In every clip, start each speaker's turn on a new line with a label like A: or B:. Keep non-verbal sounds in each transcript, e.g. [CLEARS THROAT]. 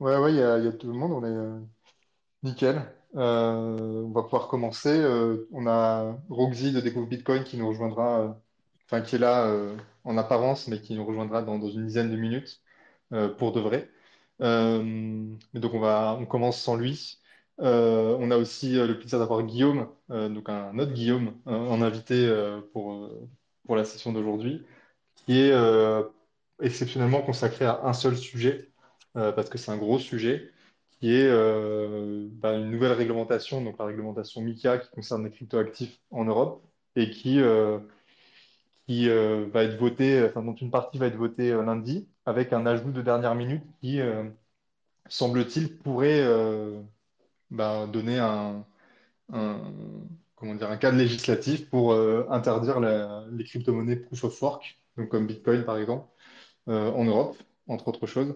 A: Ouais, ouais, il y a, tout le monde, on est euh, nickel. Euh, on va pouvoir commencer. Euh, on a Roxy de Découvre Bitcoin qui nous rejoindra, enfin qui est là en apparence, mais qui nous rejoindra dans, dans une dizaine de minutes pour de vrai. Donc on va, on commence sans lui. On a aussi le plaisir d'avoir Guillaume, donc un autre Guillaume, euh, en invité pour, pour la session d'aujourd'hui, qui est exceptionnellement consacré à un seul sujet, parce que c'est un gros sujet, qui est euh, bah, une nouvelle réglementation, donc la réglementation MiCA qui concerne les cryptoactifs en Europe, et qui, euh, qui euh, va être votée, dont une partie va être votée euh, lundi, avec un ajout de dernière minute qui, euh, semble-t-il, pourrait euh, bah, donner un, comment dire, un cadre législatif pour euh, interdire les crypto-monnaies proof of work, donc comme Bitcoin par exemple, euh, en Europe, entre autres choses.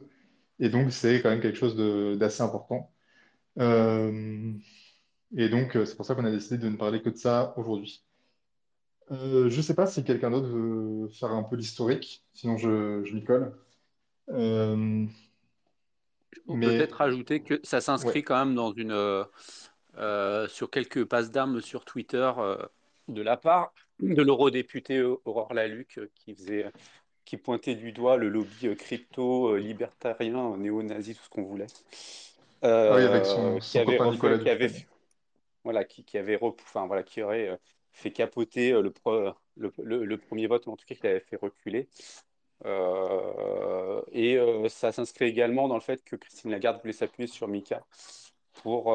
A: Et donc, c'est quand même quelque chose d'assez important. Euh, et donc, euh, c'est pour ça qu'on a décidé de ne parler que de ça aujourd'hui. Euh, je ne sais pas si quelqu'un d'autre veut faire un peu l'historique, sinon je, je m'y colle. Euh,
B: Ou
A: mais
B: peut-être ajouter que ça
A: ouais,
B: s'inscrit quand même dans une, sur quelques passes d'armes sur Twitter de la part de l'eurodéputé Aurore euh, qui faisait, qui pointait du doigt le lobby euh, crypto, euh, libertarien, euh, néo-nazi, tout ce qu'on voulait,
A: oui, avec son,
B: qui
A: son
B: avait
A: copain
B: refait,
A: Nicolas
B: qui avait, voilà, qui, qui avait, rep- enfin, voilà, qui aurait fait capoter le, pro- le, le- le premier vote, ou en tout cas qui l'avait fait reculer. Euh, et euh, ça s'inscrit également dans le fait que Christine Lagarde voulait s'appuyer sur Mika pour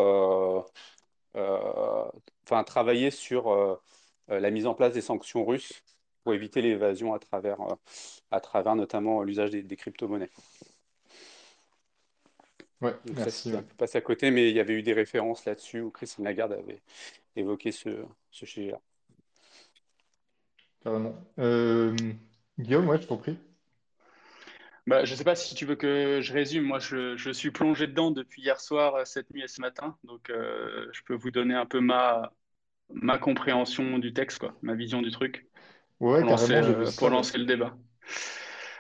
B: travailler sur la mise en place des sanctions russes pour éviter l'évasion à travers, euh, à travers notamment l'usage des, des crypto-monnaies.
A: Ouais,
B: Donc ça,
A: merci.
B: un
A: ouais,
B: peu passé à côté, mais il y avait eu des références là-dessus où Christine Lagarde avait évoqué ce, ce sujet-là.
A: carrément. Euh, Guillaume, ouais, je t'en prie.
C: Bah, je sais pas si tu veux que je résume. Moi, je, je suis plongé dedans depuis hier soir, euh, cette nuit et ce matin. Donc, euh, je peux vous donner un peu ma, ma compréhension du texte, quoi, ma vision du truc,
A: Ouais,
C: pour lancer, euh, pour lancer le débat.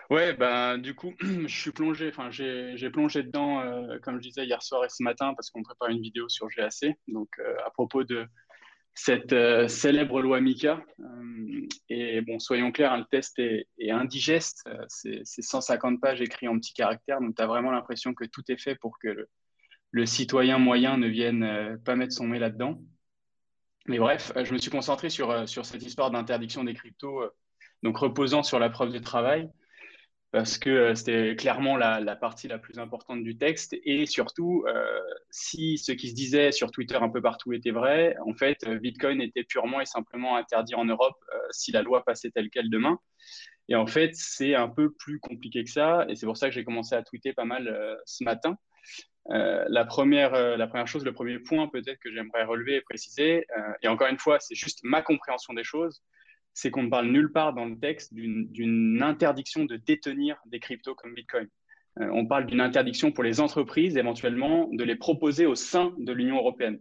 C: Ouais, ben, du coup, [CLEARS THROAT] je suis plongé, enfin, j'ai, plongé dedans, euh, comme je disais, hier soir et ce matin, parce qu'on prépare une vidéo sur GAC. Donc, euh, à propos de cette célèbre loi. Euh, et bon, soyons clairs, hein, le test est, est indigeste. C'est c'est 150 pages écrites en petits caractères. Donc, tu as vraiment l'impression que tout est fait pour que le, le citoyen moyen ne vienne pas mettre son nez là-dedans. Mais bref, euh, je me suis concentré sur, euh, sur cette histoire d'interdiction des cryptos, euh, donc reposant sur la preuve de travail parce que c'était clairement la, la, partie la plus importante du texte. Et surtout, si ce qui se disait sur Twitter un peu partout était vrai, en fait, Bitcoin était purement et simplement interdit en Europe si la loi passait telle qu'elle demain. Et en fait, c'est un peu plus compliqué que ça. Et c'est pour ça que j'ai commencé à tweeter pas mal ce matin. Euh, la, première, euh, la première chose, le premier point peut-être que j'aimerais relever et préciser, euh, et encore une fois, c'est juste ma compréhension des choses, c'est qu'on ne parle nulle part dans le texte d'une interdiction de détenir des cryptos comme Bitcoin. On parle d'une interdiction pour les entreprises, éventuellement, de les proposer au sein de l'Union européenne.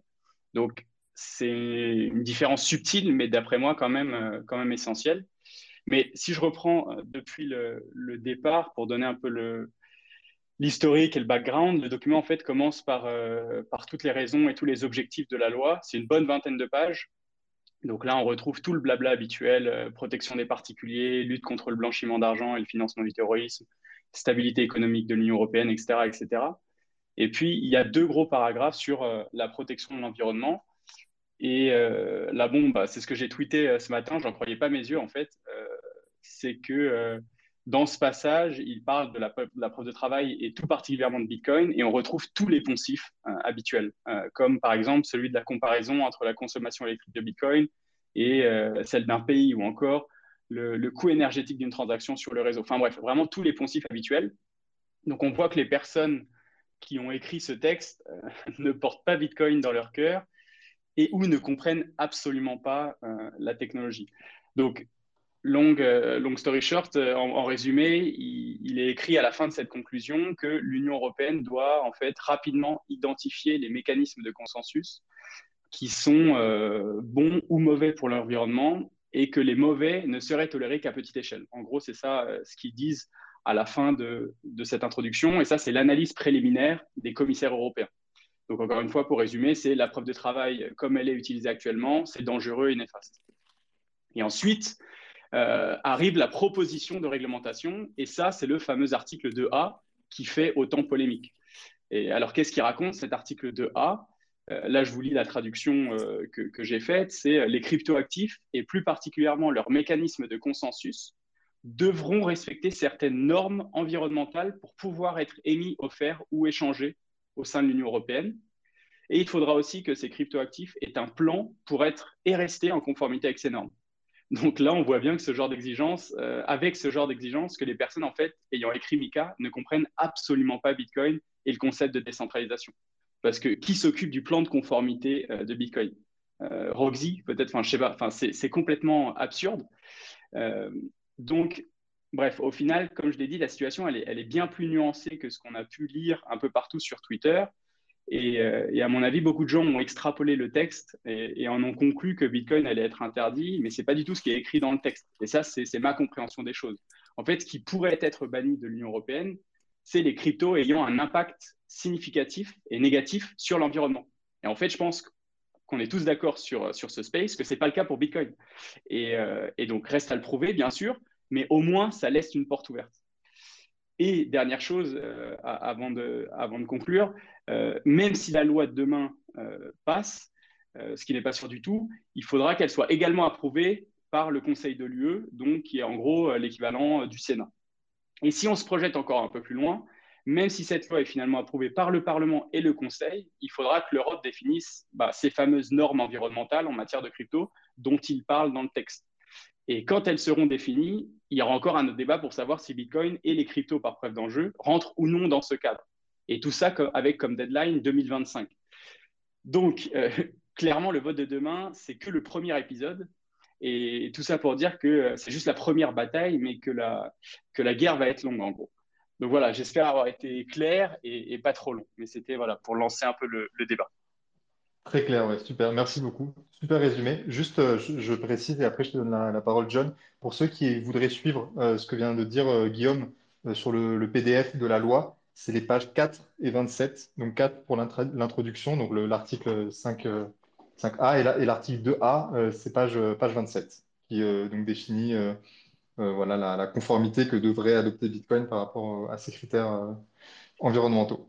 C: Donc, c'est une différence subtile, mais d'après moi, quand même, quand même essentielle. Mais si je reprends depuis le, départ, pour donner un peu le, l'historique et le background, le document en fait commence par, euh, par toutes les raisons et tous les objectifs de la loi. C'est une bonne vingtaine de pages. Donc là, on retrouve tout le blabla habituel, euh, protection des particuliers, lutte contre le blanchiment d'argent et le financement du terrorisme, stabilité économique de l'Union européenne, etc., etc. Et puis, il y a deux gros paragraphes sur euh, la protection de l'environnement. Et là, bon, bah, c'est ce que j'ai tweeté ce matin, j'en croyais pas mes yeux en fait. C'est que dans ce passage, il parle de la, preuve de travail et tout particulièrement de Bitcoin, et on retrouve tous les poncifs euh, habituels, euh, comme par exemple celui de la comparaison entre la consommation électrique de Bitcoin et euh, celle d'un pays, ou encore le, le coût énergétique d'une transaction sur le réseau. Enfin bref, vraiment tous les poncifs habituels. Donc on voit que les personnes qui ont écrit ce texte [LAUGHS] ne portent pas Bitcoin dans leur cœur et ou ne comprennent absolument pas la technologie. Donc, long, euh, long story short, euh, en, résumé, il, est écrit à la fin de cette conclusion que l'Union européenne doit en fait rapidement identifier les mécanismes de consensus qui sont euh, bons ou mauvais pour l'environnement et que les mauvais ne seraient tolérés qu'à petite échelle. En gros, c'est ça ce qu'ils disent à la fin de, de cette introduction. Et ça, c'est l'analyse préliminaire des commissaires européens. Donc, encore une fois, pour résumer, c'est la preuve de travail comme elle est utilisée actuellement, c'est dangereux et néfaste. Et ensuite, euh, arrive la proposition de réglementation, et ça, c'est le fameux article 2A qui fait autant polémique. Et alors, qu'est-ce qu'il raconte cet article 2A euh, Là, je vous lis la traduction euh, que, que j'ai faite, c'est les cryptoactifs, et plus particulièrement leur mécanisme de consensus, devront respecter certaines normes environnementales pour pouvoir être émis, offerts ou échangés au sein de l'Union européenne. Et il faudra aussi que ces cryptoactifs aient un plan pour être et rester en conformité avec ces normes. Donc là, on voit bien que ce genre d'exigence, euh, avec ce genre d'exigence, que les personnes en fait ayant écrit Mika ne comprennent absolument pas Bitcoin et le concept de décentralisation. Parce que qui s'occupe du plan de conformité euh, de Bitcoin? Euh, Roxy, peut-être, enfin je sais pas, enfin c'est complètement absurde. donc bref, au final, comme je l'ai dit, la situation elle est, elle est bien plus nuancée que ce qu'on a pu lire un peu partout sur Twitter. Euh, et, à mon avis, beaucoup de gens ont extrapolé le texte et, en ont conclu que Bitcoin allait être interdit, mais ce n'est pas du tout ce qui est écrit dans le texte. Et ça, c'est ma compréhension des choses. En fait, ce qui pourrait être banni de l'Union européenne, c'est les cryptos ayant un impact significatif et négatif sur l'environnement. Et en fait, je pense qu'on est tous d'accord sur, sur ce space, que ce n'est pas le cas pour Bitcoin. Et, euh, et donc, reste à le prouver, bien sûr, mais au moins, ça laisse une porte ouverte. Et dernière chose, euh, avant, de, conclure, euh, même si la loi de demain euh, passe, ce qui n'est pas sûr du tout, il faudra qu'elle soit également approuvée par le Conseil de l'UE, donc qui est en gros l'équivalent du Sénat. Et si on se projette encore un peu plus loin, même si cette loi est finalement approuvée par le Parlement et le Conseil, il faudra que l'Europe définisse bah, ces fameuses normes environnementales en matière de crypto dont il parle dans le texte. Et quand elles seront définies, il y aura encore un autre débat pour savoir si Bitcoin et les cryptos par preuve d'enjeu rentrent ou non dans ce cadre. Et tout ça avec comme deadline 2025. Donc, euh, [LAUGHS] clairement, le vote de demain, c'est que le premier épisode. Et tout ça pour dire que euh, c'est juste la première bataille, mais que la, que la guerre va être longue, en gros. Donc voilà, j'espère avoir été clair et, pas trop long. Mais c'était voilà, pour lancer un peu le débat.
A: Très clair, ouais, super. Merci beaucoup. Super résumé. Juste, euh, je, précise et après je te donne la, parole, John. Pour ceux qui voudraient suivre euh, ce que vient de dire euh, Guillaume sur le, PDF de la loi, c'est les pages 4 et 27. Donc 4 pour l'introduction, donc l'article 5, 5A et l'article 2A, c'est page, page 27, qui donc définit voilà, la, conformité que devrait adopter Bitcoin par rapport à ces critères environnementaux.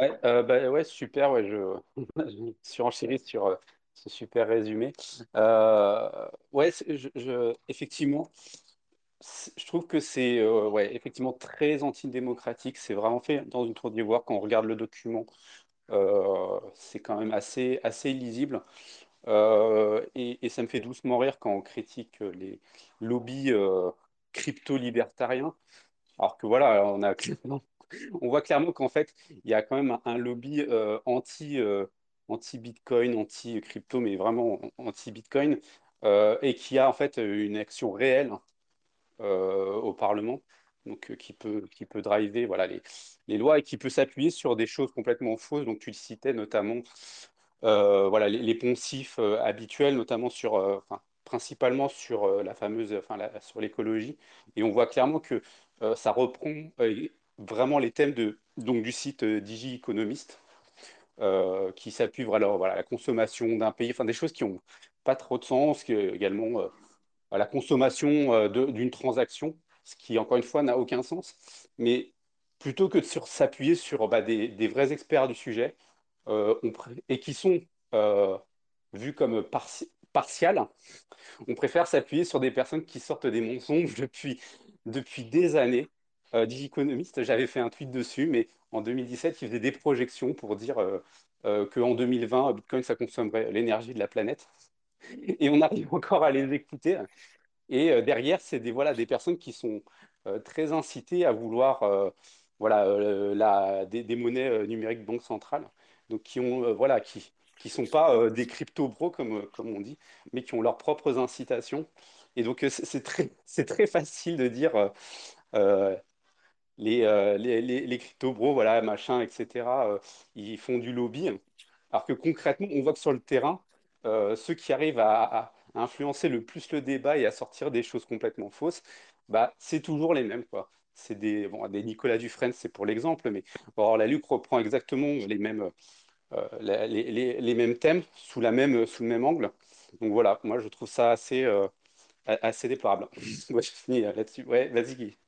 B: Ouais, euh, bah, ouais, super. Ouais, je, [LAUGHS] je suis enchéri sur euh, ce super résumé. Euh, ouais, je, effectivement, je trouve que c'est ouais, effectivement très antidémocratique. C'est vraiment fait dans une tour d'ivoire. Quand on regarde le document, c'est quand même assez, assez illisible. Et, et, ça me fait doucement rire quand on critique les lobbies crypto-libertariens. Alors que voilà, on a [LAUGHS] on voit clairement qu'en fait, il y a quand même un lobby euh, euh, anti-Bitcoin, anti-crypto, mais vraiment anti-Bitcoin, euh, et qui a en fait une action réelle au Parlement, qui peut, driver voilà, les, lois et qui peut s'appuyer sur des choses complètement fausses. Donc tu le citais notamment voilà, les, poncifs habituels, notamment sur, principalement sur la fameuse, enfin, sur l'écologie. Et on voit clairement que ça reprend vraiment les thèmes de, donc, du site euh, Digi Économiste, euh, qui s'appuie voilà, voilà, la consommation d'un pays, enfin des choses qui n'ont pas trop de sens, qui, également euh, la consommation d'une transaction, ce qui, encore une fois, n'a aucun sens. Mais plutôt que de s'appuyer sur bah, des, vrais experts du sujet, et qui sont vus comme partials, on préfère s'appuyer sur des personnes qui sortent des mensonges [LAUGHS] depuis, depuis des années euh, Digiconomist, j'avais fait un tweet dessus, mais en 2017, il faisait des projections pour dire euh, euh, qu'en 2020, Bitcoin, ça consommerait l'énergie de la planète. Et on arrive [LAUGHS] encore à les écouter. Et derrière, c'est des, voilà, des personnes qui sont très incitées à vouloir voilà, la, des, monnaies numériques banque centrale, donc qui ont voilà, qui qui sont pas des crypto-bros comme, comme on dit, mais qui ont leurs propres incitations. Et donc, c'est très, [LAUGHS] très facile de dire euh, les, les, les, crypto-bros, voilà, machin, etc., euh, ils font du lobby. Alors que concrètement, on voit que sur le terrain, euh, ceux qui arrivent à, influencer le plus le débat et à sortir des choses complètement fausses, bah, c'est toujours les mêmes, quoi. C'est des, bon, des Nicolas Dufresne, c'est pour l'exemple, mais bon, la Luc reprend exactement les mêmes, euh, les, les, mêmes thèmes sous, la même, sous le même angle. Donc voilà, moi je trouve ça assez, euh, assez déplorable. [LAUGHS] je finis là-dessus. Vas-y, Guy.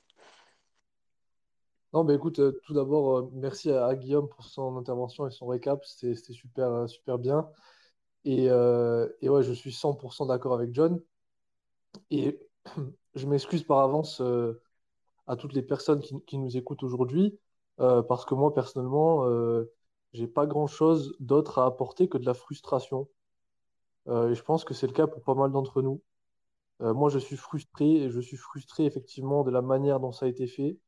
D: Non, mais écoute, euh, tout d'abord, euh, merci à, Guillaume pour son intervention et son récap. C'était super, euh, super bien. Et, ouais, je suis 100% d'accord avec John. Et [CLEARS THROAT] je m'excuse par avance à toutes les personnes qui, nous écoutent aujourd'hui, parce que moi, personnellement, j'ai pas grand-chose d'autre à apporter que de la frustration. et je pense que c'est le cas pour pas mal d'entre nous. moi, je suis frustré et je suis frustré effectivement de la manière dont ça a été fait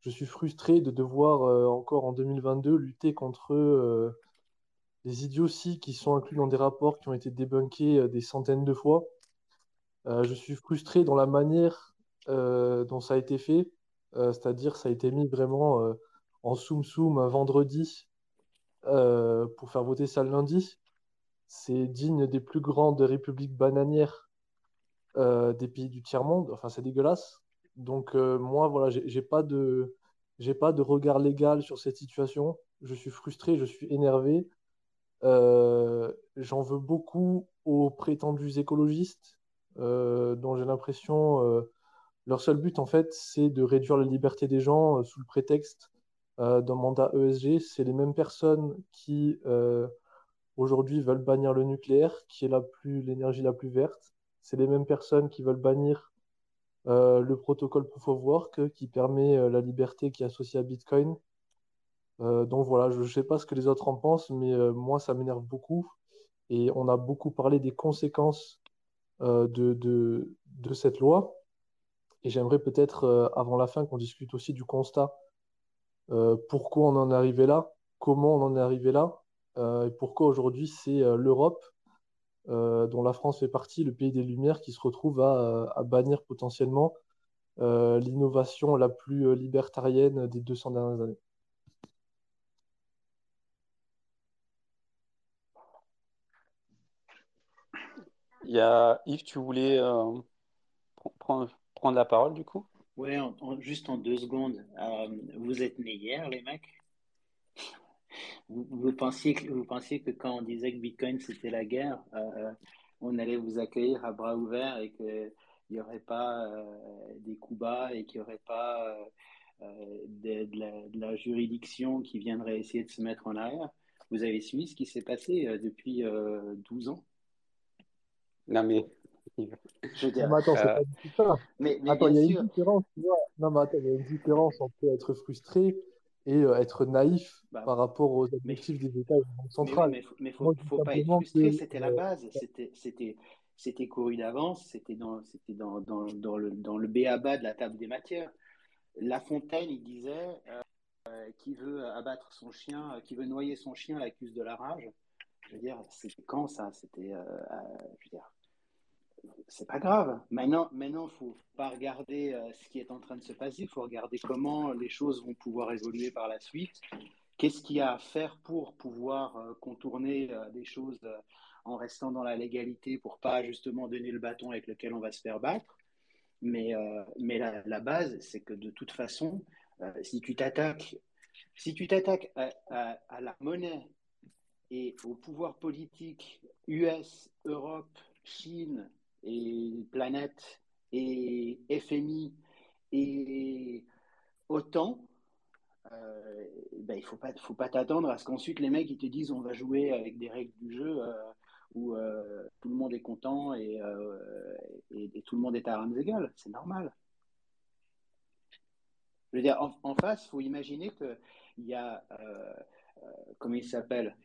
D: je suis frustré de devoir euh, encore en 2022 lutter contre euh, les idioties qui sont inclus dans des rapports qui ont été débunkés euh, des centaines de fois. je suis frustré dans la manière dont ça a été fait, c'est-à-dire ça a été mis vraiment en soum soum un vendredi pour faire voter ça le lundi. C'est digne des plus grandes républiques bananières des pays du tiers-monde. Enfin, c'est dégueulasse. Donc euh, moi, voilà, j'ai pas de j'ai pas de regard légal sur cette situation. Je suis frustré, je suis énervé. Euh, j'en veux beaucoup aux prétendus écologistes, euh, dont j'ai l'impression leur seul but en fait, c'est de réduire la liberté des gens sous le prétexte d'un mandat ESG. C'est les mêmes personnes qui aujourd'hui veulent bannir le nucléaire, qui est la plus l'énergie la plus verte. C'est les mêmes personnes qui veulent bannir euh, le protocole Proof of Work euh, qui permet euh, la liberté qui est associée à Bitcoin. donc voilà, je ne sais pas ce que les autres en pensent, mais moi, ça m'énerve beaucoup. Et on a beaucoup parlé des conséquences de, de, de, cette loi. Et j'aimerais peut-être, avant la fin, qu'on discute aussi du constat. pourquoi on en est arrivé là Comment on en est arrivé là Et pourquoi aujourd'hui c'est l'Europe euh, dont la France fait partie, le pays des Lumières, qui se retrouve à, bannir potentiellement euh, l'innovation la plus euh, libertarienne des 200 dernières années.
B: Il y a Yves, tu voulais prendre, prendre, la parole du coup?
E: Oui, juste en deux secondes. vous êtes nés hier, les mecs? Vous, pensiez que, vous pensiez que quand on disait que Bitcoin c'était la guerre, euh, on allait vous accueillir à bras ouverts et qu'il n'y aurait pas euh, des coups bas et qu'il n'y aurait pas euh, de, la, juridiction qui viendrait essayer de se mettre en arrière. Vous avez suivi ce qui s'est passé depuis 12 ans?
B: Non mais.
D: Je veux dire, mais attends, c'est pas du tout ça. Mais, attends, il y a une différence, tu vois. Non, mais attends, il y a une différence entre être frustré et euh, être naïf bah, par rapport aux objectifs des États centrales.
E: Mais, il ne faut, faut pas être frustré, c'était la euh, base, c'était c'était couru d'avance, c'était dans, dans, dans, dans, le, dans le béaba de la table des matières. La Fontaine, il disait euh, qui veut abattre son chien, qui veut noyer son chien l'accuse de la rage. Je veux dire, c'était quand ça? C'était, je veux dire, c'est pas grave. Maintenant, maintenant, faut pas regarder euh, ce qui est en train de se passer. Il faut regarder comment les choses vont pouvoir évoluer par la suite. Qu'est-ce qu'il y a à faire pour pouvoir euh, contourner euh, des choses en restant dans la légalité pour pas justement donner le bâton avec lequel on va se faire battre? Mais, mais la, base, c'est que de toute façon, si tu t'attaques, si tu t'attaques à, à la monnaie et au pouvoir politique US, Europe, Chine, et Planète et FMI et autant, euh, ben, il ne faut pas, faut pas t'attendre à ce qu'ensuite les mecs ils te disent on va jouer avec des règles du jeu euh, où euh, tout le monde est content et, et, tout le monde est à armes égales. C'est normal. Je veux dire, en, en face, il faut imaginer qu'il y a, comment il s'appelle,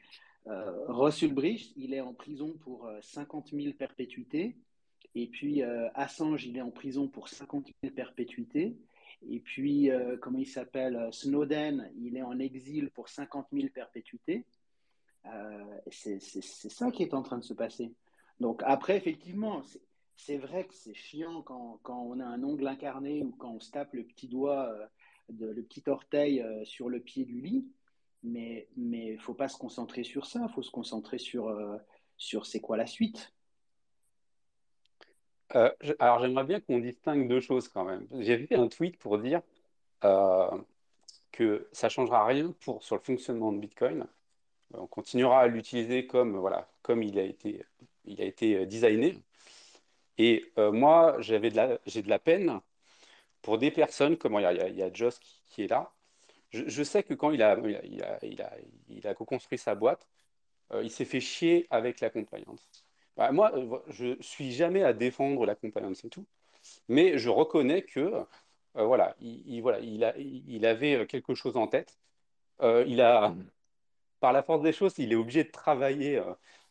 E: Ross Ulbricht, il est en prison pour 50 000 perpétuités. Et puis euh, Assange, il est en prison pour 50 000 perpétuités. Et puis, euh, comment il s'appelle Snowden, il est en exil pour 50 000 perpétuités. Euh, c'est ça qui est en train de se passer. Donc après, effectivement, c'est vrai que c'est chiant quand, on a un ongle incarné ou quand on se tape le petit doigt, le petit orteil sur le pied du lit. Mais il ne faut pas se concentrer sur ça, il faut se concentrer sur, sur c'est quoi la suite.
B: Euh, alors j'aimerais bien qu'on distingue deux choses quand même. J'ai vu un tweet pour dire euh, que ça changera rien pour, sur le fonctionnement de Bitcoin. On continuera à l'utiliser comme, voilà, comme il a été, il a été designé. Et moi, j'avais de la, j'ai de la peine pour des personnes, comme il y a, il Joss qui, est là. Je, sais que quand il a, il a, il a, il a co-construit sa boîte, il s'est fait chier avec la compliance. Bah, moi, euh, je suis jamais à défendre la compliance et tout, mais je reconnais que euh, voilà, il, voilà, il, a, il avait euh, quelque chose en tête. il a, par la force des choses, il est obligé de travailler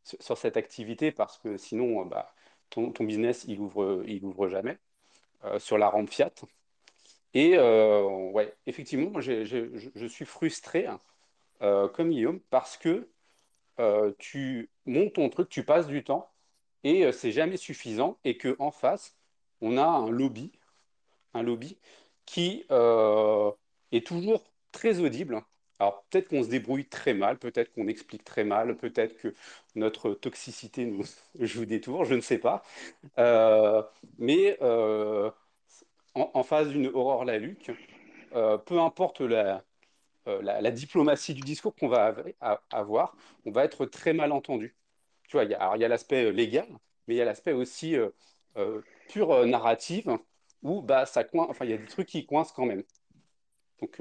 B: sur, cette activité parce que sinon, bah, ton, ton, business, il ouvre, il ouvre jamais sur la rampe Fiat. Et ouais, effectivement, je, je, suis frustré, hein, comme Guillaume, parce que tu montes ton truc, tu passes du temps, et euh, c'est jamais suffisant et que en face on a un lobby, un lobby qui euh, est toujours très audible. Alors peut-être qu'on se débrouille très mal, peut-être qu'on explique très mal, peut-être que notre toxicité nous [LAUGHS] joue des tours, je ne sais pas. Euh, mais en, face d'une Aurore Laluc, peu importe la, la, diplomatie du discours qu'on va avoir, on va être très mal entendu il y a, l'aspect euh, légal, mais il y a l'aspect aussi euh, euh, pur narratif où bah, ça enfin, il y a des trucs qui coincent quand même. Donc,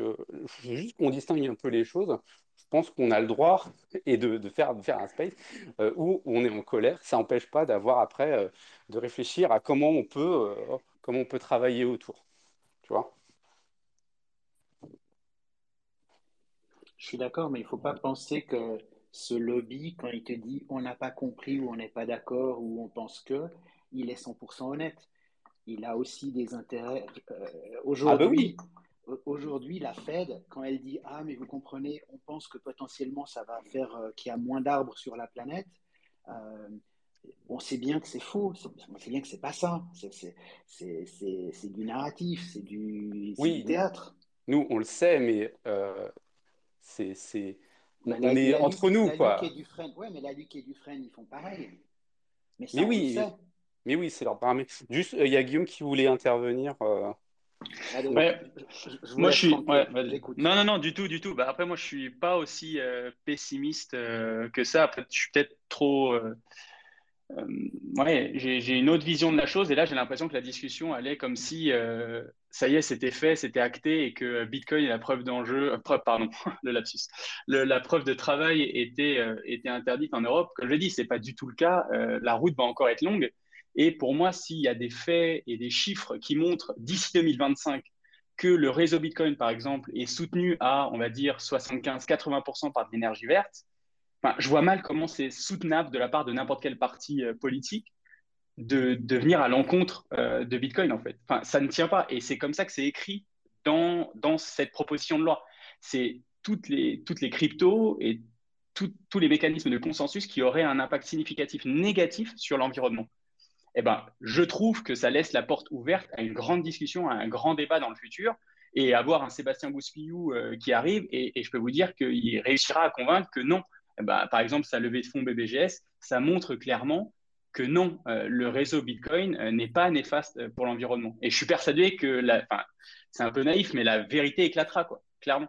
B: juste qu'on distingue un peu les choses. Je pense qu'on a le droit et de, faire, faire un space où on est en colère. Ça n'empêche pas d'avoir après de réfléchir à comment on peut, comment on peut travailler autour. Tu vois
F: Je suis d'accord, mais il ne faut pas penser que ce lobby, quand il te dit on n'a pas compris ou on n'est pas d'accord ou on pense que, il est 100% honnête. Il a aussi des intérêts. Euh, aujourd'hui, ah bah aujourd'hui, la Fed, quand elle dit ah mais vous comprenez, on pense que potentiellement ça va faire euh, qu'il y a moins d'arbres sur la planète. Euh, on sait bien que c'est faux, on sait bien que c'est pas ça. C'est du narratif, c'est du, du, théâtre.
B: Nous, on le sait, mais c'est on est entre nous, quoi.
F: et Dufresne, ouais, mais la Luc et Dufresne, ils font pareil.
B: Mais, ça, mais oui, mais oui, c'est leur paramètre. Juste, euh, il y a Guillaume qui voulait intervenir. Euh.
C: ouais. moi, je suis. Ouais, non, non, non, du tout, du tout. Bah, après, moi, je suis pas aussi euh, pessimiste que ça. Après, je suis peut-être trop. Euh, ouais, j'ai une autre vision de la chose et là j'ai l'impression que la discussion allait comme si euh, ça y est, c'était fait, c'était acté et que Bitcoin est la preuve d'enjeu, euh, pardon, [LAUGHS] le lapsus, la preuve de travail était, était interdite en Europe. Comme je l'ai dit, c'est pas du tout le cas. la route va encore être longue. Et pour moi, s'il y a des faits et des chiffres qui montrent d'ici 2025 que le réseau Bitcoin, par exemple, est soutenu à, on va dire, 75-80% par de l'énergie verte, je vois mal comment c'est soutenable de la part de n'importe quel parti euh, politique de, de, venir à l'encontre euh, de Bitcoin, en fait. Enfin, ça ne tient pas. Et c'est comme ça que c'est écrit dans, dans cette proposition de loi. C'est toutes les, toutes les cryptos et tous les mécanismes de consensus qui auraient un impact significatif négatif sur l'environnement. Eh ben, je trouve que ça laisse la porte ouverte à une grande discussion, à un grand débat dans le futur, et avoir un Sébastien Bouspillou euh, qui arrive, et, et, je peux vous dire qu'il réussira à convaincre que non, eh ben, par exemple, sa levée de fonds BBGS, ça montre clairement que non, euh, le réseau Bitcoin euh, n'est pas néfaste euh, pour l'environnement. Et je suis persuadé que, c'est un peu naïf, mais la vérité éclatera, quoi, clairement.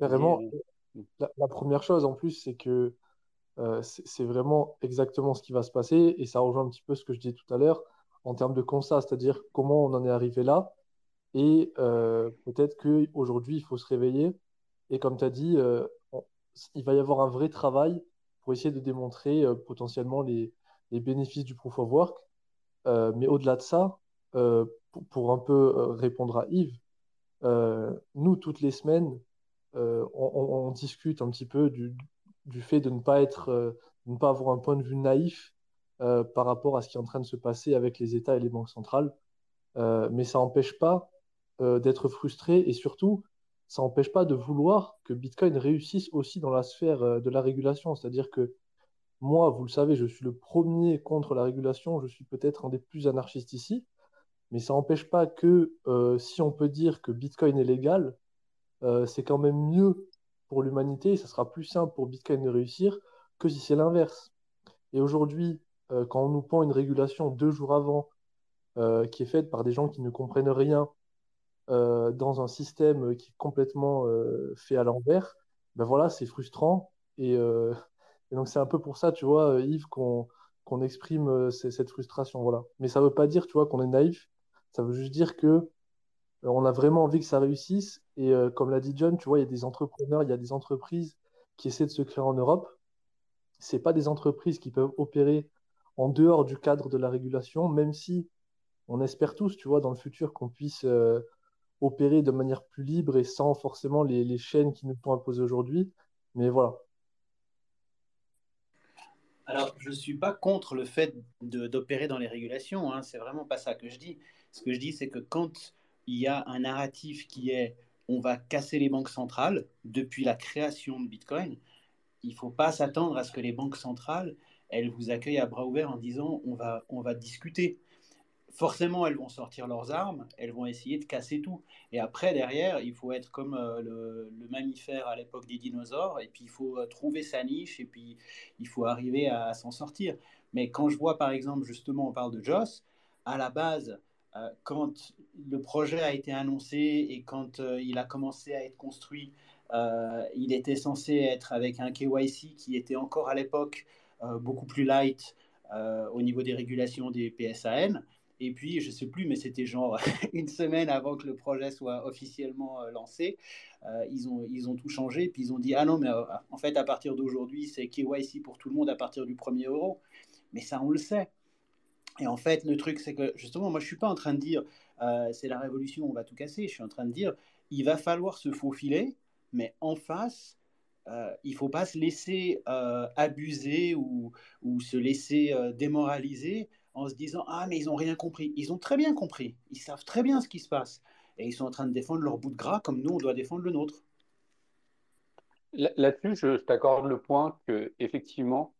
D: Vraiment, la, première chose en plus, c'est que c'est vraiment exactement ce qui va se passer, et ça rejoint un petit peu ce que je disais tout à l'heure en termes de constat, c'est-à-dire comment on en est arrivé là. Et euh, peut-être qu'aujourd'hui, il faut se réveiller. Et comme tu as dit, euh, il va y avoir un vrai travail pour essayer de démontrer euh, potentiellement les, bénéfices du proof of work. mais au-delà de ça, pour, pour, un peu répondre à Yves, nous, toutes les semaines, on, discute un petit peu du, fait de ne pas être, de ne pas avoir un point de vue naïf par rapport à ce qui est en train de se passer avec les États et les banques centrales. mais ça n'empêche pas euh, d'être frustré et surtout, ça n'empêche pas de vouloir que Bitcoin réussisse aussi dans la sphère euh, de la régulation. C'est-à-dire que moi, vous le savez, je suis le premier contre la régulation, je suis peut-être un des plus anarchistes ici, mais ça n'empêche pas que euh, si on peut dire que Bitcoin est légal, c'est quand même mieux pour l'humanité et ça sera plus simple pour Bitcoin de réussir que si c'est l'inverse. Et aujourd'hui, quand on nous prend une régulation deux jours avant, qui est faite par des gens qui ne comprennent rien, dans un système qui est complètement fait à l'envers, ben voilà, c'est frustrant. [LAUGHS] Et, donc, c'est un peu pour ça, tu vois, Yves, qu'on qu'on exprime cette frustration. Voilà. Mais ça ne veut pas dire, tu vois, qu'on est naïf. Ça veut juste dire que on a vraiment envie que ça réussisse. Et comme l'a dit John, tu vois, il y a des entrepreneurs, il y a des entreprises qui essaient de se créer en Europe. Ce pas des entreprises qui peuvent opérer en dehors du cadre de la régulation, même si on espère tous, tu vois, dans le futur qu'on puisse opérer de manière plus libre et sans forcément les, chaînes qui nous sont imposées aujourd'hui. Mais voilà.
E: Alors, je ne suis pas contre le fait d'opérer dans les régulations, hein, c'est vraiment pas ça que je dis. Ce que je dis, c'est que quand il y a un narratif qui est on va casser les banques centrales depuis la création de Bitcoin, il ne faut pas s'attendre à ce que les banques centrales, elles vous accueillent à bras ouverts en disant on va, on va discuter forcément, elles vont sortir leurs armes, elles vont essayer de casser tout. Et après, derrière, il faut être comme euh, le, mammifère à l'époque des dinosaures, et puis il faut euh, trouver sa niche, et puis il faut arriver à, s'en sortir. Mais quand je vois, par exemple, justement, on parle de Joss, à la base, euh, quand le projet a été annoncé et quand il a commencé à être construit, il était censé être avec un KYC qui était encore à l'époque beaucoup plus light au niveau des régulations des PSAN. Et puis, je ne sais plus, mais c'était genre [LAUGHS] une semaine avant que le projet soit officiellement euh, lancé. Euh, ils, ont, ils ont tout changé. Puis ils ont dit Ah non, mais euh, en fait, à partir d'aujourd'hui, c'est KYC pour tout le monde à partir du 1er euro. Mais ça, on le sait. Et en fait, le truc, c'est que justement, moi, je ne suis pas en train de dire c'est la révolution, on va tout casser. Je suis en train de dire il va falloir se faufiler, mais en face, il ne faut pas se laisser abuser ou, ou, se laisser démoraliser en se disant Ah, mais ils n'ont rien compris. Ils ont très bien compris. Ils savent très bien ce qui se passe. Et ils sont en train de défendre leur bout de gras comme nous, on doit défendre le nôtre.
B: Là-dessus, je, t'accorde le point que effectivement,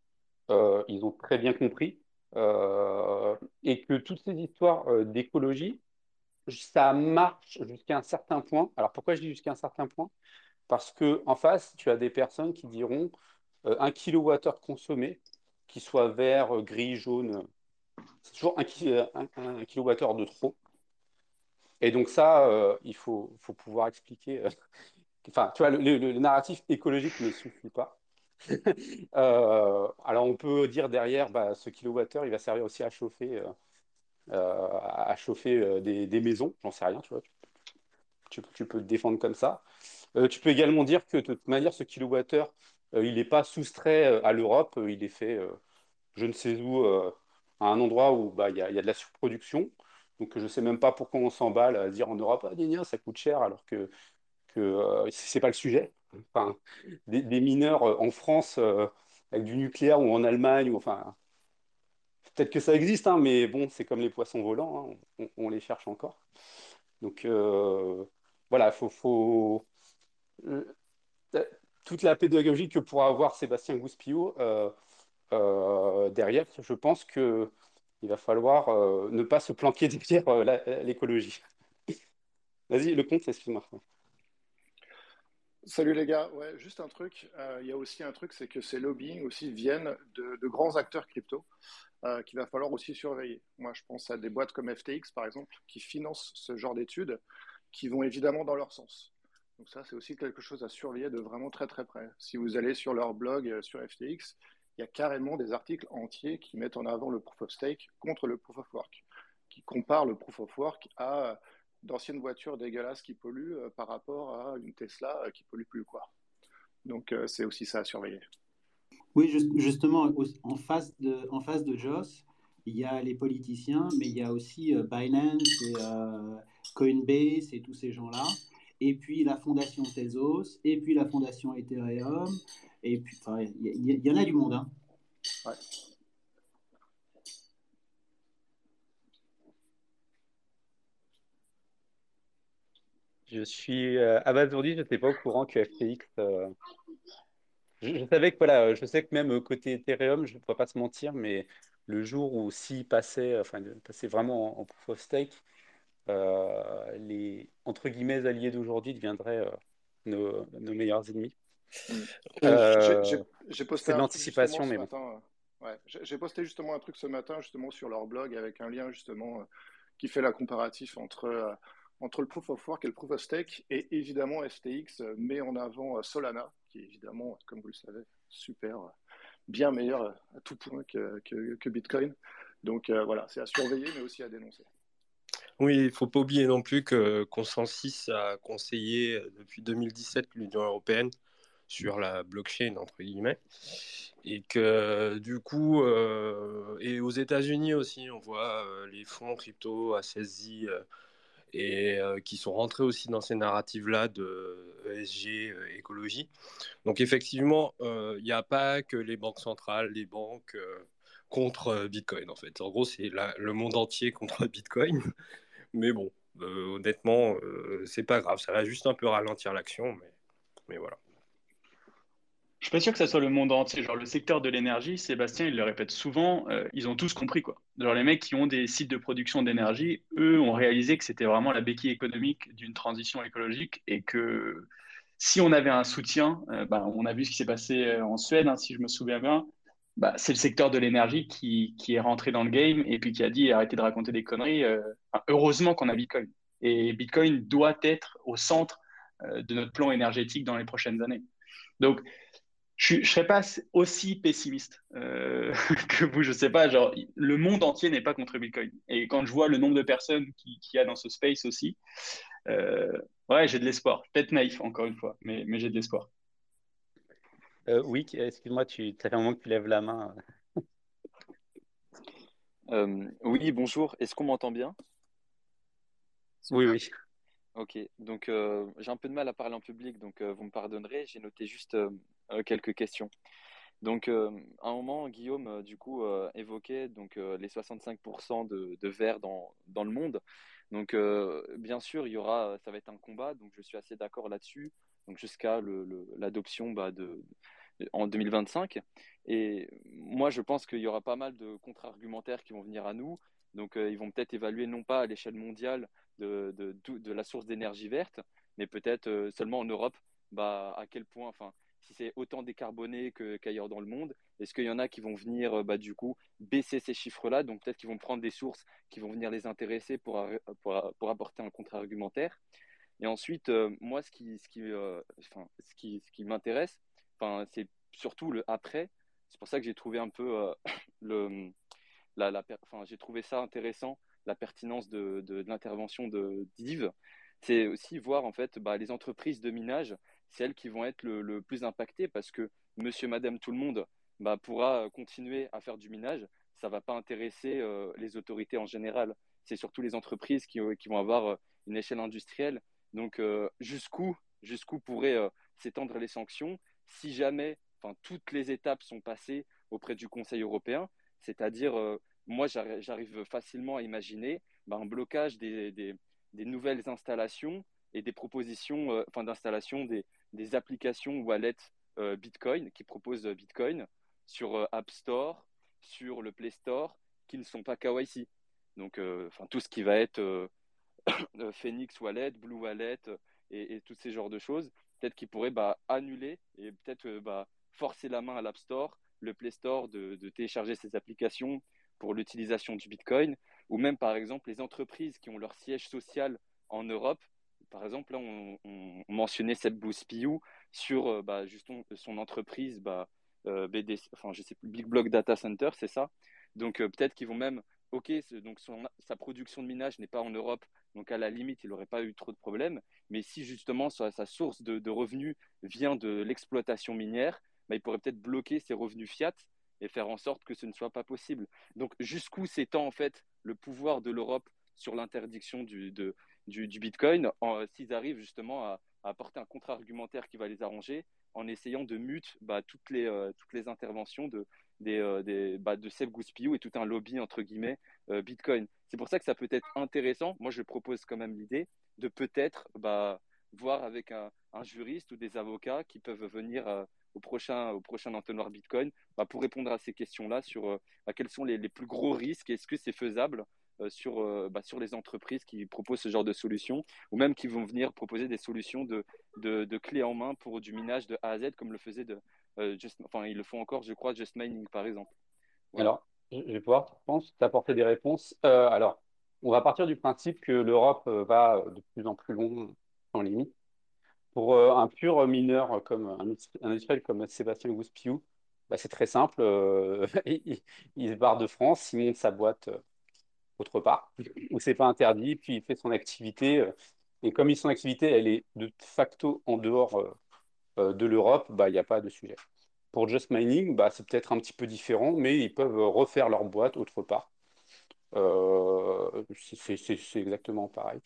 B: euh, ils ont très bien compris euh, et que toutes ces histoires euh, d'écologie, ça marche jusqu'à un certain point. Alors pourquoi je dis jusqu'à un certain point? Parce que en face, tu as des personnes qui diront un kilowattheure consommé, qu'il soit vert, gris, jaune, c'est toujours un, un, kilowattheure de trop. Et donc ça, euh, il faut, pouvoir expliquer. Euh, [LAUGHS] enfin, tu vois, le, narratif écologique ne suffit pas. [LAUGHS] Euh, alors on peut dire derrière, bah, ce kilowattheure, il va servir aussi à chauffer, à chauffer des, des, maisons. J'en sais rien, tu vois. Tu, tu, peux te défendre comme ça. tu peux également dire que de toute manière, ce kilowattheure, il n'est pas soustrait à l'Europe, il est fait je ne sais où à un endroit où bah, il y, a, y, a de la surproduction. Donc je ne sais même pas pourquoi on s'emballe à dire en Europe, ah, ça coûte cher, alors que, que euh, ce n'est pas le sujet. Enfin, des, mineurs euh, en France euh, avec du nucléaire ou en Allemagne, ou, enfin, peut-être que ça existe, hein, mais bon, c'est comme les poissons volants, hein, on, les cherche encore. Donc voilà, il faut, faut toute la pédagogie que pourra avoir Sébastien Gouspillot euh, derrière, je pense qu'il va falloir euh, ne pas se planquer derrière euh, l'écologie. [LAUGHS] Vas-y, le compte, excuse-moi.
G: Salut les gars, ouais, juste un truc, il y a aussi un truc, c'est que ces lobbying aussi viennent de, grands acteurs crypto qu'il va falloir aussi surveiller. Moi, je pense à des boîtes comme FTX, par exemple, qui financent ce genre d'études, qui vont évidemment dans leur sens. Donc ça, c'est aussi quelque chose à surveiller de vraiment très très près. Si vous allez sur leur blog sur FTX, il y a carrément des articles entiers qui mettent en avant le proof of stake contre le proof of work, qui comparent le proof of work à d'anciennes voitures dégueulasses qui polluent euh, par rapport à une Tesla euh, qui pollue plus. Quoi. Donc euh, c'est aussi ça à surveiller.
E: Oui, justement, en face de, en face de Joss, il y a les politiciens, mais il y a aussi Binance et Coinbase et tous ces gens-là. Et puis la fondation Tezos, et puis la fondation Ethereum, et puis, il y, en a du monde. Hein.
B: Je suis euh, abasourdi, je n'étais pas au courant que FTX. Euh, je, savais que voilà, je sais que même côté Ethereum, je ne pourrais pas se mentir, mais le jour où s'il passait, enfin, passait vraiment en, proof of stake, les entre guillemets alliés d'aujourd'hui deviendraient nos, nos, meilleurs ennemis.
G: Euh, j'ai posté
B: l'anticipation, mais bon.
G: Ouais, j'ai posté justement un truc ce matin justement sur leur blog avec un lien justement qui fait la comparatif entre entre le proof of work et le proof of stake. Et évidemment, FTX met en avant Solana, qui est évidemment, comme vous le savez, super, bien meilleur à tout point que, que, Bitcoin. Donc voilà, c'est à surveiller, mais aussi à dénoncer.
H: Oui, il ne faut pas oublier non plus que Consensus a conseillé depuis 2017 l'Union européenne sur la blockchain, entre guillemets. Et que du coup, et aux États-Unis aussi, on voit les fonds crypto à saisie et qui sont rentrés aussi dans ces narratives-là de ESG, écologie. Donc effectivement, il n'y a pas que les banques centrales, les banques contre Bitcoin en fait. En gros, c'est le monde entier contre Bitcoin. Mais bon, honnêtement, c'est pas grave. Ça va juste un peu ralentir l'action, mais, mais voilà.
C: Je suis pas sûr que ça soit le monde entier. Genre, le secteur de l'énergie, Sébastien, il le répète souvent, euh, ils ont tous compris, quoi. Genre, les mecs qui ont des sites de production d'énergie, eux, ont réalisé que c'était vraiment la béquille économique d'une transition écologique et que si on avait un soutien, euh, bah, on a vu ce qui s'est passé euh, en Suède, hein, si je me souviens bien, bah, c'est le secteur de l'énergie qui, qui, est rentré dans le game et puis qui a dit arrêtez de raconter des conneries. heureusement qu'on a Bitcoin. Et Bitcoin doit être au centre de notre plan énergétique dans les prochaines années. Donc, je ne serais pas aussi pessimiste euh, [LAUGHS] que vous, je ne sais pas. Genre, le monde entier n'est pas contre Bitcoin. Et quand je vois le nombre de personnes qu'il qui y a dans ce space aussi, euh, ouais, j'ai de l'espoir. Peut-être naïf, encore une fois, mais, mais j'ai de l'espoir.
B: Euh, oui, excuse-moi, tu as fait un moment que tu lèves la main.
I: oui, bonjour. Est-ce qu'on m'entend bien?
B: Oui, oui.
I: Ok, donc j'ai un peu de mal à parler en public, donc vous me pardonnerez. J'ai noté juste euh, quelques questions. Donc, euh, à un moment, Guillaume, euh, du coup, évoquait donc, les 65% de, de verre dans, dans, le monde. Donc, bien sûr, il y aura, ça va être un combat, donc je suis assez d'accord là-dessus, donc jusqu'à l'adoption bah, de, en 2025. Et moi, je pense qu'il y aura pas mal de contre-argumentaires qui vont venir à nous. Donc, ils vont peut-être évaluer non pas à l'échelle mondiale de, de, la source d'énergie verte, mais peut-être seulement en Europe, bah, à quel point, enfin, si c'est autant décarboné qu'ailleurs dans le monde Est-ce qu'il y en a qui vont venir, euh, bah, du coup, baisser ces chiffres-là? Donc peut-être qu'ils vont prendre des sources qui vont venir les intéresser pour, pour, pour apporter un contre-argumentaire. Et ensuite, euh, moi, ce qui, ce qui, euh, ce qui, ce qui m'intéresse, c'est surtout le après. C'est pour ça que j'ai trouvé un peu [COUGHS] le, la, j'ai trouvé ça intéressant, la pertinence de, l'intervention de d'Yves. C'est aussi voir en fait bah, les entreprises de minage c'est elles qui vont être le, plus impactées parce que monsieur, madame, tout le monde bah, pourra continuer à faire du minage. Ça va pas intéresser euh, les autorités en général. C'est surtout les entreprises qui, euh, vont avoir euh, une échelle industrielle. Donc, jusqu'où jusqu'où pourraient s'étendre les sanctions? Si jamais toutes les étapes sont passées auprès du Conseil européen C'est-à-dire, moi, j'arrive facilement à imaginer bah, un blocage des, des, nouvelles installations et des propositions enfin, d'installation des, des applications wallet euh, Bitcoin qui proposent euh, Bitcoin sur euh, App Store, sur le Play Store, qui ne sont pas KYC. Donc, enfin, tout ce qui va être [COUGHS] Phoenix Wallet, Blue Wallet et, tous ces genres de choses, peut-être qu'ils pourraient bah, annuler et peut-être bah, forcer la main à l'App Store, le Play Store de, télécharger ces applications pour l'utilisation du Bitcoin, ou même par exemple les entreprises qui ont leur siège social en Europe par exemple, là, on, mentionnait Seb Bouspiou sur euh, bah, son entreprise bah, euh, BD, enfin, je sais Big Block Data Center, c'est ça. Donc, euh, peut-être qu'ils vont même, OK, donc sa production de minage n'est pas en Europe, donc à la limite, il n'aurait pas eu trop de problèmes. Mais si justement sa, source de, revenus vient de l'exploitation minière, bah, il pourrait peut-être bloquer ses revenus fiat et faire en sorte que ce ne soit pas possible. Donc, jusqu'où s'étend en fait le pouvoir de l'Europe sur l'interdiction du, Bitcoin s'ils arrivent justement à, apporter un contre-argumentaire qui va les arranger en essayant de mute bah, toutes, les, euh, toutes les interventions de, des, euh, des, bah, de Seb Gouspiou et tout un lobby entre guillemets euh, Bitcoin. C'est pour ça que ça peut être intéressant. Moi, je propose quand même l'idée de peut-être bah, voir avec un, juriste ou des avocats qui peuvent venir au, prochain, au prochain entonnoir Bitcoin bah, pour répondre à ces questions-là sur bah, quels sont les, les, plus gros risques, est-ce que c'est faisable? euh, sur, euh, bah, sur les entreprises qui proposent ce genre de solutions ou même qui vont venir proposer des solutions de, de, de clés en main pour du minage de A à Z comme le faisait de, euh, just, enfin ils le font encore je crois Just Mining par exemple
B: Alors, je vais pouvoir, je pense, t'apporter des réponses. alors, on va partir du principe que l'Europe va de plus en plus loin en limite. Pour un pur mineur comme un, industriel comme Sébastien Gouspiou, bah, c'est très simple. [LAUGHS] il, il, se barre de France, il monte sa boîte autre part, où c'est pas interdit, puis il fait son activité. Euh, et comme son activité, elle est de facto en dehors euh, euh, de l'Europe, bah, il n'y a pas de sujet. Pour Just Mining, bah, c'est peut-être un petit peu différent, mais ils peuvent refaire leur boîte autre part. c'est exactement pareil.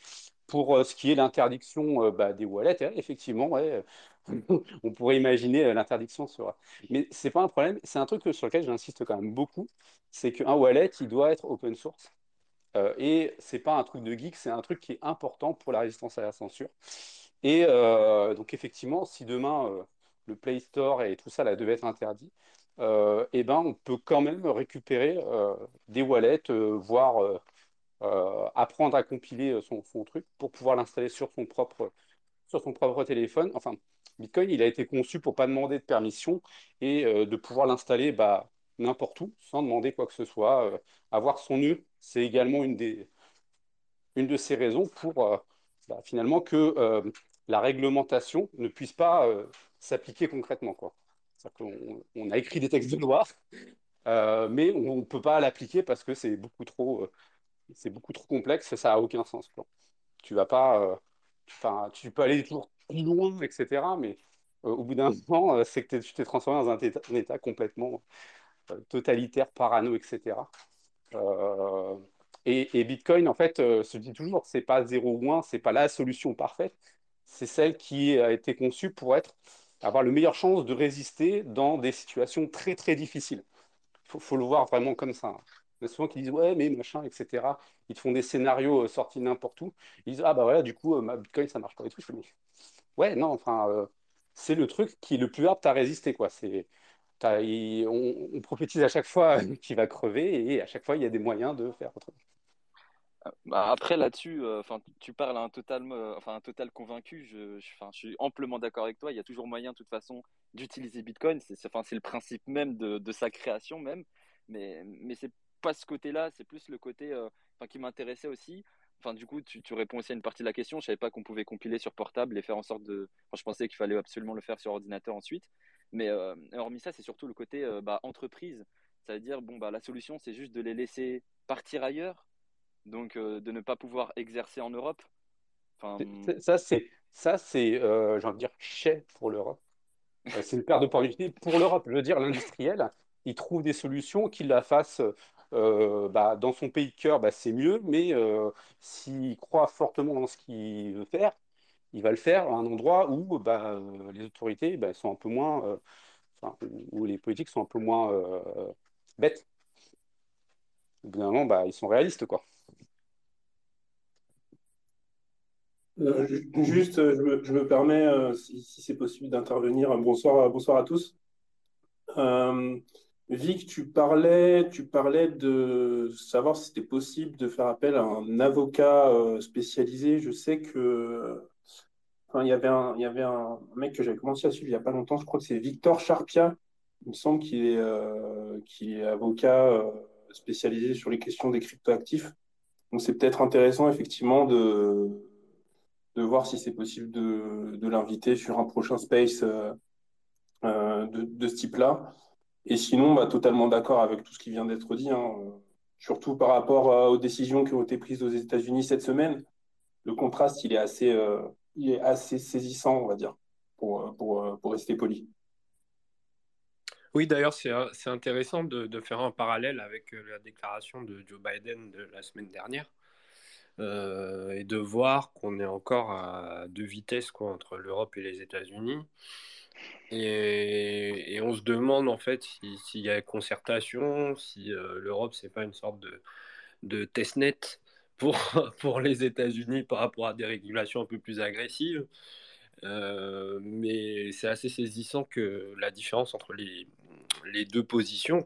B: Pour ce qui est l'interdiction bah, des wallets, hein, effectivement, [LAUGHS] on pourrait imaginer l'interdiction sur. Mais c'est pas un problème, c'est un truc sur lequel j'insiste quand même beaucoup, c'est qu'un wallet, il doit être open source. Euh, et c'est pas un truc de geek, c'est un truc qui est important pour la résistance à la censure. Et euh, donc effectivement, si demain euh, le Play Store et tout ça devait être interdit, eh ben, on peut quand même récupérer des wallets, voire apprendre à compiler son, son truc pour pouvoir l'installer sur son propre sur son propre téléphone. Enfin, Bitcoin, il a été conçu pour pas demander de permission et de pouvoir l'installer bah, n'importe où sans demander quoi que ce soit. avoir son nœud c'est également une, de ces raisons pour euh, bah, finalement que euh, la réglementation ne puisse pas euh, s'appliquer concrètement. On, a écrit des textes de loi, mais on ne peut pas l'appliquer parce que c'est beaucoup trop, c'est beaucoup complexe, ça n'a aucun sens. Tu vas pas, tu peux aller toujours plus loin, etc. Mais au bout d'un [LAUGHS] moment, c'est que tu t'es transformé dans un état complètement totalitaire, parano, etc. Euh, et, Bitcoin, en fait, euh, se dit toujours, c'est pas 0 ou 1, c'est pas la solution parfaite, c'est celle qui a été conçue pour être, avoir le meilleure chance de résister dans des situations très très difficiles. Il faut, le voir vraiment comme ça. Il y a souvent qui disent ouais mais machin etc. Ils te font des scénarios euh, sortis n'importe où. Ils disent ah bah voilà du coup ma Bitcoin ça marche pas et tout. ouais non enfin c'est le truc qui est le plus apte à résister quoi. C'est on, prophétise à chaque fois [LAUGHS] qu'il va crever et à chaque fois il y a des moyens de faire autrement.
I: Bah, après là-dessus, euh, tu parles à un total, euh, un total convaincu. Je, je, je suis amplement d'accord avec toi. Il y a toujours moyen, de toute façon, d'utiliser Bitcoin. C'est, le principe même de, de, sa création même. Mais, mais c'est pas ce côté-là. C'est plus le côté, euh, qui m'intéressait aussi. Enfin, du coup, tu, tu, réponds aussi à une partie de la question. Je savais pas qu'on pouvait compiler sur portable et faire en sorte de. Enfin, je pensais qu'il fallait absolument le faire sur ordinateur ensuite. Mais euh, hormis ça, c'est surtout le côté euh, bah, entreprise. Ça veut dire, bon, bah, la solution, c'est juste de les laisser partir ailleurs, donc euh, de ne pas pouvoir exercer en Europe.
B: Enfin... Ça, c'est, ça, c'est j'ai envie de dire, chais pour l'Europe. c'est une perte d'opportunité pour l'Europe. Je veux dire, l'industriel, il trouve des solutions qu'il la fasse bah, dans son pays de cœur, bah, c'est mieux, mais s'il croit fortement dans ce qu'il veut faire, il va le faire à un endroit où bah, euh, les autorités bah, sont un peu moins, euh, où les politiques sont un peu moins euh, bêtes. Évidemment, bah, ils sont réalistes, quoi.
J: juste, je me, permets, si, c'est possible, d'intervenir. Bonsoir, bonsoir à tous. Vic, tu parlais, tu parlais de savoir si c'était possible de faire appel à un avocat spécialisé. Je sais que il y avait un, il y avait un mec que j'avais commencé à suivre il n'y a pas longtemps, je crois que c'est Victor Charpia. Il me semble qu'il est, euh, est avocat euh, spécialisé sur les questions des cryptoactifs. Donc c'est peut-être intéressant effectivement de, de voir si c'est possible de, de l'inviter sur un prochain space euh, de, de, ce type-là. Et sinon, bah, totalement d'accord avec tout ce qui vient d'être dit, hein, surtout par rapport aux décisions qui ont été prises aux États-Unis cette semaine. Le contraste, il est assez, il est assez saisissant, on va dire, pour, pour, pour rester poli.
H: Oui, d'ailleurs, c'est intéressant de, de, faire un parallèle avec euh, la déclaration de Joe Biden de la semaine dernière euh, et de voir qu'on est encore à deux vitesses quoi, entre l'Europe et les États-Unis. Et, et, on se demande en fait s'il y a concertation, si euh, l'Europe, c'est pas une sorte de, de test-net [LAUGHS] pour, les États-Unis par rapport à des régulations un peu plus agressives. Euh, mais c'est assez saisissant que la différence entre les, deux positions.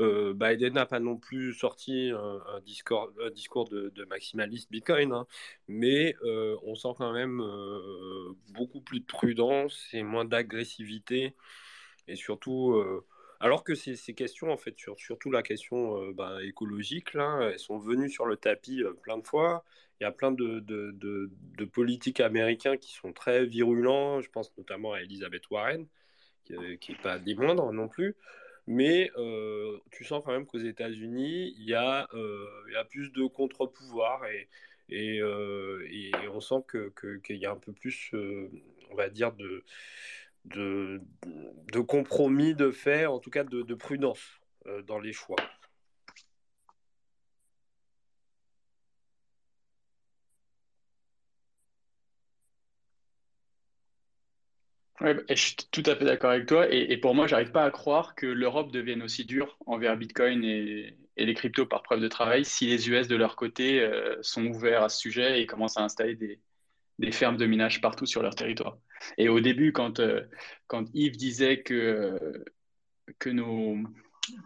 H: Euh, Biden n'a pas non plus sorti un, discours, de, maximaliste Bitcoin, hein, mais euh, on sent quand même beaucoup plus de prudence et moins d'agressivité, et surtout Alors que ces, questions, en fait, sur, surtout la question euh, bah, écologique, elles sont venues sur le tapis euh, plein de fois. Il y a plein de, politiques américains qui sont très virulents. Je pense notamment à Elizabeth Warren, qui n'est pas des moindres non plus. Mais euh, tu sens quand même qu'aux États-Unis, il, y a, plus de contre-pouvoir et, on sent qu'il y a un peu plus, on va dire, de de, compromis de fait, en tout cas de, de prudence euh, dans les choix.
C: Ouais, je suis tout à fait d'accord avec toi. Et, pour moi, j'arrive pas à croire que l'Europe devienne aussi dure envers Bitcoin et, et, les cryptos par preuve de travail si les US de leur côté euh, sont ouverts à ce sujet et commencent à installer des, des fermes de minage partout sur leur territoire. Et au début, quand, euh, quand Yves disait que, que, nos,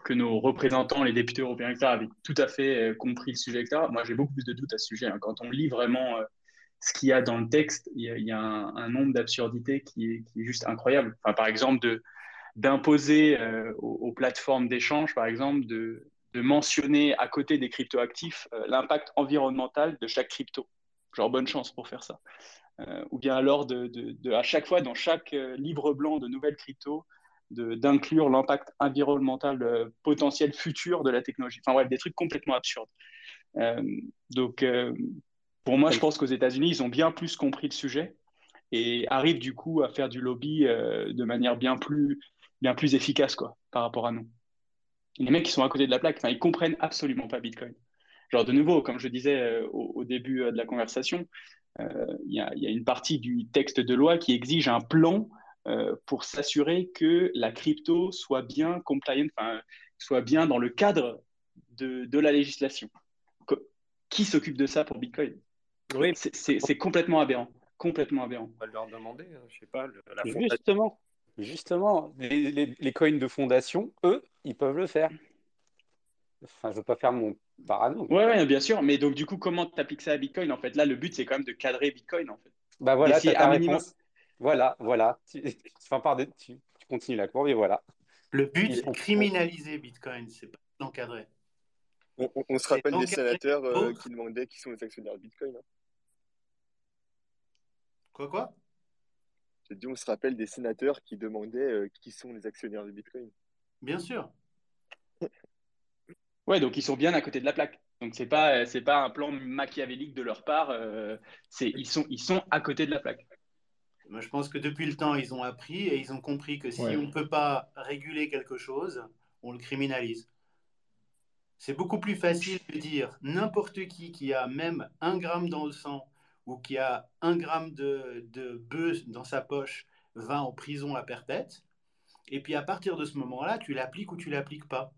C: que nos représentants, les députés européens, etc., avaient tout à fait euh, compris le sujet, etc., moi j'ai beaucoup plus de doutes à ce sujet. Hein. Quand on lit vraiment euh, ce qu'il y a dans le texte, il y a, un, nombre d'absurdités qui est, juste incroyable. Enfin, par exemple, d'imposer aux, plateformes d'échange, par exemple, de mentionner à côté des cryptoactifs l'impact environnemental de chaque crypto. Genre, bonne chance pour faire ça. Euh, ou bien alors, de, de, à chaque fois, dans chaque euh, livre blanc de nouvelles crypto, d'inclure l'impact environnemental euh, potentiel futur de la technologie. Enfin, ouais, des trucs complètement absurdes. donc, pour moi, je pense qu'aux États-Unis, ils ont bien plus compris le sujet et arrivent du coup à faire du lobby de manière bien plus, bien plus efficace quoi, par rapport à nous. Les mecs qui sont à côté de la plaque, ils comprennent absolument pas Bitcoin. Genre, de nouveau, comme je disais euh, au, début euh, de la conversation, euh, il y, a une partie du texte de loi qui exige un plan pour s'assurer que la crypto soit bien compliant, enfin, soit bien dans le cadre de, de la législation. Qui s'occupe de ça pour Bitcoin? Oui, c'est complètement aberrant, complètement aberrant.
H: On va leur demander, hein, je sais pas.
B: La justement, justement, les, les, les coins de fondation, eux, ils peuvent le faire. Enfin, je veux pas faire mon parano.
C: Ouais, ouais, bien sûr. Mais donc, du coup, comment tu appliques ça à Bitcoin En fait, là, le but, c'est quand même de cadrer Bitcoin, en fait.
B: Bah voilà, c'est ta. Voilà, voilà. Tu, [LAUGHS] tu, tu, continues la courbe et voilà.
F: Le but, c'est criminaliser Bitcoin, c'est pas l'encadrer.
K: On, se rappelle des sénateurs euh, qui demandaient qui sont les actionnaires de Bitcoin. Hein.
F: Quoi, quoi?
K: J'ai dit, on se rappelle des sénateurs qui demandaient euh, qui sont les actionnaires de Bitcoin.
F: Bien sûr.
C: Ouais, donc ils sont bien à côté de la plaque. Donc c'est pas c'est pas un plan machiavélique de leur part. Euh, c'est ils sont ils sont à côté de la plaque.
F: Moi, je pense que depuis le temps, ils ont appris et ils ont compris que si on ne peut pas réguler quelque chose, on le criminalise. C'est beaucoup plus facile de dire n'importe qui qui a même un gramme dans le sang ou qui a un gramme de, de bœuf dans sa poche va en prison à perpète. Et puis à partir de ce moment-là, tu l'appliques ou tu l'appliques pas.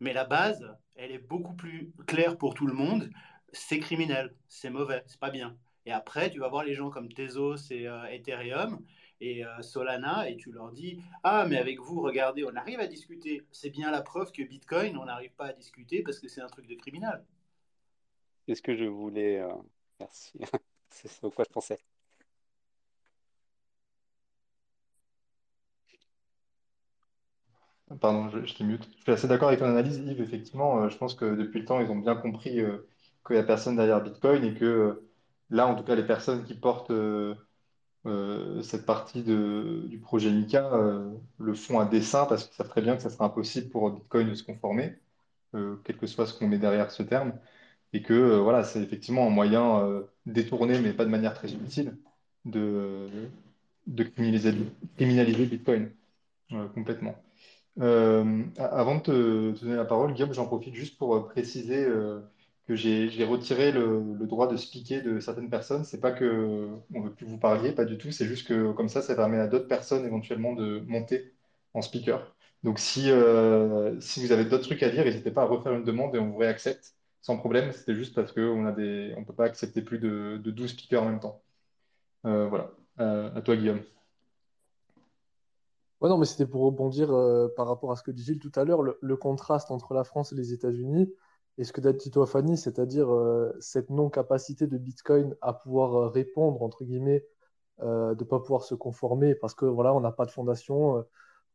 F: Mais la base, elle est beaucoup plus claire pour tout le monde. C'est criminel, c'est mauvais, c'est pas bien. Et après, tu vas voir les gens comme Tezos et euh, Ethereum et euh, Solana et tu leur dis Ah, mais avec vous, regardez, on arrive à discuter. C'est bien la preuve que Bitcoin, on n'arrive pas à discuter parce que c'est un truc de criminel.
B: Qu'est-ce que je voulais. Euh, merci. [LAUGHS] c'est ce quoi je pensais.
A: Pardon, je, je mute. Je suis assez d'accord avec ton analyse, Yves. Effectivement, euh, je pense que depuis le temps, ils ont bien compris euh, qu'il n'y a personne derrière Bitcoin et que euh, là, en tout cas, les personnes qui portent cette partie du projet Mika le font à dessein parce qu'ils savent très bien que ça sera impossible pour Bitcoin de se conformer, quel que soit ce qu'on met derrière ce terme, et que voilà, c'est effectivement un moyen détourné, mais pas de manière très utile, de, criminaliser Bitcoin complètement. Euh, avant de te, donner la parole, Guillaume, j'en profite juste pour euh, préciser euh, que j'ai retiré le, droit de speaker de certaines personnes. C'est pas que on veut plus vous parliez, pas du tout. C'est juste que comme ça, ça permet à d'autres personnes éventuellement de monter en speaker. Donc si, si vous avez d'autres trucs à dire, n'hésitez pas à refaire une demande et on vous réaccepte sans problème. C'était juste parce qu'on a des, on peut pas accepter plus de, de 12 speakers en même temps. voilà. à toi, Guillaume.
D: Ouais, non, mais c'était pour rebondir euh, par rapport à ce que dit Gilles tout à l'heure, le, contraste entre la France et les États-Unis, et ce que dit Tito Fanny, c'est-à-dire euh, cette non-capacité de Bitcoin à pouvoir euh, répondre, entre guillemets, de ne pas pouvoir se conformer parce que voilà, on n'a pas de fondation,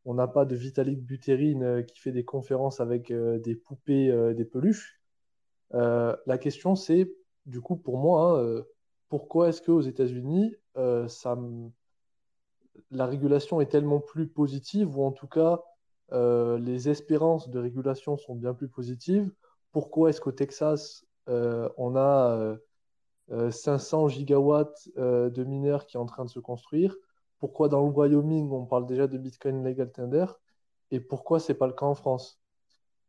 D: on n'a pas de Vitalik Buterin qui fait des conférences avec des poupées, des peluches. la question, c'est, du coup, pour moi, hein, pourquoi est-ce qu'aux États-Unis, ça, la régulation est tellement plus positive, ou en tout cas, les espérances de régulation sont bien plus positives Pourquoi est-ce qu'au Texas, on a 500 gigawatts de mineurs qui est en train de se construire? Pourquoi dans le Wyoming, on parle déjà de Bitcoin Legal Tender? Et pourquoi ce n'est pas le cas en France?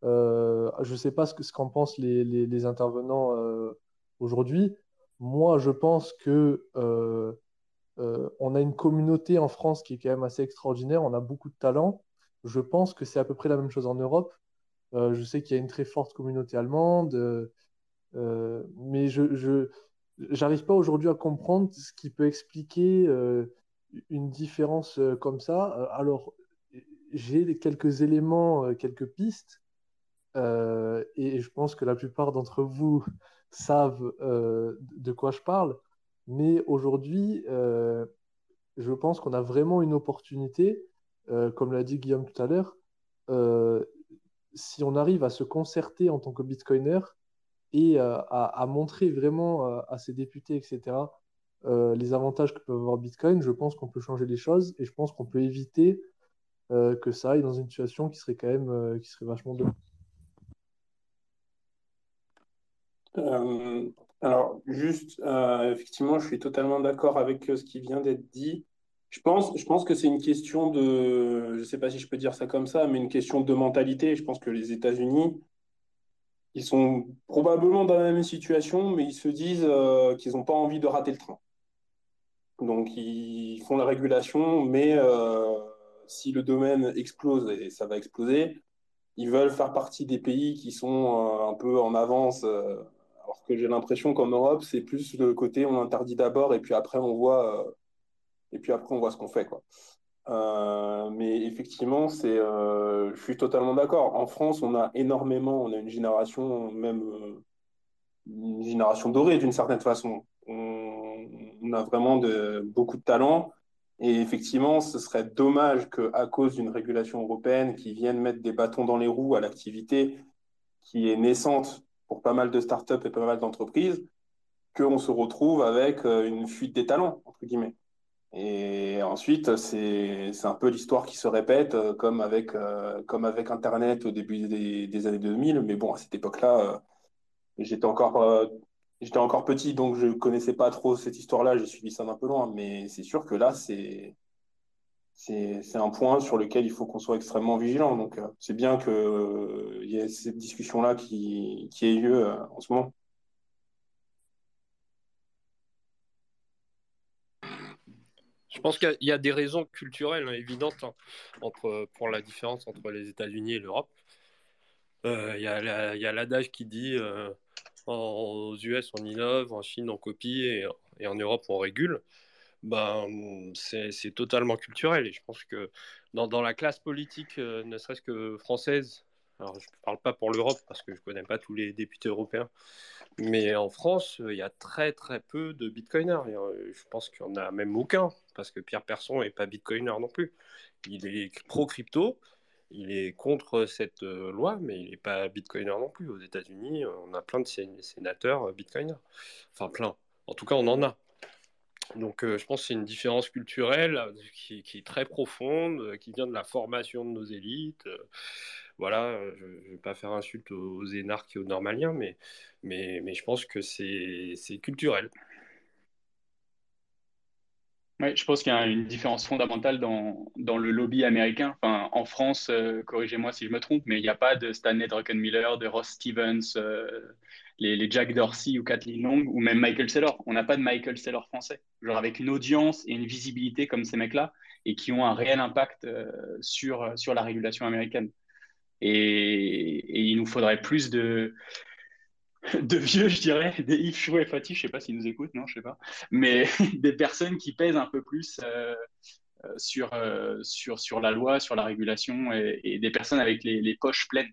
D: Euh, Je ne sais pas ce qu'en pensent les, intervenants euh, aujourd'hui. Moi, je pense que euh, on a une communauté en France qui est quand même assez extraordinaire. On a beaucoup de talent. Je pense que c'est à peu près la même chose en Europe. je sais qu'il y a une très forte communauté allemande, mais je n'arrive pas aujourd'hui à comprendre ce qui peut expliquer une différence euh, comme ça. Euh, alors, j'ai quelques éléments, euh, quelques pistes, et je pense que la plupart d'entre vous [LAUGHS] savent de quoi je parle. Mais aujourd'hui, je pense qu'on a vraiment une opportunité, comme l'a dit Guillaume tout à l'heure, si on arrive à se concerter en tant que bitcoiner et à, montrer vraiment à ces députés, etc., euh, les avantages que peut avoir Bitcoin, je pense qu'on peut changer les choses et je pense qu'on peut éviter euh, que ça aille dans une situation qui serait quand même euh, qui serait vachement de.
J: Alors, juste, effectivement, je suis totalement d'accord avec ce qui vient d'être dit. Je pense, je pense que c'est une question de, je ne sais pas si je peux dire ça comme ça, mais une question de mentalité. Je pense que les États-Unis, ils sont probablement dans la même situation, mais ils se disent qu'ils n'ont pas envie de rater le train. Donc, ils font la régulation, mais euh, si le domaine explose, et ça va exploser, ils veulent faire partie des pays qui sont euh, un peu en avance. Euh, alors que j'ai l'impression qu'en Europe, c'est plus le côté on interdit d'abord et puis après on voit, et puis après on voit ce qu'on fait. Quoi. mais effectivement, c'est, je suis totalement d'accord. En France, on a énormément, on a une génération, même une génération dorée d'une certaine façon. On, a vraiment beaucoup de talent. Et effectivement, ce serait dommage qu'à cause d'une régulation européenne qui vienne mettre des bâtons dans les roues à l'activité qui est naissante pas mal de startups et pas mal d'entreprises, qu'on se retrouve avec euh, une fuite des talents, entre guillemets. Et ensuite, c'est un peu l'histoire qui se répète, euh, comme avec, euh, comme avec Internet au début des, des années 2000. Mais bon, à cette époque-là, j'étais encore J'étais encore petit, donc je ne connaissais pas trop cette histoire-là, j'ai suivi ça d'un peu loin, mais c'est sûr que là, c'est c'est un point sur lequel il faut qu'on soit extrêmement vigilant. Donc, euh, c'est bien qu'il euh, y ait cette discussion-là qui, ait lieu euh, en ce moment.
H: Je pense qu'il y, a des raisons culturelles hein, évidentes hein, entre, pour la différence entre les États-Unis et l'Europe. Il y a l'adage qui dit aux US, on innove, en Chine, on copie et, en Europe, on régule. Ben, c'est totalement culturel. Et je pense que dans, la classe politique, euh, ne serait-ce que française, alors je ne parle pas pour l'Europe parce que je ne connais pas tous les députés européens, mais en France, il y a très très peu de bitcoiners. Euh, je pense qu'il n'y en a même aucun parce que Pierre Persson n'est pas bitcoiner non plus. Il est pro-crypto, il est contre cette euh, loi, mais il n'est pas bitcoiner non plus. Aux États-Unis, on a plein de sénateurs bitcoiners. Enfin, plein. En tout cas, on en a. Donc, euh, je pense que c'est une différence culturelle qui, est très profonde, qui vient de la formation de nos élites. voilà, je ne vais pas faire insulte aux énarques et aux normaliens, mais, mais je pense que c'est culturel
C: je pense qu'il y a une différence fondamentale dans, dans le lobby américain. Enfin, en France, euh, corrigez-moi si je me trompe, mais il n'y a pas de Stanley Druckenmiller, de Ross Stevens, euh, les, Jack Dorsey ou Kathleen Long, ou même Michael Saylor. On n'a pas de Michael Saylor français, genre avec une audience et une visibilité comme ces mecs-là, et qui ont un réel impact euh, sur, sur la régulation américaine. Et, il nous faudrait plus de, [LAUGHS] de vieux, je dirais, des Yves et Fatih, je sais pas s'ils nous écoutent, non, je sais pas, mais [LAUGHS] des personnes qui pèsent un peu plus euh, euh, sur, euh, sur, sur la loi, sur la régulation et, des personnes avec les, poches pleines.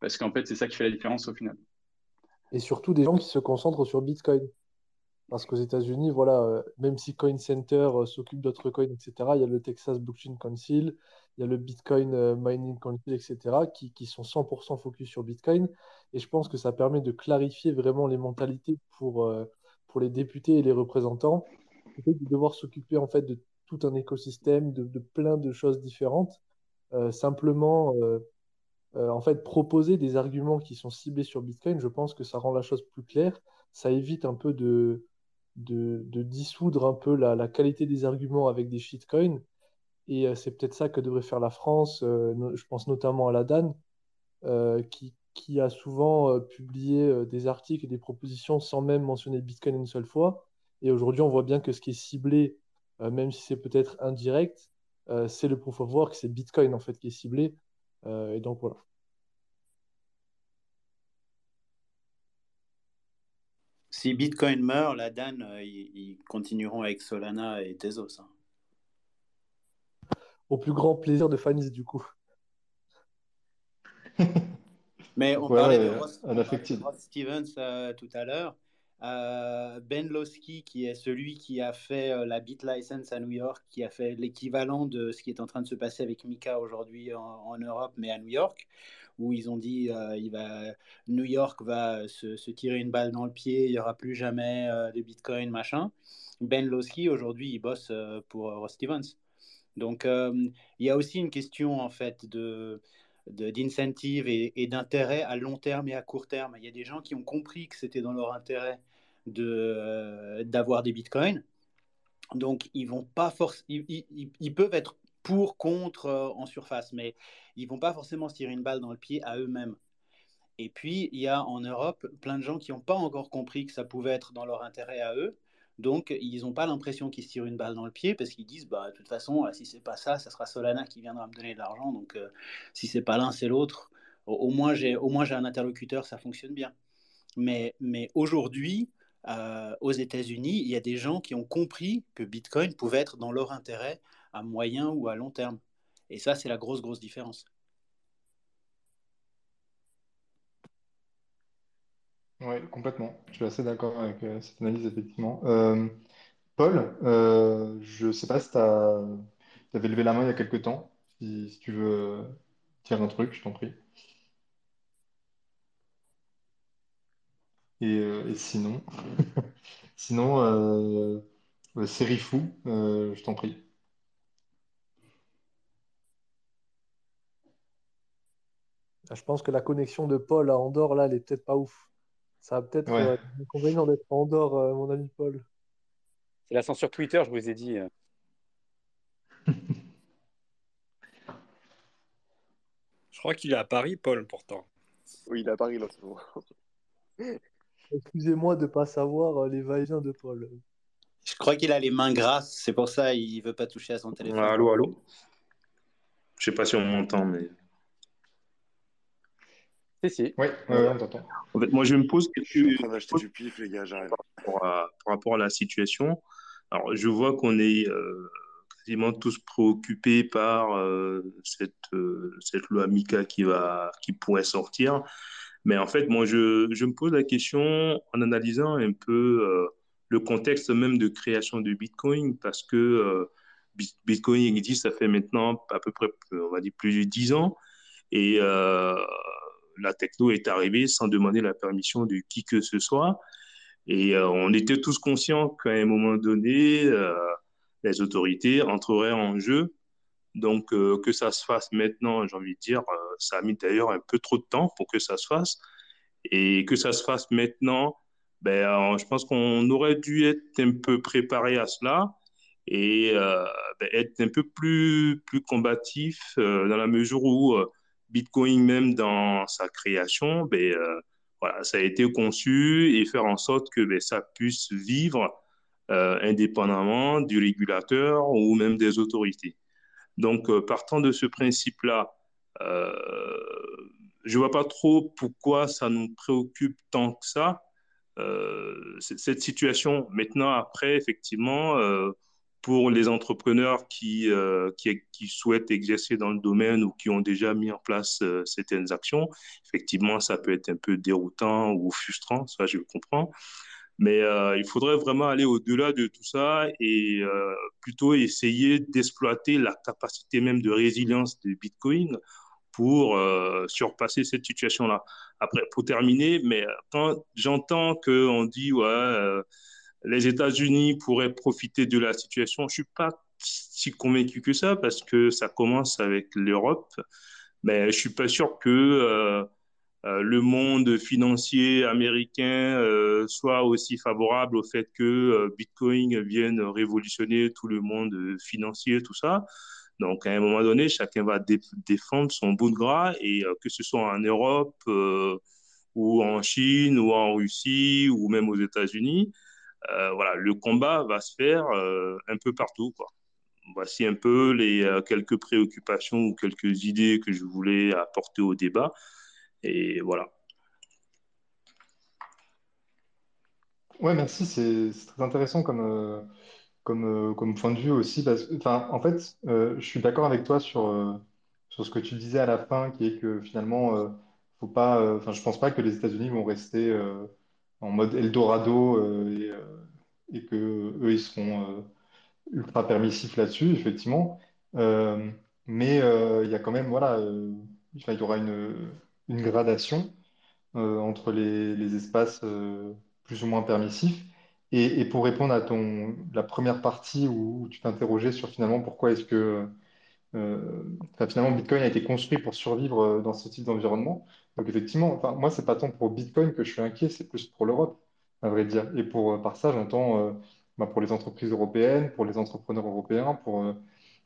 C: Parce qu'en fait, c'est ça qui fait la différence au final.
D: Et surtout des gens qui se concentrent sur Bitcoin. Parce qu'aux États-Unis, voilà, même si Coin Center s'occupe d'autres coins, etc., il y a le Texas Blockchain Council, il y a le Bitcoin euh, Mining Council, etc., qui, qui sont 100% focus sur Bitcoin. Et je pense que ça permet de clarifier vraiment les mentalités pour, pour les députés et les représentants, de devoir s'occuper en fait de tout un écosystème, de, de plein de choses différentes. simplement, en fait, proposer des arguments qui sont ciblés sur Bitcoin, je pense que ça rend la chose plus claire. Ça évite un peu de, de, dissoudre un peu la, qualité des arguments avec des shitcoins. Et euh, c'est peut-être ça que devrait faire la France. Euh, je pense notamment à la DAN, euh, qui, a souvent publié des articles et des propositions sans même mentionner Bitcoin une seule fois. Et aujourd'hui, on voit bien que ce qui est ciblé, même si c'est peut-être indirect, c'est le proof of work, c'est Bitcoin en fait qui est ciblé. et donc voilà.
E: Si Bitcoin meurt, la Dan, ils, continueront avec Solana et Tezos. Hein.
D: Au plus grand plaisir de Fanis, du coup. [LAUGHS]
E: Mais on parlait de Ross, Stevens euh, tout à l'heure. Euh, ben Losky, qui est celui qui a fait la BitLicense à New York, qui a fait l'équivalent de ce qui est en train de se passer avec Mika aujourd'hui en, Europe, mais à New York où ils ont dit euh, il va, New York va se, tirer une balle dans le pied, il n'y aura plus jamais euh, de Bitcoin, machin. Ben Losky, aujourd'hui, il bosse euh, pour Ross Stevens. Donc, il y a aussi une question, en fait, de et, d'intérêt à long terme et à court terme. Il y a des gens qui ont compris que c'était dans leur intérêt de d'avoir des bitcoins. Donc, ils vont pas ils, ils, peuvent être pour, contre, euh, en surface, mais ils vont pas forcément se tirer une balle dans le pied à eux-mêmes. Et puis, il y a en Europe plein de gens qui n'ont pas encore compris que ça pouvait être dans leur intérêt à eux. Donc, ils n'ont pas l'impression qu'ils se tirent une balle dans le pied parce qu'ils disent, bah, de toute façon, si c'est pas ça, ça sera Solana qui viendra me donner de l'argent. Donc, euh, si c'est pas l'un, c'est l'autre. Au, moins, j'ai, au moins, j'ai un interlocuteur, ça fonctionne bien. Mais, mais aujourd'hui, euh, aux États-Unis, il y a des gens qui ont compris que Bitcoin pouvait être dans leur intérêt à moyen ou à long terme. Et ça, c'est la grosse, grosse différence.
A: Oui, complètement. Je suis assez d'accord avec euh, cette analyse, effectivement. Euh, Paul, euh, je ne sais pas si tu avais levé la main il y a quelques temps. Si, tu veux dire un truc, je t'en prie. Et, sinon, [LAUGHS] sinon série fou, je t'en prie.
D: Ah, je pense que la connexion de Paul à Andorre, là, elle est peut-être pas ouf. Ça a peut-être
A: ouais.
D: euh, d'être à Andorre, euh, mon ami Paul.
B: C'est l'ascenseur Twitter, je vous ai dit. Euh. [LAUGHS]
H: je crois qu'il est à Paris, Paul, pourtant.
L: Oui, il est à Paris, là, [LAUGHS]
D: Excusez-moi de ne pas savoir les va de Paul.
E: Je crois qu'il a les mains grasses, c'est pour ça qu'il ne veut pas toucher à son téléphone.
M: Allô, allô? Je sais pas si on m'entend, mais.
B: Si, si.
A: Oui, on t'entend.
M: En fait, moi, je me pose
L: Je suis en train d'acheter du pif, les gars, j'arrive.
M: Par, rapport à la situation. Alors, je vois qu'on est euh, quasiment tous préoccupés par euh, cette, euh, cette loi MICA qui, va, qui pourrait sortir. Mais en fait, moi, je, je me pose la question en analysant un peu le contexte même de création de Bitcoin, parce que Bitcoin existe, ça fait maintenant à peu près, on va dire, plus de 10 ans. Et la techno est arrivée sans demander la permission de qui que ce soit. Et euh, on était tous conscients qu'à un moment donné, euh, les autorités entreraient en jeu. Donc, euh, que ça se fasse maintenant, j'ai envie de dire, ça a mis d'ailleurs un peu trop de temps pour que ça se fasse. Et que ça se fasse maintenant, ben, je pense qu'on aurait dû être un peu préparé à cela et ben, être un peu plus, plus combatif dans la mesure où Bitcoin même dans sa création, ben, euh, voilà, ça a été conçu et faire en sorte que ben, ça puisse vivre euh, indépendamment du régulateur ou même des autorités. Donc, euh, partant de ce principe-là, je ne vois pas trop pourquoi ça nous préoccupe tant que ça. cette situation, maintenant, après, effectivement, pour les entrepreneurs qui, euh, qui, qui, souhaitent exercer dans le domaine ou qui ont déjà mis en place euh, certaines actions, effectivement, ça peut être un peu déroutant ou frustrant, ça je comprends. Mais euh, il faudrait vraiment aller au-delà de tout ça et plutôt essayer d'exploiter la capacité même de résilience de Bitcoin pour surpasser cette situation-là. Après, pour terminer, mais quand j'entends qu'on dit ouais, les États-Unis pourraient profiter de la situation, je suis pas si convaincu que ça parce que ça commence avec l'Europe, mais je suis pas sûr que euh, le monde financier américain euh, soit aussi favorable au fait que euh, Bitcoin vienne révolutionner tout le monde financier, tout ça. Donc, à un moment donné, chacun va défendre son bout de gras et que ce soit en Europe ou en Chine ou en Russie ou même aux États-Unis, voilà, le combat va se faire un peu partout. Voici un peu les quelques préoccupations ou quelques idées que je voulais apporter au débat. Et voilà.
A: Ouais, merci. C'est très intéressant comme, euh, comme, euh, point de vue aussi. En fait, euh, je suis d'accord avec toi sur, sur ce que tu disais à la fin, qui est que finalement, faut pas, je pense pas que les États-Unis vont rester en mode Eldorado et, et que eux, ils seront ultra permissifs là-dessus, effectivement. mais il y a quand même, voilà, il y aura une gradation euh, entre les, espaces euh, plus ou moins permissifs. Et, pour répondre à ton, la première partie où, tu t'interrogeais sur finalement pourquoi est-ce que euh, finalement Bitcoin a été construit pour survivre dans ce type d'environnement. Donc effectivement, enfin, moi, c'est pas tant pour Bitcoin que je suis inquiet, c'est plus pour l'Europe, à vrai dire. Et pour, par ça, j'entends bah, pour les entreprises européennes, pour les entrepreneurs européens, pour,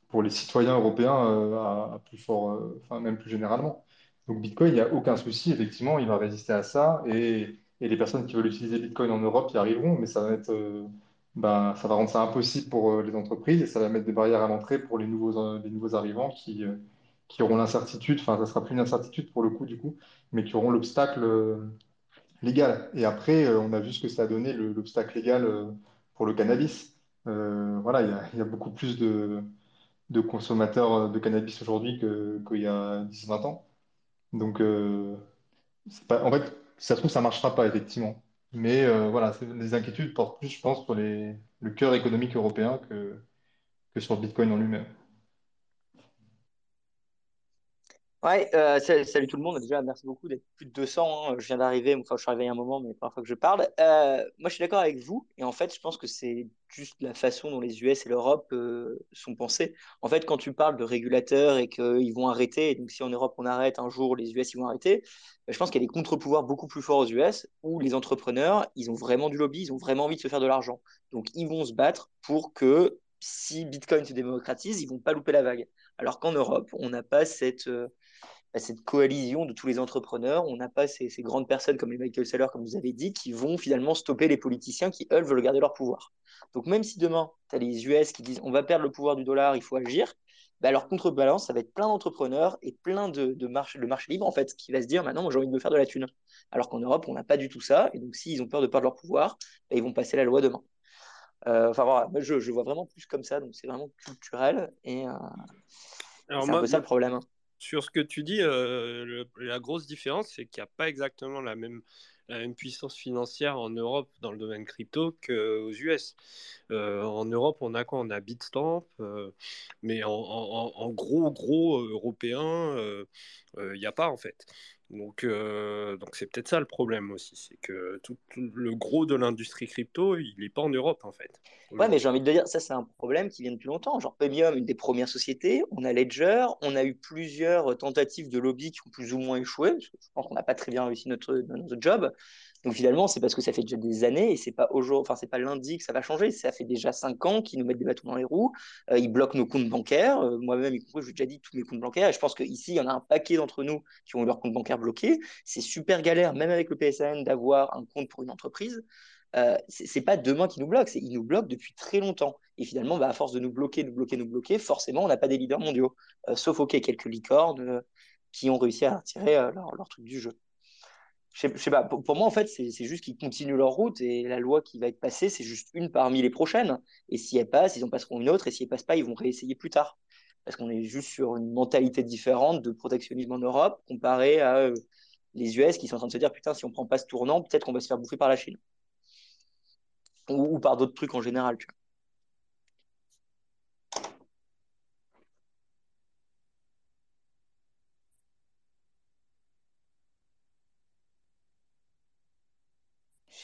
A: pour les citoyens européens à, plus fort, enfin même plus généralement. Donc Bitcoin, il n'y a aucun souci, effectivement, il va résister à ça et, et les personnes qui veulent utiliser Bitcoin en Europe y arriveront, mais ça va être, euh, ben, ça va rendre ça impossible pour euh, les entreprises et ça va mettre des barrières à l'entrée pour les nouveaux, euh, les nouveaux arrivants qui, qui auront l'incertitude, enfin, ça sera plus une incertitude pour le coup, du coup, mais qui auront l'obstacle légal. Et après, on a vu ce que ça a donné, l'obstacle légal pour le cannabis. voilà, il y a, beaucoup plus de, consommateurs de cannabis aujourd'hui qu'il y a 10-20 ans. Donc, euh, en fait, ça se trouve, ça ne marchera pas, effectivement. Mais euh, voilà, les inquiétudes portent plus, je pense, sur les, le cœur économique européen que, que sur Bitcoin en lui-même.
N: Ouais, euh, salut tout le monde. Déjà, merci beaucoup d'être plus de 200. Hein. Je viens d'arriver, enfin, je suis arrivé il y a un moment, mais parfois que je parle. Euh, moi, je suis d'accord avec vous. Et en fait, je pense que c'est juste la façon dont les US et l'Europe euh, sont pensés. En fait, quand tu parles de régulateurs et qu'ils vont arrêter, donc si en Europe on arrête un jour, les US ils vont arrêter, bah, je pense qu'il y a des contre-pouvoirs beaucoup plus forts aux US où les entrepreneurs, ils ont vraiment du lobby, ils ont vraiment envie de se faire de l'argent. Donc, ils vont se battre pour que si Bitcoin se démocratise, ils vont pas louper la vague. Alors qu'en Europe, on n'a pas cette cette coalition de tous les entrepreneurs. On n'a pas ces, grandes personnes comme les Michael Saylor, comme vous avez dit, qui vont finalement stopper les politiciens qui, eux, veulent garder leur pouvoir. Donc même si demain, tu as les US qui disent on va perdre le pouvoir du dollar, il faut agir, bah, leur contrebalance, ça va être plein d'entrepreneurs et plein de, de marché, de marché libre, en fait, qui va se dire maintenant, moi j'ai envie de me faire de la thune. Alors qu'en Europe, on n'a pas du tout ça. Et donc s'ils ont peur de perdre leur pouvoir, bah, ils vont passer la loi demain. Euh, enfin voilà, je, je, vois vraiment plus comme ça, donc c'est vraiment culturel et euh, c'est un peu ça le problème.
H: Sur ce que tu dis, euh, la grosse différence, c'est qu'il n'y a pas exactement la même, la même puissance financière en Europe dans le domaine crypto qu'aux US. Euh, en Europe, on a quoi? On a Bitstamp, euh, mais en, en, gros, gros européen, il n'y a pas en fait. Donc, euh, donc c'est peut-être ça le problème aussi, c'est que tout, le gros de l'industrie crypto, il n'est pas en Europe en fait.
N: Ouais, mais j'ai envie de dire, ça c'est un problème qui vient depuis longtemps. Genre Premium, une des premières sociétés, on a Ledger, on a eu plusieurs tentatives de lobby qui ont plus ou moins échoué. Parce que je pense qu'on n'a pas très bien réussi notre, notre job. Donc finalement, c'est parce que ça fait déjà des années et c'est pas aujourd'hui, enfin c'est pas lundi que ça va changer. Ça fait déjà cinq ans qu'ils nous mettent des bâtons dans les roues. Euh, ils bloquent nos comptes bancaires. Euh, moi-même, je j'ai déjà dit tous mes comptes bancaires. Et je pense qu'ici, il y en a un paquet d'entre nous qui ont leur compte bancaire bloqué. C'est super galère, même avec le PSN, d'avoir un compte pour une entreprise. Euh, c'est pas demain qu'ils nous bloquent, ils nous bloquent depuis très longtemps. Et finalement, bah, à force de nous bloquer, nous bloquer, nous bloquer, forcément, on n'a pas des leaders mondiaux. sauf, ok, quelques licornes qui ont réussi à tirer leur truc du jeu je sais, pas, pour, moi, en fait, c'est juste qu'ils continuent leur route et la loi qui va être passée, c'est juste une parmi les prochaines. Et si elle passe, ils en passeront une autre. Et si elle passe pas, ils vont réessayer plus tard. Parce qu'on est juste sur une mentalité différente de protectionnisme en Europe comparé à euh, les US qui sont en train de se dire putain, si on prend pas ce tournant, peut-être qu'on va se faire bouffer par la Chine. ou, ou par d'autres trucs en général. Tu vois.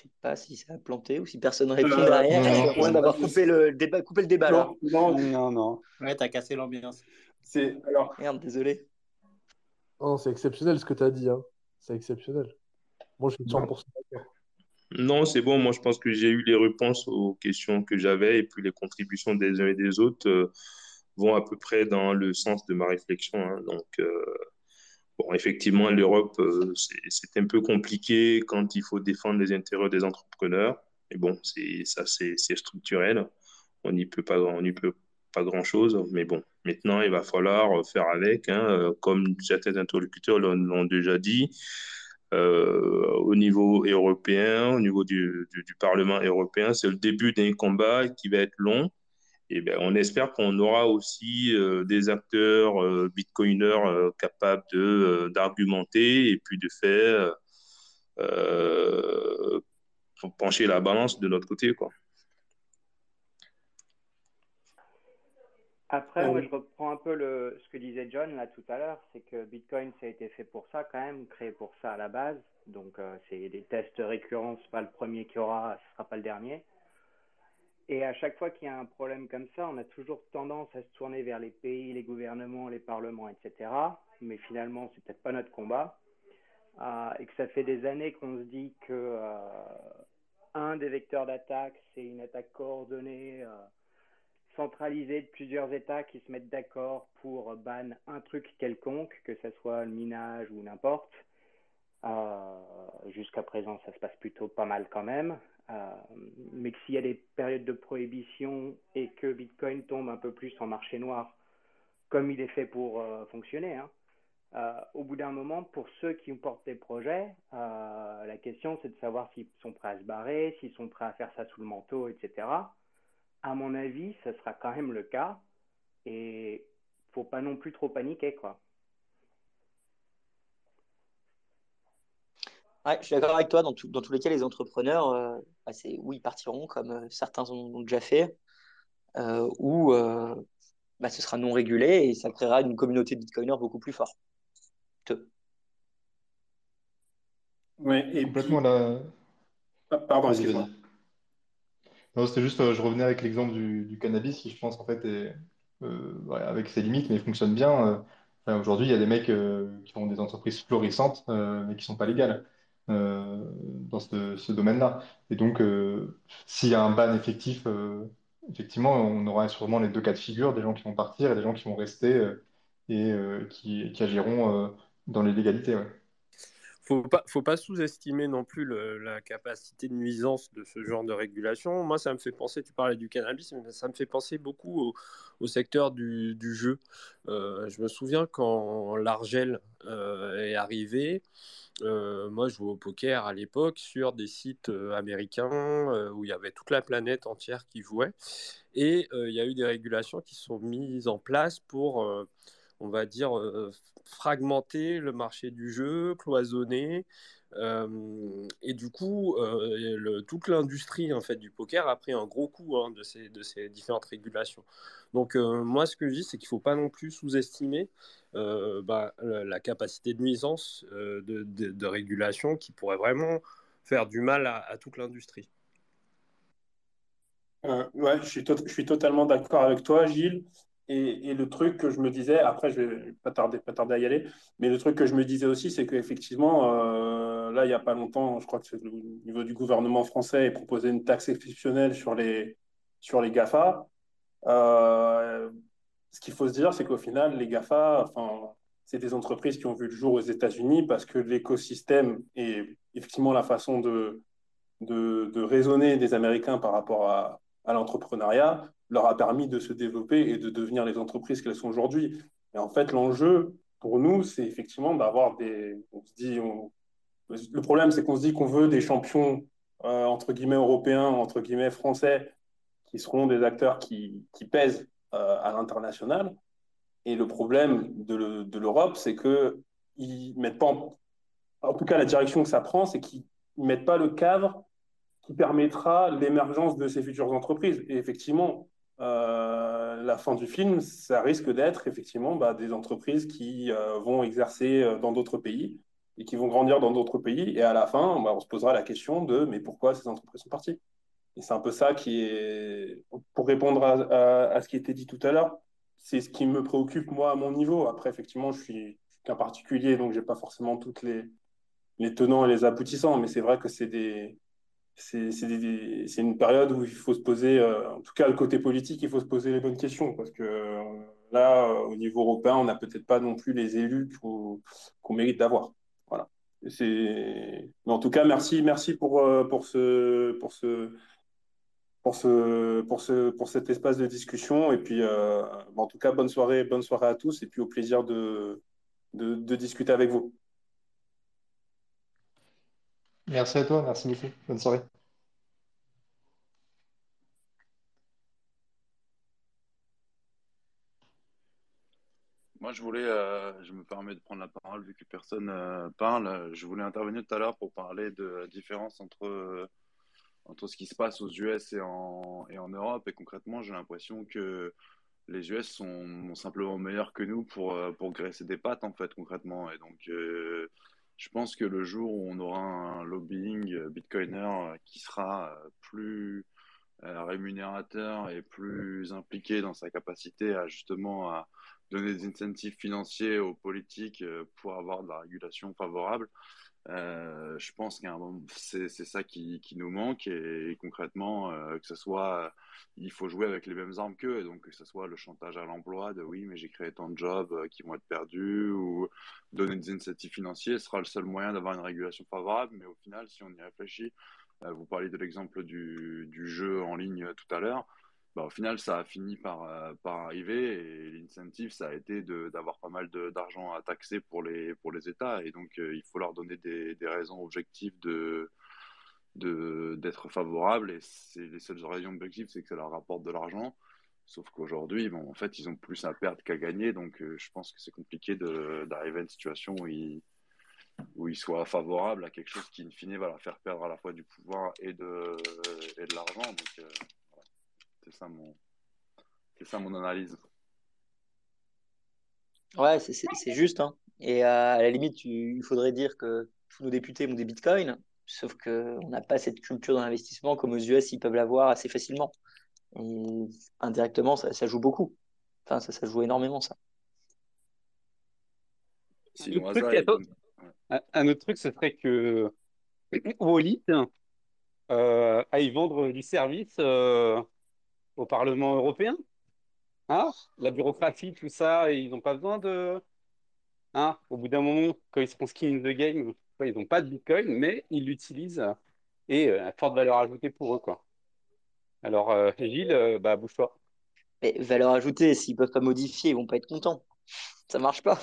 N: Sais pas si ça a planté ou si personne répond
J: Euh,
N: derrière.
A: non, non,
N: d'avoir coupé le débat, coupé le débat là.
J: Non, non,
B: Non, non.
L: Ouais, t'as cassé l'ambiance.
J: c'est alors
N: Merde, désolé.
D: Non, c'est exceptionnel ce que tu as dit. Hein. C'est exceptionnel. Moi, je suis 100% d'accord.
M: Non, c'est bon. Moi, je pense que j'ai eu les réponses aux questions que j'avais et puis les contributions des uns et des autres euh, vont à peu près dans le sens de ma réflexion. hein. Donc, euh, bon, effectivement, l'Europe, euh, c'est un peu compliqué quand il faut défendre les intérêts des entrepreneurs. Mais bon, ça, c'est structurel. On n'y peut pas, pas grand-chose. Mais bon, maintenant, il va falloir faire avec, hein, euh, comme certains interlocuteurs l'ont déjà dit euh, au niveau européen, au niveau du Parlement européen. C'est le début d'un combat qui va être long. Et ben, on espère qu'on aura aussi euh, des acteurs euh, bitcoiners euh, capables de, euh, d'argumenter et puis de faire euh, pencher la balance de notre côté, quoi.
O: Après, moi, je reprends un peu le, ce que disait John là tout à l'heure, c'est que Bitcoin, ça a été fait pour ça quand même, créé pour ça à la base. Donc, euh, c'est des tests récurrents, c'est pas le premier qu'il y aura, ce sera pas le dernier. Et à chaque fois qu'il y a un problème comme ça, on a toujours tendance à se tourner vers les pays, les gouvernements, les parlements, etc. Mais finalement, c'est peut-être pas notre combat. Euh, et que ça fait des années qu'on se dit que euh, un des vecteurs d'attaque, c'est une attaque coordonnée, euh, centralisée de plusieurs États qui se mettent d'accord pour ban un truc quelconque, que ce soit le minage ou n'importe. Jusqu'à présent, ça se passe plutôt pas mal quand même. Euh, mais que s'il y a des périodes de prohibition et que Bitcoin tombe un peu plus en marché noir, comme il est fait pour euh, fonctionner, hein, euh, au bout d'un moment, pour ceux qui portent des projets, la question c'est de savoir s'ils sont prêts à se barrer, s'ils sont prêts à faire ça sous le manteau, etc. À mon avis, ce sera quand même le cas et faut pas non plus trop paniquer, quoi.
N: Ouais, je suis d'accord avec toi. Dans, tout- dans tous les cas, les entrepreneurs, euh, bah, c'est où ils partiront, comme euh, certains ont, ont déjà fait, euh, ou euh, bah, ce sera non régulé et ça créera une communauté de bitcoiners beaucoup plus forte.
J: ouais, et puis,
A: Complètement là.
J: ah, pardon, excuse-moi.
A: Non, c'était juste, euh, je revenais avec l'exemple du, du cannabis qui, je pense, en fait, est, euh, ouais, avec ses limites, mais fonctionne bien. euh. Enfin, aujourd'hui, il y a des mecs euh, qui ont des entreprises florissantes, euh, mais qui sont pas légales euh, dans ce, domaine-là. Et donc, euh, s'il y a un ban effectif, euh, effectivement, on aura sûrement les deux cas de figure, des gens qui vont partir et des gens qui vont rester et qui, agiront dans l'illégalité. Ouais.
H: faut pas, faut pas sous-estimer non plus la capacité de nuisance de ce genre de régulation. Moi, ça me fait penser, tu parlais du cannabis, ça me fait penser beaucoup au, secteur du, jeu. Je me souviens quand l'Argel est arrivé, euh, moi, je jouais au poker à l'époque sur des sites euh, américains euh, où il y avait toute la planète entière qui jouait. Et il y a eu des régulations qui sont mises en place pour, on va dire, fragmenter le marché du jeu, cloisonner. Et du coup, toute l'industrie en fait, du poker a pris un gros coup hein, de, ces, de ces différentes régulations. Donc moi, ce que je dis, c'est qu'il ne faut pas non plus sous-estimer euh, bah, la, capacité de nuisance euh, de, régulation qui pourrait vraiment faire du mal à, toute l'industrie.
J: Euh, ouais, je suis, totalement d'accord avec toi, Gilles. Et, le truc que je me disais, après, je vais pas tarder, à y aller, mais le truc que je me disais aussi, c'est qu'effectivement, euh, là, il n'y a pas longtemps, je crois que c'est au niveau du gouvernement français, il proposait une taxe exceptionnelle sur les, sur les GAFA. Ce qu'il faut se dire, c'est qu'au final, les GAFA, enfin, c'est des entreprises qui ont vu le jour aux États-Unis parce que l'écosystème et effectivement la façon de, de, raisonner des Américains par rapport à, l'entrepreneuriat leur a permis de se développer et de devenir les entreprises qu'elles sont aujourd'hui. Et en fait, l'enjeu pour nous, c'est effectivement d'avoir des. On se dit, le problème, c'est qu'on se dit qu'on veut des champions euh, entre guillemets européens, entre guillemets français, qui seront des acteurs qui, qui pèsent à l'international. Et le problème de, le- de l'Europe, c'est que ils mettent pas en, tout cas la direction que ça prend, c'est qu'ils mettent pas le cadre qui permettra l'émergence de ces futures entreprises. Et effectivement, euh, la fin du film, ça risque d'être effectivement bah, des entreprises qui euh, vont exercer euh, dans d'autres pays et qui vont grandir dans d'autres pays. Et à la fin, bah, on se posera la question de mais pourquoi ces entreprises sont parties? Et c'est un peu ça qui est, pour répondre à, à, ce qui était dit tout à l'heure, c'est ce qui me préoccupe moi à mon niveau. Après, effectivement, je suis, qu'un particulier, donc j'ai pas forcément toutes les, les tenants et les aboutissants, mais c'est vrai que c'est des c'est une période où il faut se poser, euh, en tout cas le côté politique, il faut se poser les bonnes questions parce que euh, là, euh, au niveau européen, on n'a peut-être pas non plus les élus qu'on mérite d'avoir. Voilà. Mais en tout cas, merci, merci pour, pour, ce, pour, ce, pour, ce, pour, ce, pour cet espace de discussion. Et puis, en tout cas, bonne soirée, bonne soirée à tous et puis au plaisir de, de, de discuter avec vous.
A: Merci à toi, merci beaucoup. Bonne soirée.
L: Moi, je voulais, euh, je me permets de prendre la parole vu que personne euh, parle. Je voulais intervenir tout à l'heure pour parler de la différence entre, euh, entre ce qui se passe aux US et en, et en Europe. Et concrètement, j'ai l'impression que les US sont, simplement meilleurs que nous pour, pour graisser des pattes, en fait, concrètement. Et donc, je pense que le jour où on aura un lobbying euh, bitcoiner euh, qui sera euh, plus rémunérateur et plus impliqué dans sa capacité à justement à donner des incentives financiers aux politiques pour avoir de la régulation favorable, euh, je pense que c'est ça qui, qui, nous manque et, concrètement, euh, que ce soit, il faut jouer avec les mêmes armes qu'eux, donc que ce soit le chantage à l'emploi de oui, mais j'ai créé tant de jobs euh, qui vont être perdus, ou donner des incentives financiers sera le seul moyen d'avoir une régulation favorable, mais au final, si on y réfléchit, vous parliez de l'exemple du, du, jeu en ligne tout à l'heure, bah, au final, ça a fini par, euh, par arriver et l'incentive, ça a été d'avoir pas mal d'argent à taxer pour les, pour les États. Et donc, euh, il faut leur donner des, des raisons objectives de d'être favorables. Et les seules raisons objectives, c'est que ça leur rapporte de l'argent. Sauf qu'aujourd'hui, bon, en fait, ils ont plus à perdre qu'à gagner. Donc, euh, je pense que c'est compliqué d'arriver à une situation où ils, où ils soient favorables à quelque chose qui, in fine, va leur faire perdre à la fois du pouvoir et de, et de l'argent. Donc, c'est ça mon, c'est ça mon analyse.
N: Ouais, c'est juste. Hein. Et à la limite, il faudrait dire que tous nos députés ont des bitcoins, sauf qu'on n'a pas cette culture d'investissement comme aux US, ils peuvent l'avoir assez facilement. Et indirectement, ça, ça, joue beaucoup. Enfin, ça, ça joue énormément, ça.
B: un, autre truc, ce serait que [CLEARS THROAT] Wallet euh, aille vendre du service euh, au Parlement européen. Hein? La bureaucratie, tout ça, ils n'ont pas besoin de. Hein? Au bout d'un moment, quand ils seront skin in the game, ils n'ont pas de bitcoin, mais ils l'utilisent et euh, à forte valeur ajoutée pour eux. Quoi. Alors, euh, Gilles, euh, bah, bouge-toi.
N: Mais valeur ajoutée, s'ils ne peuvent pas modifier, ils vont pas être contents. Ça marche pas.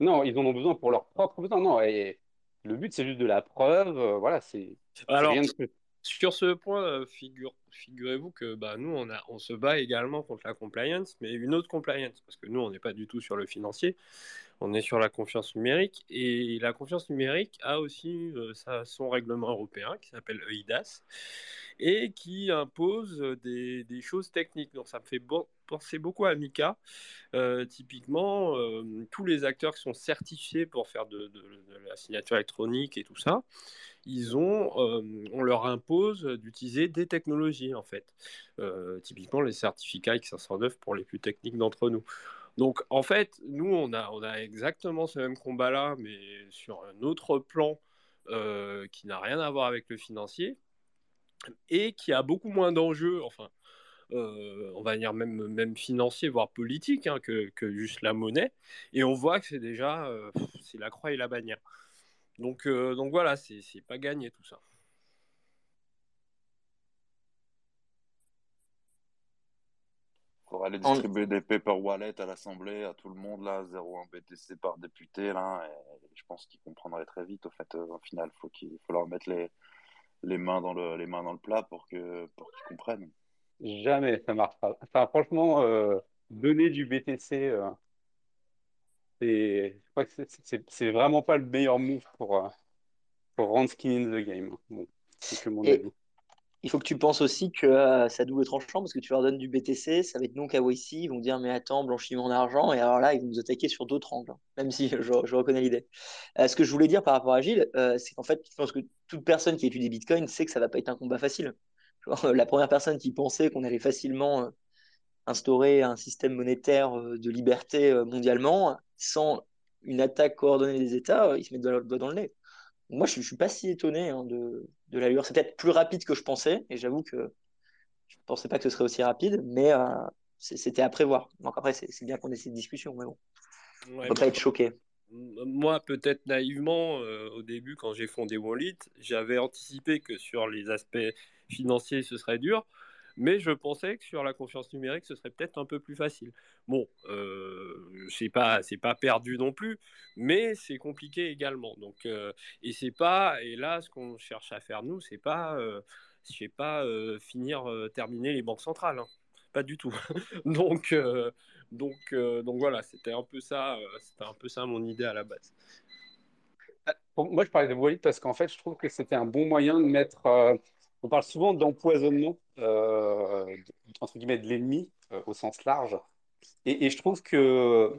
B: Non, ils en ont besoin pour leur propre besoin. Non, et le but, c'est juste de la preuve. voilà, c'est.
H: Alors, rien de... Sur ce point, euh, figure, figurez-vous que bah, nous, on, on se bat également contre la compliance, mais une autre compliance, parce que nous, on n'est pas du tout sur le financier, on est sur la confiance numérique, et la confiance numérique a aussi euh, son règlement européen qui s'appelle EIDAS, et qui impose des, choses techniques. Donc ça me fait penser beaucoup à Mika. Euh, typiquement, tous les acteurs qui sont certifiés pour faire de, de, la signature électronique et tout ça, ils ont, euh, on leur impose d'utiliser des technologies en fait. Euh, typiquement les certificats X509 pour les plus techniques d'entre nous. Donc en fait, nous on a, exactement ce même combat-là, mais sur un autre plan euh, qui n'a rien à voir avec le financier et qui a beaucoup moins d'enjeux, enfin, on va dire même, même financier, voire politique, hein, que, juste la monnaie. Et on voit que c'est déjà, c'est la croix et la bannière. Donc, euh, donc voilà, c'est pas gagné tout ça.
L: Il faudra aller distribuer des paper wallets à l'Assemblée, à tout le monde, là, 0,1 BTC par député, là, et je pense qu'ils comprendraient très vite, au fait, euh, au final, faut il faut leur mettre les, les, mains dans le, les mains dans le plat pour qu'ils pour qu'ils comprennent.
B: Jamais, ça marche pas. Enfin, franchement, euh, donner du BTC je crois que c'est vraiment pas le meilleur move pour, euh, pour rendre skin in the game. Bon, c'est que mon
N: et, il faut que tu penses aussi que euh, ça double tranchant parce que tu leur donnes du BTC, ça va être non KYC, ils vont dire mais attends, blanchiment d'argent, et alors là, ils vont nous attaquer sur d'autres angles, hein, même si [LAUGHS] je, reconnais l'idée. Euh, ce que je voulais dire par rapport à Gilles, euh, c'est qu'en fait, je pense que toute personne qui étudie Bitcoin sait que ça va pas être un combat facile. La première personne qui pensait qu'on allait facilement instaurer un système monétaire de liberté mondialement sans une attaque coordonnée des États, il se met le doigt dans le nez moi, je ne suis pas si étonné hein, de, de l'allure. C'est peut-être plus rapide que je pensais, et j'avoue que je ne pensais pas que ce serait aussi rapide, mais euh, c'était à prévoir. Donc après, c'est bien qu'on ait cette discussion, mais bon. Ouais, on peut pas être choqué.
H: Moi, peut-être naïvement, euh, au début, quand j'ai fondé Wallet, j'avais anticipé que sur les aspects financiers, ce serait dur mais je pensais que sur la confiance numérique, ce serait peut-être un peu plus facile. Bon, euh, c'est pas c'est pas perdu non plus, mais c'est compliqué également. Donc euh, et c'est pas et là ce qu'on cherche à faire nous, c'est pas euh, pas euh, finir terminer les banques centrales, hein. pas du tout. [LAUGHS] donc donc donc voilà, c'était un peu ça, c'était un peu ça mon idée à la base.
B: Moi, je parlais de Wallet parce qu'en fait, je trouve que c'était un bon moyen de mettre on parle souvent d'empoisonnement, euh, entre guillemets, de l'ennemi euh, au sens large. Et, je trouve que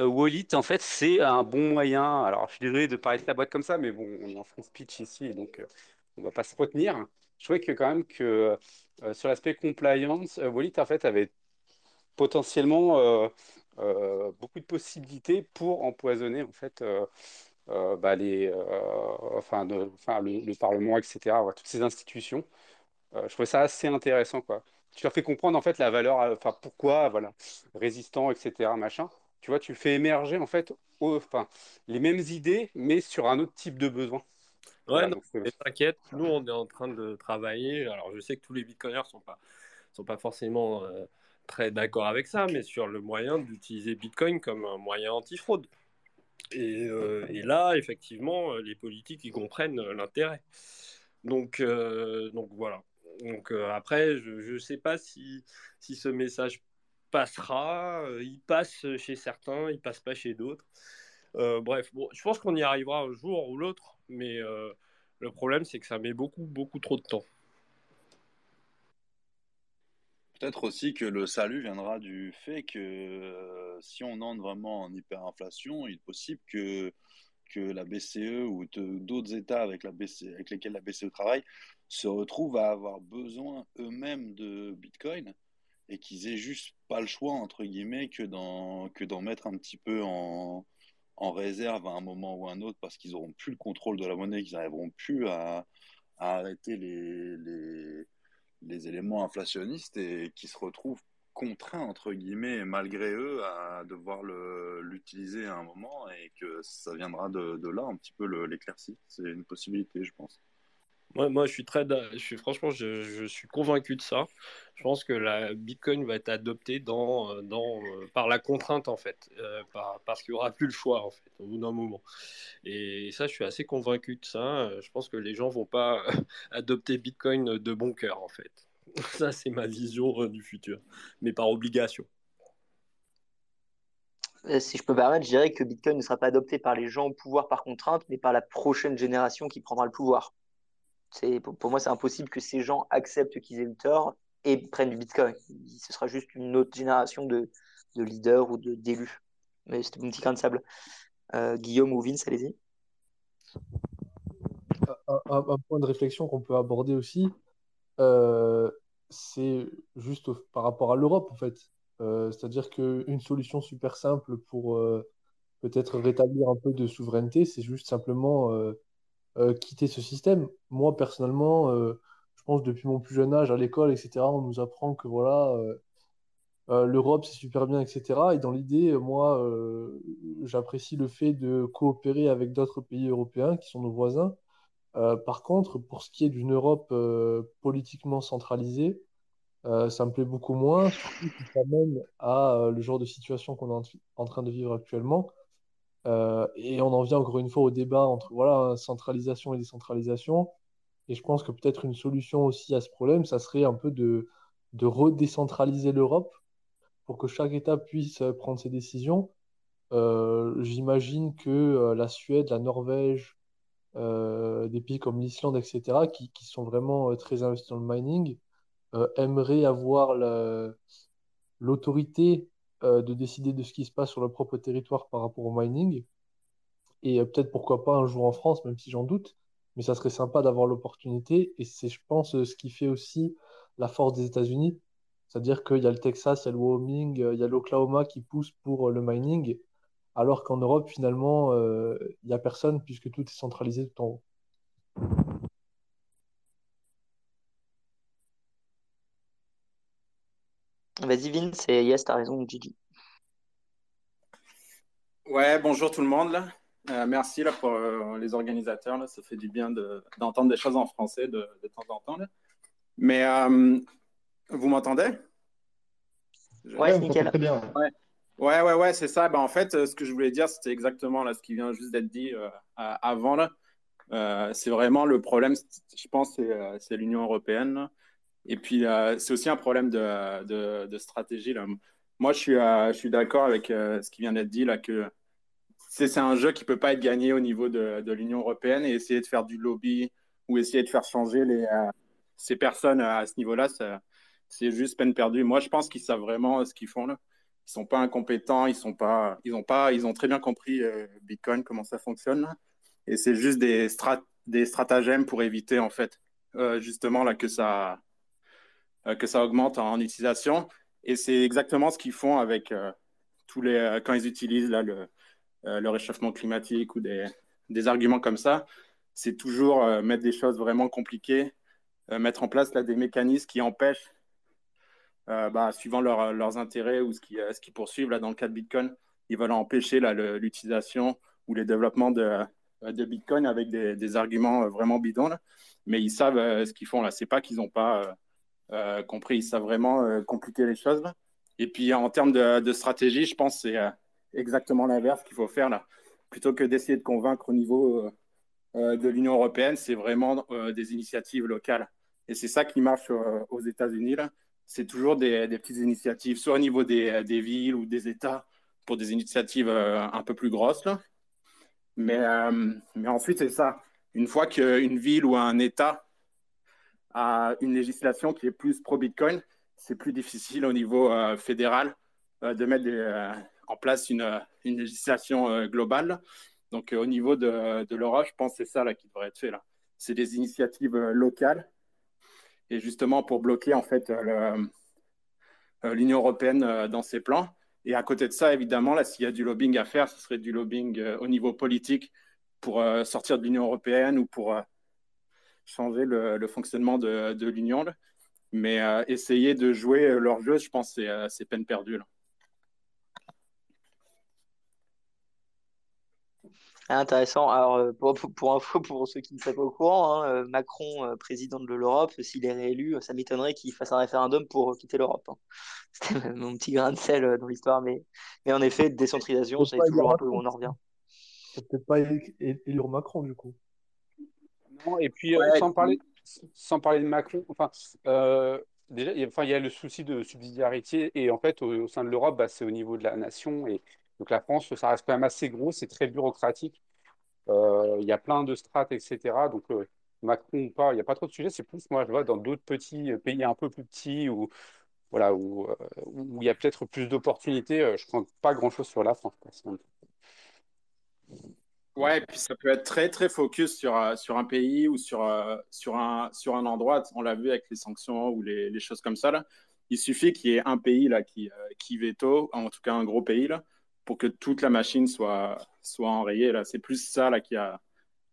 B: euh, Wallet, en fait, c'est un bon moyen. Alors, je suis désolé de parler de la boîte comme ça, mais bon, on est en free speech ici, donc on ne va pas se retenir. Je trouvais que quand même que sur l'aspect compliance, Wallet, en fait, avait potentiellement beaucoup de possibilités pour empoisonner, en fait, euh, bah, les, euh, enfin, enfin, le, Parlement, etc., toutes ces institutions. Euh, je trouvais ça assez intéressant, quoi. Tu leur fais comprendre, en fait, la valeur, enfin, pourquoi, voilà, résistant, etc., machin. Tu vois, tu fais émerger, en fait, enfin, les mêmes idées, mais sur un autre type de besoin.
H: Ouais, non, t'inquiète, nous, on est en train de travailler. Alors, je sais que tous les bitcoiners sont pas, sont pas forcément très d'accord avec ça, mais sur le moyen d'utiliser Bitcoin comme un moyen anti-fraude. Euh, et, là, effectivement, euh, les politiques y comprennent euh, l'intérêt. Donc, donc voilà. Donc après, je ne sais pas si, si ce message passera. il passe chez certains, il passe pas chez d'autres. bref, je pense qu'on y arrivera un jour ou l'autre, mais le problème, c'est que ça met beaucoup, beaucoup trop de temps.
L: Peut-être aussi que le salut viendra du fait que euh, si on entre vraiment en hyperinflation, il est possible que, que la BCE ou d'autres États avec, la avec lesquels la BCE travaille se retrouvent à avoir besoin eux-mêmes de Bitcoin et qu'ils aient juste pas le choix, entre guillemets, que d'en, mettre un petit peu en, réserve à un moment ou à un autre parce qu'ils n'auront plus le contrôle de la monnaie, qu'ils n'arriveront plus à, arrêter les les éléments inflationnistes et qui se retrouvent contraints, entre guillemets, malgré eux, à devoir l'utiliser à un moment et que ça viendra de, là un petit peu l'éclaircie. C'est une possibilité, je pense.
H: Moi, moi, je suis très, je suis franchement, je, suis convaincu de ça. Je pense que la Bitcoin va être adoptée dans, dans, par la contrainte en fait, euh, par, parce qu'il n'y aura plus le choix en fait, au bout d'un moment. Et ça, je suis assez convaincu de ça. Je pense que les gens vont pas [LAUGHS] adopter Bitcoin de bon cœur en fait. [LAUGHS] Ça, c'est ma vision euh, du futur, mais par obligation.
N: Euh, si je peux me permettre, je dirais que Bitcoin ne sera pas adopté par les gens au pouvoir par contrainte, mais par la prochaine génération qui prendra le pouvoir. Pour moi, c'est impossible que ces gens acceptent qu'ils aient eu tort et prennent du Bitcoin. Ce sera juste une autre génération de, de leaders ou d'élus. Mais c'était mon petit grain de sable. Euh, Guillaume ou Vince, allez-y.
D: Un, point de réflexion qu'on peut aborder aussi, euh, c'est juste par rapport à l'Europe, en fait. Euh, c'est-à-dire qu'une solution super simple pour peut-être rétablir un peu de souveraineté, c'est juste simplement euh, quitter ce système. Moi, personnellement, euh, je pense depuis mon plus jeune âge à l'école, etc., on nous apprend que voilà, euh, l'Europe, c'est super bien, etc. Et dans l'idée, moi, j'apprécie le fait de coopérer avec d'autres pays européens qui sont nos voisins. par contre, pour ce qui est d'une Europe politiquement centralisée, ça me plaît beaucoup moins, surtout ça mène à le genre de situation qu'on est en train de vivre actuellement, et on en vient encore une fois au débat entre voilà, centralisation et décentralisation. Et je pense que peut-être une solution aussi à ce problème, ça serait un peu de, de redécentraliser l'Europe pour que chaque État puisse prendre ses décisions. Euh, j'imagine que euh, la Suède, la Norvège des pays comme l'Islande, etc., qui, qui, sont vraiment très investis dans le mining, aimeraient avoir l'autorité de décider de ce qui se passe sur leur propre territoire par rapport au mining. Et peut-être pourquoi pas un jour en France, même si j'en doute, mais ça serait sympa d'avoir l'opportunité. Et c'est, je pense, ce qui fait aussi la force des États-Unis. C'est-à-dire qu'il y a le Texas, il y a le Wyoming, il y a l'Oklahoma qui pousse pour le mining, alors qu'en Europe, finalement, il n'y a personne puisque tout est centralisé tout en haut.
N: Vas-y, Vince, et yes, t'as raison, Gigi.
P: Ouais, bonjour tout le monde. Là. Euh, merci là, pour euh, les organisateurs. Là. Ça fait du bien d'entendre des choses en français de, de temps en temps. Là. Mais euh, vous m'entendez?
N: Ouais, nickel.
P: Très bien. Ouais, ouais, ouais, ouais c'est ça. Ben, en fait, ce que je voulais dire, c'était exactement là, ce qui vient juste d'être dit avant. Là. c'est vraiment le problème, je pense, c'est l'Union européenne. Et puis, c'est aussi un problème de, de, stratégie. Là. Moi, je suis, je suis d'accord avec ce qui vient d'être dit, là, que c'est un jeu qui peut pas être gagné au niveau de, de l'Union européenne et essayer de faire du lobby ou essayer de faire changer les, euh, ces personnes à ce niveau-là, c'est juste peine perdue. Moi, je pense qu'ils savent vraiment ce qu'ils font là. Ils sont pas incompétents, ils sont pas, ils ont pas, ils ont très bien compris euh, Bitcoin comment ça fonctionne et c'est juste des strat des stratagèmes pour éviter en fait euh, justement là que ça que ça augmente en utilisation et c'est exactement ce qu'ils font avec tous les quand ils utilisent là le euh, réchauffement climatique ou des, arguments comme ça, c'est toujours euh, mettre des choses vraiment compliquées, euh, mettre en place là, des mécanismes qui empêchent, bah, suivant leurs intérêts ou ce qu'ils poursuivent, là, dans le cas de Bitcoin, ils veulent empêcher l'utilisation ou les développements de, Bitcoin avec des, des arguments vraiment bidons. Mais ils savent ce qu'ils font là. C'est pas qu'ils n'ont pas compris. Ils savent vraiment compliquer les choses. Et puis en termes de, stratégie, je pense que c'est exactement l'inverse qu'il faut faire là. Plutôt que d'essayer de convaincre au niveau euh, euh, de l'Union européenne, c'est vraiment euh, des initiatives locales. Et c'est ça qui marche aux États-Unis. C'est toujours des, petites initiatives, soit au niveau des, des, villes ou des États, pour des initiatives un peu plus grosses. Là. Mais, mais ensuite, c'est ça. Une fois qu'une ville ou un État a une législation qui est plus pro-Bitcoin, c'est plus difficile au niveau fédéral de mettre des, en place une, une législation euh, globale. Donc, euh, au niveau de, de l'Europe, je pense que c'est ça là, qui devrait être fait. Là. C'est des initiatives euh, locales. Et justement, pour bloquer en fait l'Union européenne dans ses plans. Et à côté de ça, évidemment, là, s'il y a du lobbying à faire, ce serait du lobbying au niveau politique pour sortir de l'Union européenne ou pour changer le, fonctionnement de, de l'Union. Mais essayer de jouer leur jeu, je pense que c'est peine perdue. Là.
N: Intéressant. Alors, euh, pour, pour, info, pour ceux qui ne sont pas au courant, hein, euh, Macron, euh, président de l'Europe, s'il est réélu, ça m'étonnerait qu'il fasse un référendum pour quitter l'Europe. Hein. [LAUGHS] C'était mon petit grain de sel dans l'histoire. Mais, mais en effet, décentralisation, c'est toujours un peu où on en revient.
D: peut-être pas élire Macron, du coup.
B: Non, et puis, sans, parler, sans parler de Macron, enfin, déjà, il y, a, enfin, il y a le souci de subsidiarité. Et en fait, au, sein de l'Europe, bah, c'est au niveau de la nation. Et donc la France, ça reste quand même assez gros, c'est très bureaucratique. Euh, il y a plein de strates, etc. Donc euh, Macron ou pas, il n'y a pas trop de sujets. C'est plus, moi, je vois, dans d'autres petits pays un peu plus petits où, voilà, où, euh, où il y a peut-être plus d'opportunités. je ne compte pas grand-chose sur la France.
P: Ouais, et puis ça peut être très très focus sur, sur un pays ou sur, sur, un, sur un endroit. On l'a vu avec les sanctions ou les, choses comme ça. Il suffit qu'il y ait un pays là, qui, qui veto, en tout cas un gros pays, là, pour que toute la machine soit, soit enrayée. Là. C'est plus ça là, qui, a,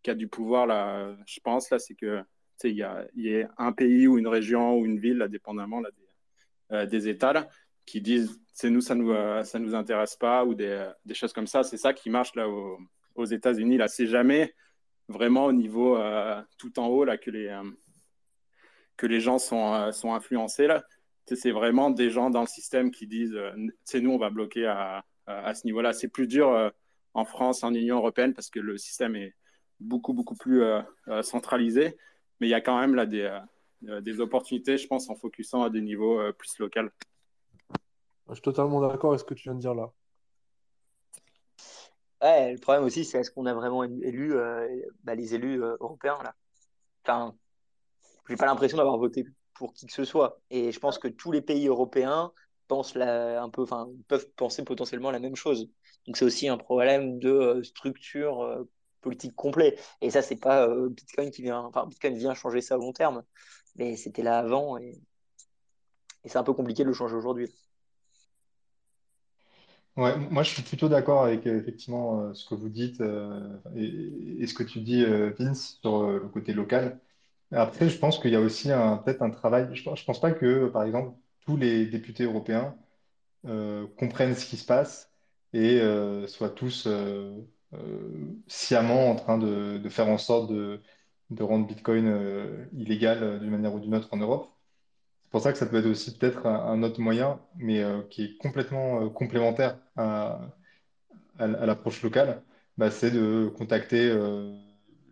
P: qui a du pouvoir, là, je pense. Là, c'est que il y a, y a un pays ou une région ou une ville, là, dépendamment là, des, euh, des États, qui disent c'est nous, ça nous, euh, ça nous intéresse pas, ou des, des choses comme ça. C'est ça qui marche là, aux États-Unis. Là, c'est jamais vraiment au niveau euh, tout en haut là, que, les, que les gens sont, sont influencés. Là. C'est vraiment des gens dans le système qui disent c'est nous, on va bloquer à, euh, à ce niveau-là. C'est plus dur euh, en France, en Union européenne, parce que le système est beaucoup, beaucoup plus euh, centralisé. Mais il y a quand même là des, des opportunités, je pense, en focusant à des niveaux plus locaux.
D: Je suis totalement d'accord avec ce que tu viens de dire là.
N: Le problème aussi, c'est est-ce qu'on a vraiment élu euh, bah, les élus euh, européens là? Enfin, j'ai pas l'impression d'avoir voté pour qui que ce soit. Et je pense que tous les pays européens pensent la, un peu, enfin, peuvent penser potentiellement la même chose. Donc c'est aussi un problème de euh, structure politique complet. Et ça, c'est pas Bitcoin qui vient, enfin, Bitcoin vient changer ça au long terme, mais c'était là avant et c'est un peu compliqué de le changer aujourd'hui.
A: Ouais, moi je suis plutôt d'accord avec euh, effectivement euh, ce que vous dites euh, et, ce que tu dis, Vince, sur le côté local. Après, je pense qu'il y a aussi un, peut-être un travail. Je, pense- pense pas que, par exemple, tous les députés européens comprennent ce qui se passe et soient tous sciemment en train de, faire en sorte de, rendre Bitcoin illégal d'une manière ou d'une autre en Europe. C'est pour ça que ça peut être aussi peut-être un, autre moyen, mais euh, qui est complètement euh, complémentaire à, à, l'approche locale, bah, c'est de contacter euh,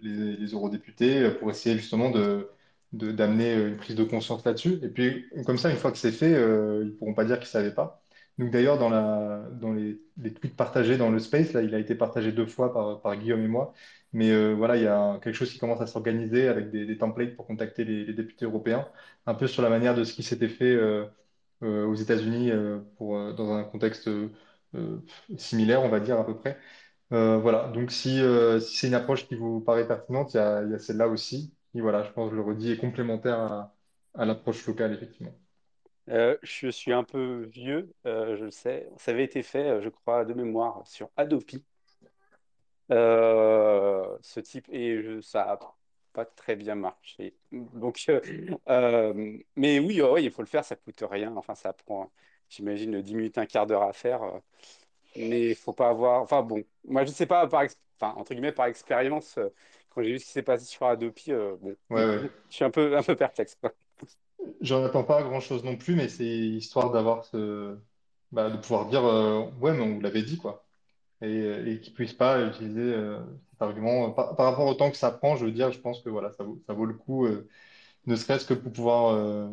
A: les, eurodéputés pour essayer justement de, d'amener une prise de conscience là-dessus. Et puis, comme ça, une fois que c'est fait, ils ne pourront pas dire qu'ils ne savaient pas. Donc d'ailleurs, dans les, tweets partagés dans le space, là, il a été partagé deux fois par, Guillaume et moi. Mais euh, voilà, il y a quelque chose qui commence à s'organiser avec des, templates pour contacter les, députés européens, un peu sur la manière de ce qui s'était fait euh, euh, aux États-Unis dans un contexte similaire, on va dire à peu près. Voilà, donc si, c'est une approche qui vous paraît pertinente, il y a, celle-là aussi. Et voilà, je pense, je le redis, est complémentaire à l'approche locale, effectivement.
B: Euh, je suis un peu vieux, euh, je le sais. Ça avait été fait, euh, je crois, de mémoire sur Adopi. Euh, ce type, et je- ça a pas très bien marché. Donc, mais oui, oui, il faut le faire, ça coûte rien. Enfin, ça prend, j'imagine, 10 minutes, un quart d'heure à faire. mais il faut pas avoir. Enfin, bon, moi, je sais pas, par, ex- enfin, entre guillemets, par expérience, quand j'ai vu ce qui s'est passé sur Adopi, bon,
A: Ouais, ouais. [LAUGHS]
B: je suis un peu, un peu perplexe, quoi.
A: J'en attends pas grand-chose non plus, mais c'est histoire d'avoir ce, bah, de pouvoir dire, euh, ouais, mais on vous l'avait dit, quoi. Et, et qu'ils puissent pas utiliser euh, cet argument. Par, rapport au temps que ça prend, je veux dire, je pense que voilà, ça vaut, le coup, euh, ne serait-ce que pour pouvoir euh,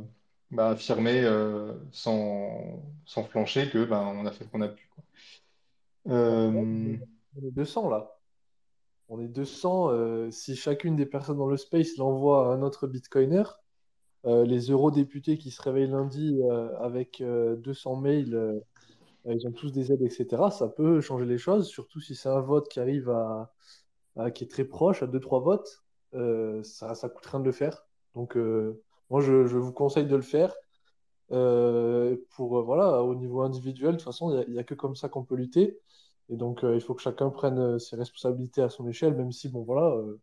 A: bah, affirmer euh, sans, sans flancher que bah, on a fait ce qu'on a pu. Euh,
D: On est 200 là. On est 200. euh, si chacune des personnes dans le space l'envoie à un autre bitcoiner, euh, les eurodéputés qui se réveillent lundi euh, avec euh, 200 mails, euh, ils ont tous des aides, etc. Ça peut changer les choses, surtout si c'est un vote qui arrive à, qui est très proche, à deux trois votes. Euh, ça, coûte rien de le faire. Donc, euh, moi, je, vous conseille de le faire. Euh, pour, euh, voilà, au niveau individuel, de toute façon, il n'y a, que comme ça qu'on peut lutter. Et donc, euh, il faut que chacun prenne euh, ses responsabilités à son échelle, même si, bon, voilà, euh,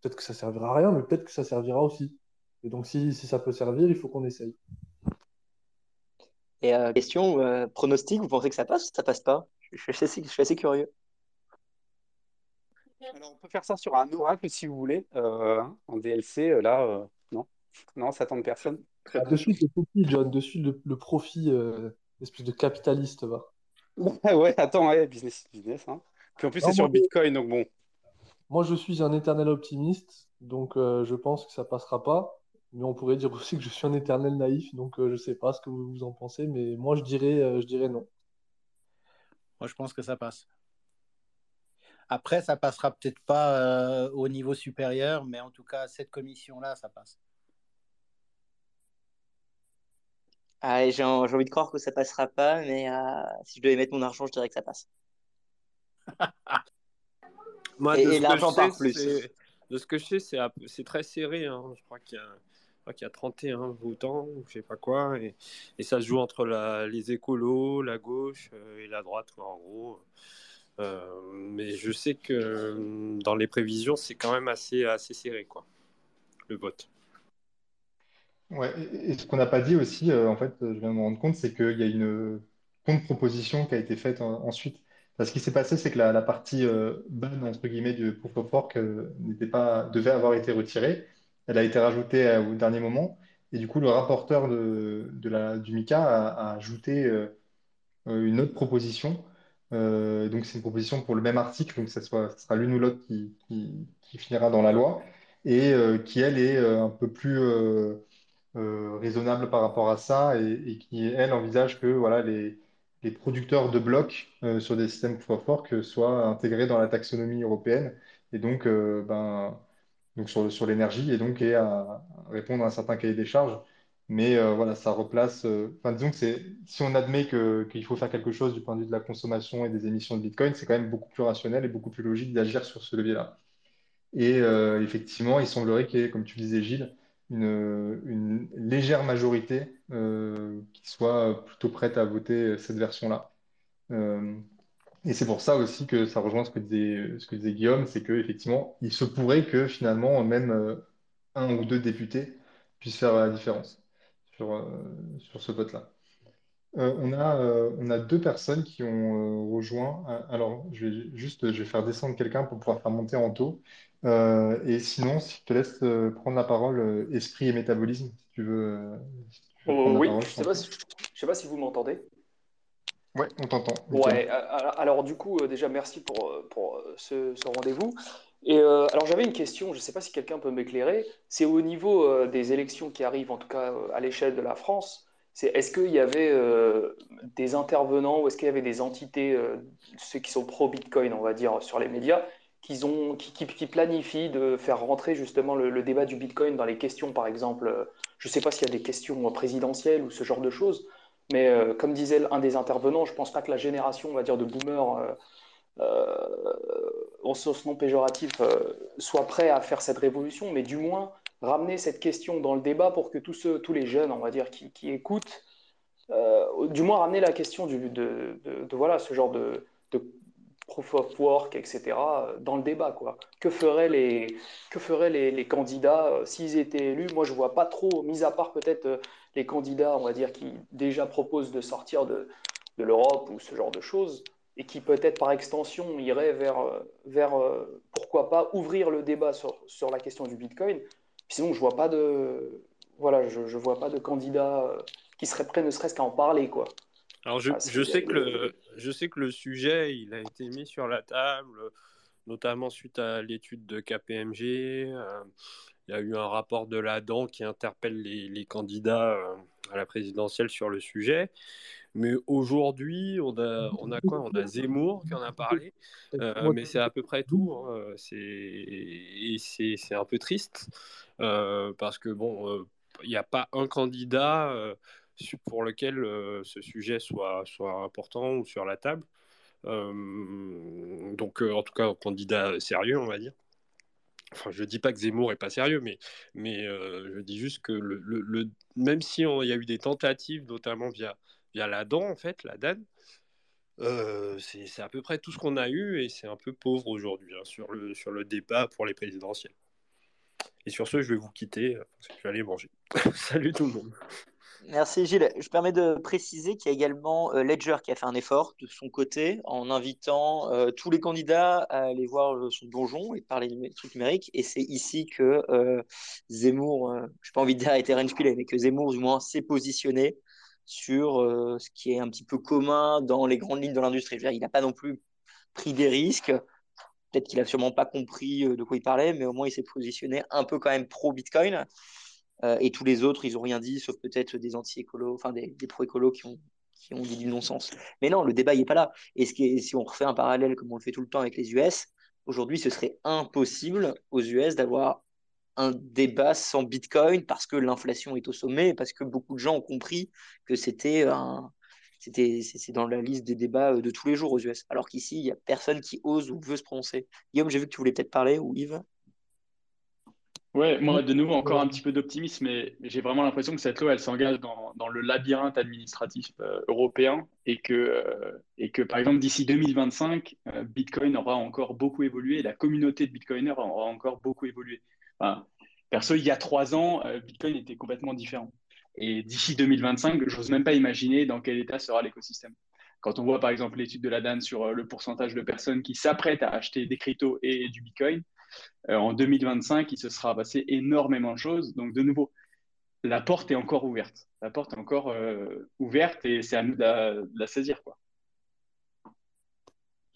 D: peut-être que ça servira à rien, mais peut-être que ça servira aussi. Et donc, si, si ça peut servir, il faut qu'on essaye.
N: Et euh, question, euh, pronostic, vous pensez que ça passe ou ça passe pas? Je, je suis assez, je suis assez curieux.
B: Alors, on peut faire ça sur un oracle si vous voulez, euh, en DLC, là, euh, non, non, ça tente personne.
D: Ah, de suite, le profit, John, de suite, le, le profit, euh, espèce de capitaliste, va.
B: Ouais, attends, ouais, business, is business, hein. Puis en plus, c'est sur
D: moi,
B: Bitcoin, donc bon.
D: moi, je suis un éternel optimiste, donc euh, je pense que ça passera pas. Mais on pourrait dire aussi que je suis un éternel naïf, donc euh, je sais pas ce que vous, vous en pensez, mais moi, je dirais, euh, je dirais non.
E: Moi, je pense que ça passe. Après, ça passera peut-être pas euh, au niveau supérieur, mais en tout cas, cette commission-là, ça passe.
N: Ah, j'ai en- j'ai envie de croire que ça passera pas, mais euh, si je devais mettre mon argent, je dirais que ça passe.
H: Moi,
N: Et,
H: de
N: et
H: ce que
N: l'argent
H: je
N: par
H: sais,
N: plus.
H: c'est de ce que je sais, c'est très serré. hein. Je crois qu'il y a, crois qu'il y a 31 votants, ou je sais pas quoi, et, ça se joue entre les écolos, la gauche euh, et la droite, en gros. Euh, mais je sais que euh, dans les prévisions, c'est quand même assez, assez serré, quoi, le vote.
A: Ouais, et ce qu'on n'a pas dit aussi, en fait, je viens de me rendre compte, c'est qu'il y a une contre-proposition qui a été faite en- ensuite. Ce qui s'est passé, c'est que la, partie euh, ban, entre guillemets, du proof of n'était pas, devait avoir été retirée. Elle a été rajoutée euh, au dernier moment. Et du coup, le rapporteur de, la, du MICA a, ajouté euh, euh, une autre proposition. Donc, c'est une proposition pour le même article, donc ça sera l'une ou l'autre qui, finira dans la loi, et qui, elle, est un peu plus raisonnable par rapport à ça, et, et qui, elle, envisage que voilà, les, les producteurs de blocs sur des systèmes proof of work soient intégrés dans la taxonomie européenne et donc, ben, sur, l'énergie et donc et à répondre à un certain cahier des charges. Mais voilà, ça replace. Enfin, disons que c'est si on admet qu'il faut faire quelque chose du point de vue de la consommation et des émissions de Bitcoin, c'est quand même beaucoup plus rationnel et beaucoup plus logique d'agir sur ce levier-là. Et effectivement, il semblerait qu'il y ait, comme tu disais, Gilles, une légère majorité qui soit plutôt prête à voter cette version-là. Et c'est pour ça aussi que ça rejoint ce que disait, ce que disait Guillaume, c'est qu'effectivement, il se pourrait que finalement, même un ou deux députés puissent faire la différence sur, euh, sur ce vote-là. Euh, on a, euh, on a deux personnes qui ont rejoint. Alors, je vais juste je vais faire descendre quelqu'un pour pouvoir faire monter en taux. et sinon, si je te laisse prendre la parole, esprit et métabolisme, si tu veux.
Q: Oh, oui, je ne sais, sais, pas si vous m'entendez.
A: Ouais, on t'entend.
Q: Ouais, alors du coup, déjà, merci pour, pour ce, rendez-vous. Et euh, alors j'avais une question, je ne sais pas si quelqu'un peut m'éclairer. C'est au niveau euh, des élections qui arrivent, en tout cas euh, à l'échelle de la France, c'est est-ce qu'il y avait des intervenants ou est-ce qu'il y avait des entités, ceux qui sont pro-Bitcoin, on va dire, sur les médias, qui, ont, qui, qui, planifient de faire rentrer justement le, débat du Bitcoin dans les questions, par exemple, je ne sais pas s'il y a des questions présidentielles ou ce genre de choses, mais comme disait un des intervenants, je ne pense pas que la génération, on va dire, de boomers en sens non péjoratif, euh, soit prêt à faire cette révolution, mais du moins ramener cette question dans le débat pour que tous, les jeunes, on va dire, qui, écoutent, euh, du moins ramener la question de, voilà, ce genre de, de, proof of work, etc., dans le débat. Quoi. Que feraient les, candidats euh, s'ils étaient élus? Moi, je ne vois pas trop, mis à part peut-être les candidats, on va dire, qui déjà proposent de sortir de, de l'Europe ou ce genre de choses et qui peut-être par extension irait vers, euh, vers euh, pourquoi pas ouvrir le débat sur, sur la question du Bitcoin. sinon, je vois pas de voilà, je, je vois pas de candidat euh, qui serait prêt ne serait-ce qu'à en parler quoi.
H: Alors je, je, sais que le, je sais que le sujet il a été mis sur la table, notamment suite à l'étude de KPMG. Il y a eu un rapport de l'ADAN qui interpelle les, candidats à la présidentielle sur le sujet. Mais aujourd'hui, on a, quoi? On a Zemmour qui en a parlé, euh, mais c'est à peu près tout. Hein. C'est, c'est, un peu triste euh, parce que bon, euh, il n'y a pas un candidat pour lequel ce sujet soit, soit important ou sur la table. donc, en tout cas, un candidat sérieux, on va dire. Enfin, je dis pas que Zemmour est pas sérieux, mais, mais je dis juste que le, le, même si il y a eu des tentatives, notamment via via la dent, en fait, la DAN. Euh, c'est à peu près tout ce qu'on a eu et c'est un peu pauvre aujourd'hui hein, sur, le, sur le débat pour les présidentielles. Et sur ce, je vais vous quitter euh, parce que je vais aller manger. [LAUGHS] Salut tout le monde.
N: Merci Gilles. Je permets de préciser qu'il y a également euh, Ledger qui a fait un effort de son côté en invitant tous les candidats à aller voir son donjon et parler des trucs numériques. Et c'est ici que Zemmour, je n'ai pas envie de dire a été mais que Zemmour du moins s'est positionné sur euh, ce qui est un petit peu commun dans les grandes lignes de l'industrie. Il n'a pas non plus pris des risques. Peut-être qu'il n'a sûrement pas compris euh, de quoi il parlait, mais au moins il s'est positionné un peu quand même pro-Bitcoin. Euh, et tous les autres, ils n'ont rien dit, sauf peut-être des anti-écolos, enfin des, pro-écolos qui ont, dit du non-sens. Mais non, le débat, n'est pas là. Et si on refait un parallèle comme on le fait tout le temps avec les US, aujourd'hui, ce serait impossible aux US d'avoir un débat sans Bitcoin parce que l'inflation est au sommet, parce que beaucoup de gens ont compris que c'était c'est dans la liste des débats euh, de tous les jours aux US. Alors qu'ici, il n'y a personne qui ose ou veut se prononcer. Guillaume, j'ai vu que tu voulais peut-être parler, ou Yves?
C: Ouais, moi, de nouveau, encore un petit peu d'optimisme, mais j'ai vraiment l'impression que cette loi, elle s'engage dans, dans, le labyrinthe administratif euh, européen et que, euh, et que, par exemple, d'ici 2025, Bitcoin aura encore beaucoup évolué, la communauté de Bitcoiners aura encore beaucoup évolué perso, il y a trois ans, euh, Bitcoin était complètement différent. Et d'ici 2025, j'ose même pas imaginer dans quel état sera l'écosystème. Quand on voit par exemple l'étude de la DAN sur euh, le pourcentage de personnes qui s'apprêtent à acheter des cryptos et du Bitcoin, euh, en 2025, il se sera passé énormément de choses. Donc de nouveau, la porte est encore ouverte. La porte est encore ouverte et c'est à nous de la, saisir. Quoi.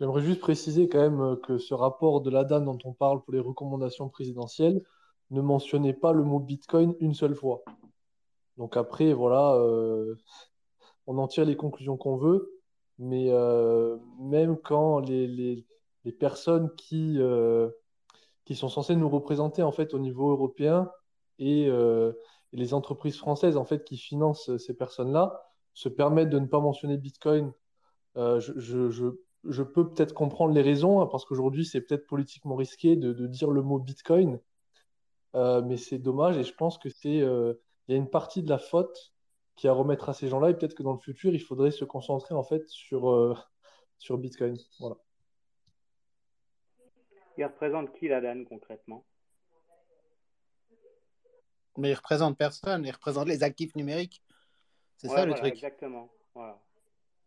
D: J'aimerais juste préciser quand même que ce rapport de la DAN dont on parle pour les recommandations présidentielles, ne mentionnez pas le mot Bitcoin une seule fois. Donc après, voilà, euh, on en tire les conclusions qu'on veut. mais euh, même quand les, les, les personnes qui, euh, qui sont censées nous représenter en fait au niveau européen et, euh, et les entreprises françaises en fait qui financent ces personnes-là se permettent de ne pas mentionner Bitcoin, euh, je, peux peut-être comprendre les raisons, hein, parce qu'aujourd'hui c'est peut-être politiquement risqué de, dire le mot Bitcoin, euh, mais c'est dommage et je pense que c'est il y a une partie de la faute qui à remettre à ces gens-là et peut-être que dans le futur il faudrait se concentrer en fait sur sur Bitcoin. Voilà.
O: Il représente qui la Dan concrètement?
E: Mais il représente personne, il représente les actifs numériques. C'est
O: Ouais,
E: ça le truc.
O: exactement. Voilà.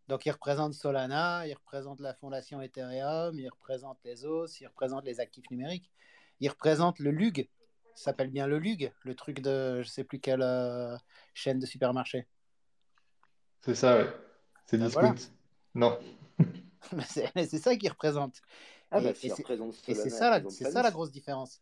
E: Donc il représente Solana, il représente la fondation Ethereum, il représente les OS, il représente les actifs numériques, il représente le LUG, ça s'appelle bien le LUG, le truc de je sais plus quelle euh, chaîne de supermarché.
A: C'est ça, ouais. C'est
E: Ben
A: Discount.
E: voilà.
A: Non. [LAUGHS]
E: Mais c'est mais c'est ça qu'il représente.
F: Ah
E: Et,
F: bah,
E: c'est et ça, la, ça grosse différence.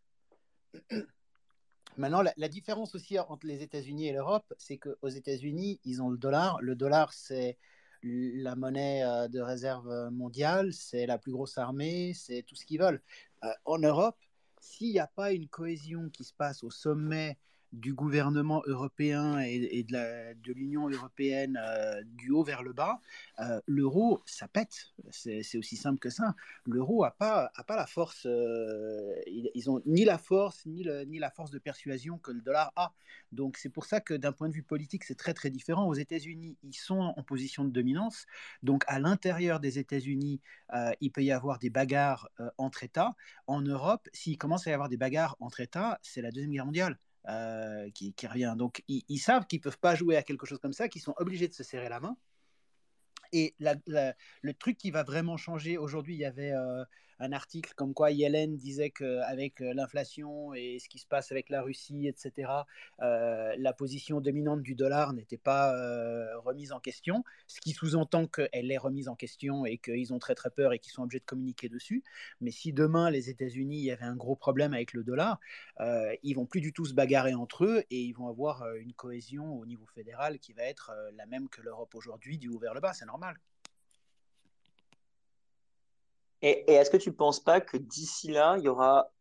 E: [CLEARS THROAT] Maintenant, la, la différence aussi entre les États-Unis et l'Europe, c'est qu'aux États-Unis, ils ont le dollar. Le dollar, c'est la monnaie euh, de réserve mondiale, c'est la plus grosse armée, c'est tout ce qu'ils veulent. Euh, en Europe, s'il n'y a pas une cohésion qui se passe au sommet du gouvernement européen et, de l'Union européenne euh, du haut vers le bas, euh, l'euro, ça pète. C'est aussi simple que ça. L'euro n'a pas, la force, euh, ils, ils ont ni la force, ni, la force de persuasion que le dollar a. Donc c'est pour ça que d'un point de vue politique, c'est très très différent. Aux États-Unis, ils sont en position de dominance. Donc à l'intérieur des États-Unis, il peut y avoir des bagarres entre États. En Europe, s'il commence à y avoir des bagarres entre États, c'est la Deuxième Guerre mondiale. Euh, qui, revient. Donc, ils, savent qu'ils ne peuvent pas jouer à quelque chose comme ça, qu'ils sont obligés de se serrer la main. Et le truc qui va vraiment changer, aujourd'hui, il y avait euh, un article comme quoi Yellen disait qu'avec l'inflation et ce qui se passe avec la Russie, etc., euh, la position dominante du dollar n'était pas euh, remise en question, ce qui sous-entend qu'elle est remise en question et qu'ils ont très très peur et qu'ils sont obligés de communiquer dessus. Mais si demain les États-Unis, il y un gros problème avec le dollar, euh, ils vont plus du tout se bagarrer entre eux et ils vont avoir euh, une cohésion au niveau fédéral qui va être euh, la même que l'Europe aujourd'hui, du haut vers le bas, c'est normal.
N: Et, et est-ce que tu ne penses pas que d'ici là, il y aura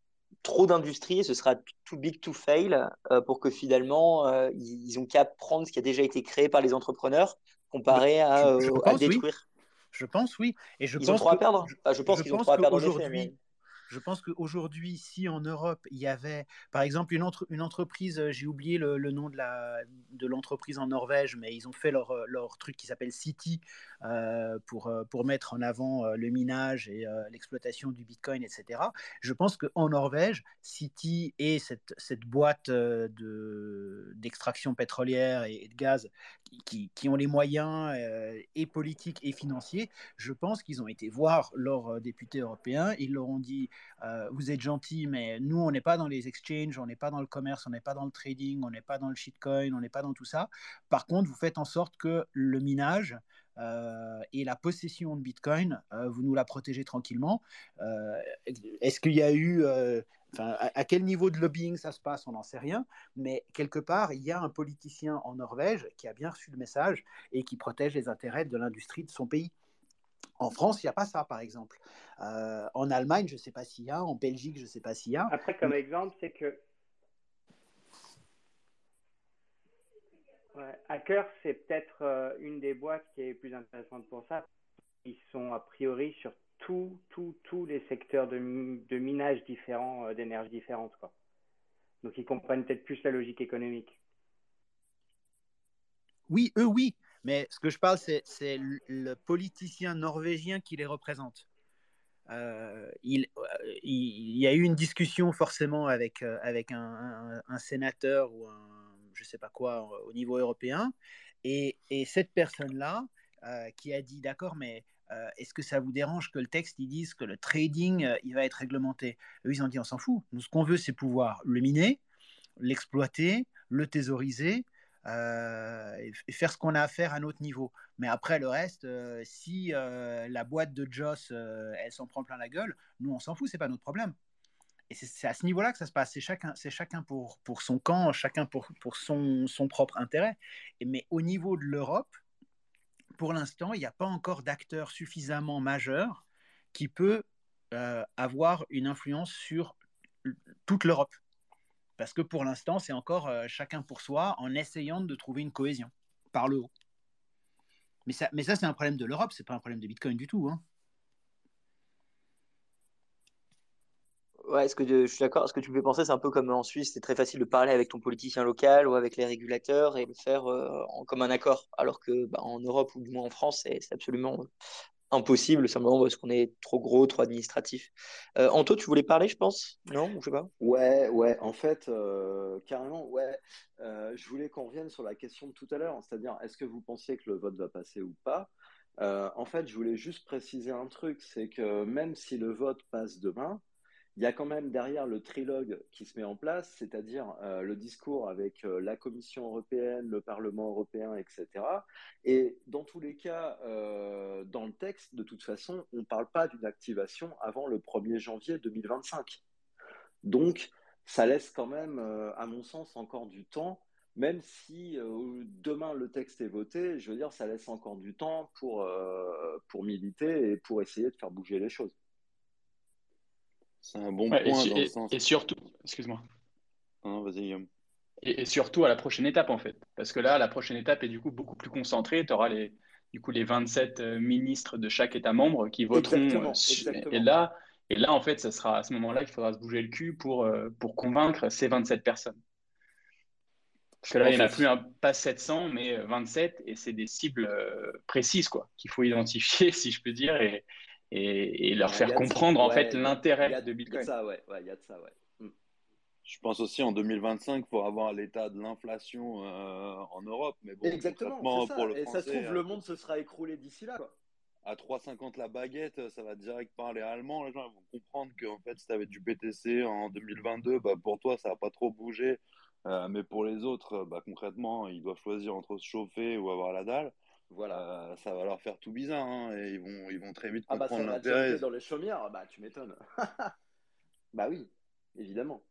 N: trop d'industries et ce sera too big to fail euh, pour que finalement, euh, ils, ils ont qu'à prendre ce qui a déjà été créé par les entrepreneurs comparé à,
E: Je, je
N: à
E: pense oui.
N: détruire?
E: Je pense oui. Et je
N: Ils ont
E: pense
N: trop à perdre
E: je,
N: Je pense qu'ils ont trop à perdre mais
E: je pense qu'aujourd'hui, si en Europe, il y avait, par exemple, une, entre- une entreprise, euh, j'ai oublié le, le nom de l'entreprise en Norvège, mais ils ont fait leur, leur truc qui s'appelle City pour, euh, pour mettre en avant euh, le minage et euh, l'exploitation du Bitcoin, etc. Je pense qu'en Norvège, City et cette, boîte euh, de- d'extraction pétrolière et, de gaz qui, ont les moyens euh, et politiques et financiers, je pense qu'ils ont été voir leurs euh, députés européens, ils leur ont dit euh, vous êtes gentils, mais nous, on n'est pas dans les exchanges, on n'est pas dans le commerce, on n'est pas dans le trading, on n'est pas dans le shitcoin, on n'est pas dans tout ça. Par contre, vous faites en sorte que le minage euh, et la possession de Bitcoin, euh, vous nous la protégez tranquillement. Euh, Est-ce qu'il y a eu... Enfin, à, à quel niveau de lobbying ça se passe, on n'en sait rien, mais quelque part, il y a un politicien en Norvège qui a bien reçu le message et qui protège les intérêts de l'industrie de son pays. En France, il n'y a pas ça, par exemple. En Allemagne, je ne sais pas s'il y a. En Belgique, je ne sais pas s'il y a.
O: Après, comme exemple, c'est que ouais, Hacker, c'est peut-être euh, une des boîtes qui est plus intéressante pour ça. Ils sont a priori sur tous tous tous les secteurs de, mi- de minage différents, euh, d'énergie différentes. Quoi. Donc, ils comprennent peut-être plus la logique économique.
E: Oui, eux, oui. Mais ce que je parle, c'est le- politicien norvégien qui les représente. Euh, il, euh, il, y a eu une discussion forcément avec, avec un sénateur ou un, je sais pas quoi, au niveau européen. Et, et cette personne-là euh, qui a dit, d'accord, mais euh, est-ce que ça vous dérange que le texte il dise que le trading euh, il va être réglementé? Eux, ils ont dit, on s'en fout. Nous, ce qu'on veut, c'est pouvoir le miner, l'exploiter, le thésauriser euh, et, faire ce qu'on a à faire à notre niveau. Mais après, le reste, euh, si euh, la boîte de Joss, euh, elle s'en prend plein la gueule, nous, on s'en fout, c'est pas notre problème. Et c'est à ce niveau-là que ça se passe. C'est chacun, chacun pour, pour son camp, chacun pour, pour son, son propre intérêt. Mais au niveau de l'Europe, pour l'instant, il n'y a pas encore d'acteur suffisamment majeur qui peut euh, avoir une influence sur toute l'Europe. Parce que pour l'instant, c'est encore euh, chacun pour soi en essayant de trouver une cohésion par le haut. Mais ça, mais ça c'est un problème de l'Europe, c'est pas un problème de Bitcoin du tout. Hein.
N: Ouais, ce que je suis d'accord. Ce que tu me penser, c'est un peu comme en Suisse, c'est très facile de parler avec ton politicien local ou avec les régulateurs et le faire euh, comme un accord. Alors que bah, en Europe ou du moins en France, c'est absolument impossible, simplement parce qu'on est trop gros, trop administratif. Euh, Anto, tu voulais parler, je pense? Non Je sais pas?
R: Ouais, ouais, en fait, euh, carrément, ouais. Euh, je voulais qu'on revienne sur la question de tout à l'heure, c'est-à-dire, est-ce que vous pensiez que le vote va passer ou pas? En fait, je voulais juste préciser un truc, c'est que même si le vote passe demain, il y a quand même derrière le trilogue qui se met en place, c'est-à-dire euh, le discours avec euh, la Commission européenne, le Parlement européen, etc. Et dans tous les cas, euh, dans le texte, de toute façon, on ne parle pas d'une activation avant le 1er janvier 2025. Donc, ça laisse quand même, à mon sens, encore du temps, même si demain le texte est voté, je veux dire, ça laisse encore du temps pour, pour militer et pour essayer de faire bouger les choses.
L: C'est un bon point et, dans
C: le
L: sens.
C: Et surtout, excuse-moi.
L: Non, vas-y, Guillaume.
C: Et, surtout à la prochaine étape, en fait. Parce que là, la prochaine étape est du coup beaucoup plus concentrée. Tu auras les, du coup, les 27 euh, ministres de chaque État membre qui voteront.
R: Exactement,
C: euh,
R: exactement.
C: Et là, et là, en fait, ça sera à ce moment-là qu'il faudra se bouger le cul pour, euh, pour convaincre ces 27 personnes. Parce que là, il n'y en a plus un, pas 700, mais 27, et c'est des cibles précises quoi, qu'il faut identifier, [LAUGHS] si je peux dire, et, et, et leur
R: Ouais,
C: faire
R: il
C: comprendre en
R: ouais,
C: fait
R: il
C: l'intérêt
R: il y a
C: de
R: Il y a
C: Bitcoin.
R: de ça, ouais. Ouais, il y a de ça, ouais. Mm.
L: Je pense aussi en 2025 pour avoir l'état de l'inflation euh, en Europe. Mais bon,
R: Exactement, ça.
L: pour le
R: Et ça se trouve,
L: euh,
R: le monde se sera écroulé d'ici là, quoi.
L: à 3,50 la baguette, ça va direct parler allemand. Les gens vont comprendre qu'en fait, si tu avais du BTC en 2022, bah, pour toi, ça va pas trop bouger. Euh, mais pour les autres, bah, concrètement, ils doivent choisir entre se chauffer ou avoir la dalle.
R: Voilà.
L: Euh, ça va leur faire tout bizarre. hein, et ils vont, ils vont très vite
R: Ah bah ça
L: comprendre
R: va
L: l'intérêt.
R: dans les chaumières, bah tu m'étonnes. [LAUGHS] Bah oui, évidemment.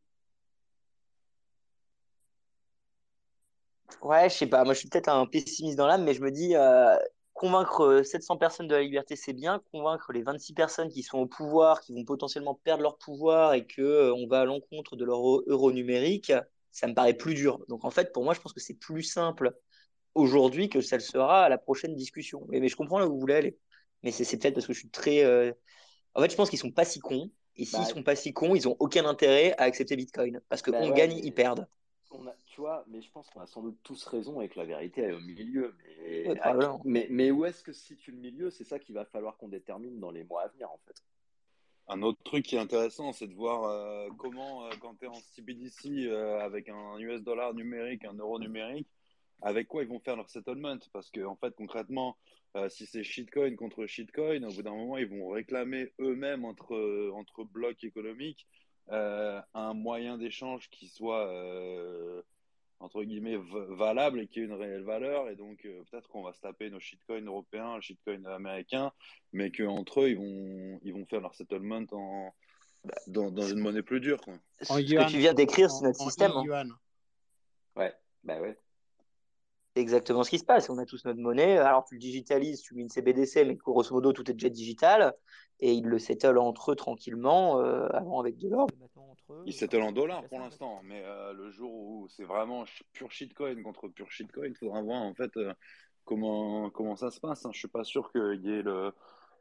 N: Ouais, je sais pas. Moi, je suis peut-être un pessimiste dans l'âme, mais je me dis, euh, convaincre euh, 700 personnes de la liberté, c'est bien. Convaincre les 26 personnes qui sont au pouvoir, qui vont potentiellement perdre leur pouvoir et que euh, on va à l'encontre de leur euro, euro numérique, ça me paraît plus dur. Donc, en fait, pour moi, je pense que c'est plus simple aujourd'hui que ça le sera à la prochaine discussion. Mais, mais je comprends là où vous voulez aller. Mais c'est peut-être parce que je suis très. euh, En fait, je pense qu'ils sont pas si cons. Et s'ils
R: Bah,
N: sont pas si cons, ils ont aucun intérêt à accepter Bitcoin. Parce que
R: Bah ouais,
N: gagne,
R: mais-
N: ils perdent.
R: On a, tu vois, mais je pense qu'on a sans doute tous raison et que la vérité elle est au milieu. Mais,
N: Ouais, probablement.
R: mais, mais où est-ce que se situe le milieu? C'est ça qu'il va falloir qu'on détermine dans les mois à venir, en fait.
L: Un autre truc qui est intéressant, c'est de voir euh, comment, euh, quand tu es en CBDC euh, avec un US dollar numérique, un euro numérique, avec quoi ils vont faire leur settlement. Parce que, en fait, concrètement, euh, si c'est shitcoin contre shitcoin, au bout d'un moment, ils vont réclamer eux-mêmes entre, entre blocs économiques euh, un moyen d'échange qui soit, euh, entre guillemets, valable et qui ait une réelle valeur. Et donc, euh, peut-être qu'on va se taper nos shitcoins européens, shitcoins américains, mais qu'entre eux, ils vont, ils vont faire leur settlement en, dans, dans une monnaie plus dure. Quoi.
N: Ce que tu viens d'écrire, c'est notre
E: en
N: système. hein.
E: e-yuan.
R: Ouais, bah ouais.
N: C'est exactement ce qui se passe. On a tous notre monnaie. Alors, tu le digitalises, tu mets une CBDC, mais grosso modo, tout est déjà digital. Et ils le settlent entre eux tranquillement, euh, avant avec de l'or. Maintenant, entre eux.
L: Ils settlent en dollars pour l'instant, mais euh, le jour où c'est vraiment pur shitcoin contre pur shitcoin, il faudra voir en fait euh, comment, comment ça se passe. hein. Je suis pas sûr qu'il y ait le,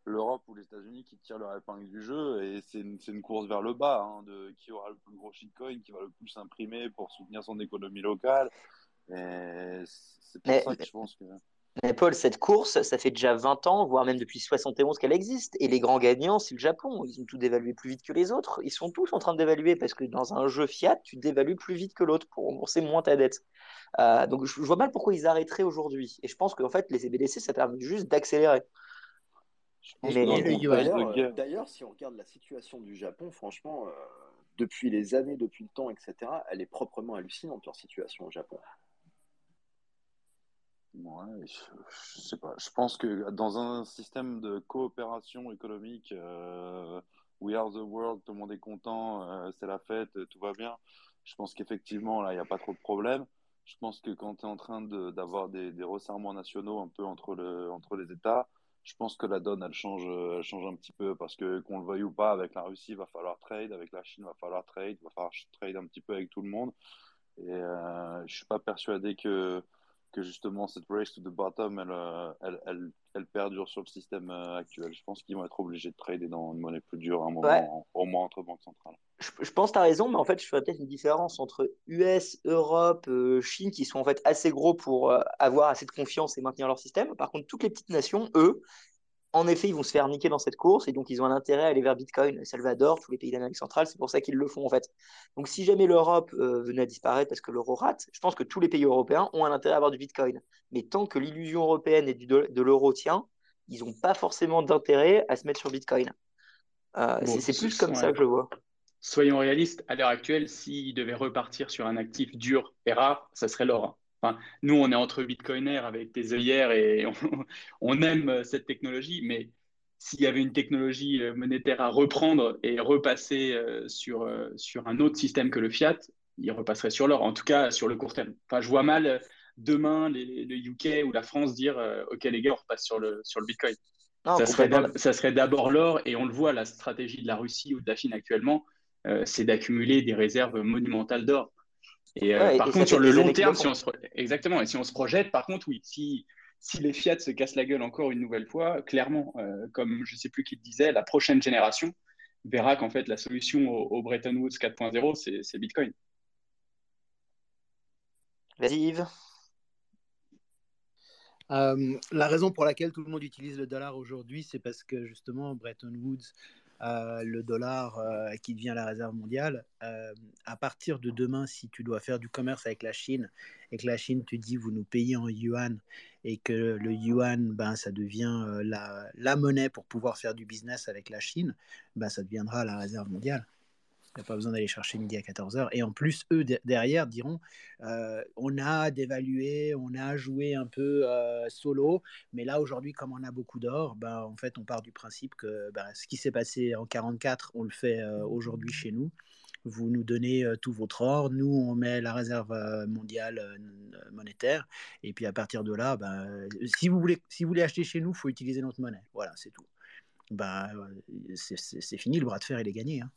L: l'Europe ou les États-Unis qui tirent leur épingle du jeu et c'est une, course vers le bas hein, de qui aura le plus gros shitcoin, qui va le plus s'imprimer pour soutenir son économie locale. C'est pour
N: Mais-
L: ça que je pense que.
N: Mais Paul, cette course, ça fait déjà 20 ans, voire même depuis 71 qu'elle existe. Et les grands gagnants, c'est le Japon. Ils ont tout dévalué plus vite que les autres. Ils sont tous en train de dévaluer parce que dans un jeu fiat, tu dévalues plus vite que l'autre pour rembourser moins ta dette. Euh, donc je, je vois mal pourquoi ils arrêteraient aujourd'hui. Et je pense qu'en fait, les CBDC, ça permet juste d'accélérer. Mais-
R: euh, d'ailleurs, si on regarde la situation du Japon, franchement, euh, depuis les années, depuis le temps, etc., elle est proprement hallucinante, leur situation au Japon.
L: Ouais, je, sais pas. Je pense que dans un système de coopération économique, euh, we are the world, tout le monde est content, euh, c'est la fête, tout va bien. Je pense qu'effectivement, là, il n'y a pas trop de problème. je pense que quand tu es en train d'avoir des, des resserrements nationaux un peu entre, le, entre les États, je pense que la donne, elle change, elle change un petit peu parce que qu'on le veuille ou pas, avec la Russie, il va falloir trade, avec la Chine, il va falloir trade, il va falloir trade un petit peu avec tout le monde. Et euh, je suis pas persuadé que, que justement cette race to the bottom, elle, euh, elle, elle, elle perdure sur le système euh, actuel. Je pense qu'ils vont être obligés de trader dans une monnaie plus dure à un moment,
N: Ouais.
L: au moins entre banques centrales.
N: Je, je pense que tu as raison, mais en fait, je ferais peut-être une différence entre US, Europe, euh, Chine, qui sont en fait assez gros pour euh, avoir assez de confiance et maintenir leur système. Par contre, toutes les petites nations, eux, en effet, ils vont se faire niquer dans cette course et donc ils ont un intérêt à aller vers Bitcoin. Salvador, tous les pays d'Amérique centrale, c'est pour ça qu'ils le font en fait. Donc si jamais l'Europe euh, venait à disparaître parce que l'euro rate, je pense que tous les pays européens ont un intérêt à avoir du Bitcoin. Mais tant que l'illusion européenne et du de l'euro tient, ils n'ont pas forcément d'intérêt à se mettre sur Bitcoin. Euh,
C: Bon,
N: c'est plus comme ça que je le vois.
C: Soyons réalistes, à l'heure actuelle, s'ils devaient repartir sur un actif dur et rare, ça serait l'or. Enfin, nous, on est entre bitcoiners avec des œillères et [LAUGHS] on, on aime cette technologie, mais s'il y avait une technologie euh, monétaire à reprendre et repasser euh, sur, euh, sur un autre système que le fiat, il repasserait sur l'or, en tout cas sur le court terme. Enfin, je vois mal euh, demain les- le UK ou la France dire euh, OK, les gars, on repasse sur le, sur le bitcoin.
N: Non,
C: Ça serait ça d'abord l'or, et on le voit, la stratégie de la Russie ou de la Chine actuellement, euh, c'est d'accumuler des réserves monumentales d'or. Et, euh,
N: Ouais,
C: par
N: et
C: contre, sur le long terme, si on se, exactement, et si on se projette, par contre, oui, si, si les Fiat se cassent la gueule encore une nouvelle fois, clairement, euh, comme je sais plus qui le disait, la prochaine génération verra qu'en fait, la solution au, au Bretton Woods 4.0, c'est c'est Bitcoin.
N: Vas-y Yves.
E: Euh, la raison pour laquelle tout le monde utilise le dollar aujourd'hui, c'est parce que justement, Bretton Woods, le dollar euh, qui devient la réserve mondiale, euh, à partir de demain, si tu dois faire du commerce avec la Chine et que la Chine te dit vous nous payez en yuan et que le yuan, ben, ça devient euh, la, la monnaie pour pouvoir faire du business avec la Chine, ben, ça deviendra la réserve mondiale. Il n'y a pas besoin d'aller chercher midi à 14h. Et en plus, eux, de- derrière, diront, euh, on a dévalué, on a joué un peu euh, solo, mais là, aujourd'hui, comme on a beaucoup d'or, ben, en fait, on part du principe que ben, ce qui s'est passé en 44, on le fait euh, aujourd'hui chez nous. Vous nous donnez tout votre or, nous, on met la réserve mondiale monétaire, et puis à partir de là, ben, si, vous voulez, si vous voulez acheter chez nous, il faut utiliser notre monnaie. Voilà, c'est tout. Ben, c'est fini, le bras de fer, il est gagné. hein.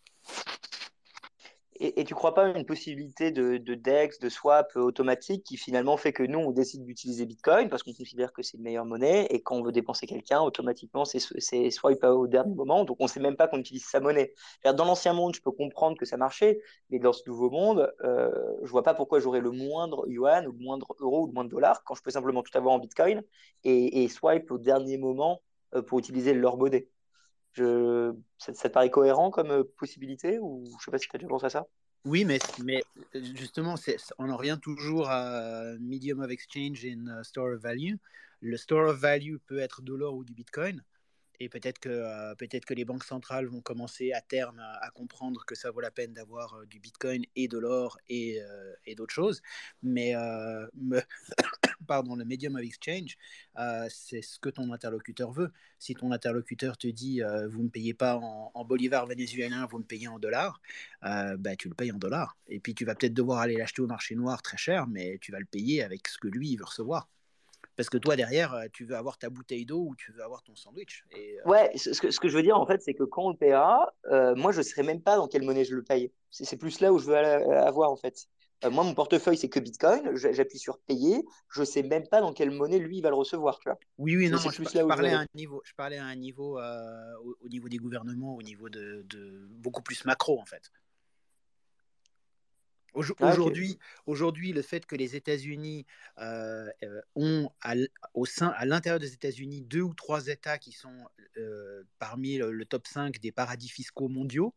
N: Et, et tu crois pas à une possibilité de, de DEX, de swap automatique qui finalement fait que nous, on décide d'utiliser Bitcoin parce qu'on considère que c'est une meilleure monnaie et quand on veut dépenser quelqu'un, automatiquement, c'est swipe au dernier moment. Donc, on sait même pas qu'on utilise sa monnaie. Dans l'ancien monde, je peux comprendre que ça marchait, mais dans ce nouveau monde, euh, je vois pas pourquoi j'aurais le moindre yuan ou le moindre euro ou le moindre dollar quand je peux simplement tout avoir en Bitcoin et, et swipe au dernier moment euh, pour utiliser leur monnaie. Je... Ça, te paraît cohérent comme euh, possibilité ou je sais pas si tu as déjà pensé à ça?
E: Oui, mais, mais euh, justement, on en revient toujours à medium of exchange and uh, store of value. Le store of value peut être de l'or ou du bitcoin. Et peut-être que, euh, peut-être que les banques centrales vont commencer à terme à, comprendre que ça vaut la peine d'avoir euh, du bitcoin et de l'or et, euh, d'autres choses. Mais me- [COUGHS] pardon, le medium of exchange, c'est ce que ton interlocuteur veut. Si ton interlocuteur te dit vous ne me payez pas en, en bolivar vénézuélien, vous me payez en dollars, bah, tu le payes en dollars. Et puis tu vas peut-être devoir aller l'acheter au marché noir très cher, mais tu vas le payer avec ce que lui il veut recevoir. Parce que toi, derrière, euh, tu veux avoir ta bouteille d'eau ou tu veux avoir ton sandwich. Et, euh,
N: Ouais, ce que, ce que je veux dire, en fait, c'est que quand on le paiera, euh, moi, je ne saurais même pas dans quelle monnaie je le paye. C'est plus là où je veux avoir, en fait. Euh, moi, mon portefeuille, c'est que Bitcoin. J'a- J'appuie sur payer. Je ne sais même pas dans quelle monnaie lui il va le recevoir, tu vois.
E: Oui, oui, non, je,
N: plus
E: je
N: là où je veux
E: parlais à un niveau, je parlais à un niveau, au, au niveau des gouvernements, au niveau de, de beaucoup plus macro, en fait.
N: Ah.
E: Aujourd'hui, aujourd'hui, le fait que les États-Unis euh, euh, ont à, au sein, à l'intérieur des États-Unis deux ou trois États qui sont euh, parmi le, le top 5 des paradis fiscaux mondiaux,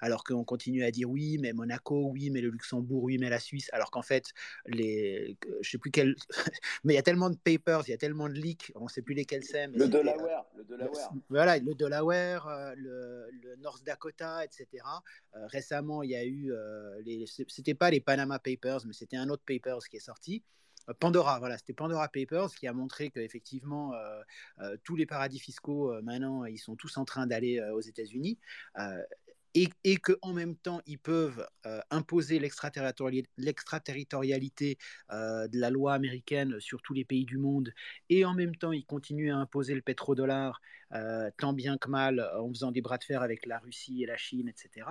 E: alors qu'on continue à dire oui, mais Monaco, oui, mais le Luxembourg, oui, mais la Suisse, alors qu'en fait, les, je sais plus quel, [LAUGHS] mais il y a tellement de papers, il y a tellement de leaks, on ne sait plus lesquels c'est,
R: Le
E: c'était, euh,
R: Delaware, le Delaware.
E: voilà, le Delaware, euh, le, le North Dakota, etc. Euh, récemment, il y a eu, les, c'était pas les Panama Papers, mais c'était un autre Papers qui est sorti. Pandora, voilà, c'était Pandora Papers qui a montré qu'effectivement, euh, euh, tous les paradis fiscaux, euh, maintenant, ils sont tous en train d'aller aux États-Unis. Et, et qu'en même temps, ils peuvent euh, imposer l'extraterritorialité euh, de la loi américaine sur tous les pays du monde, et en même temps, ils continuent à imposer le pétrodollar euh, tant bien que mal en faisant des bras de fer avec la Russie et la Chine, etc.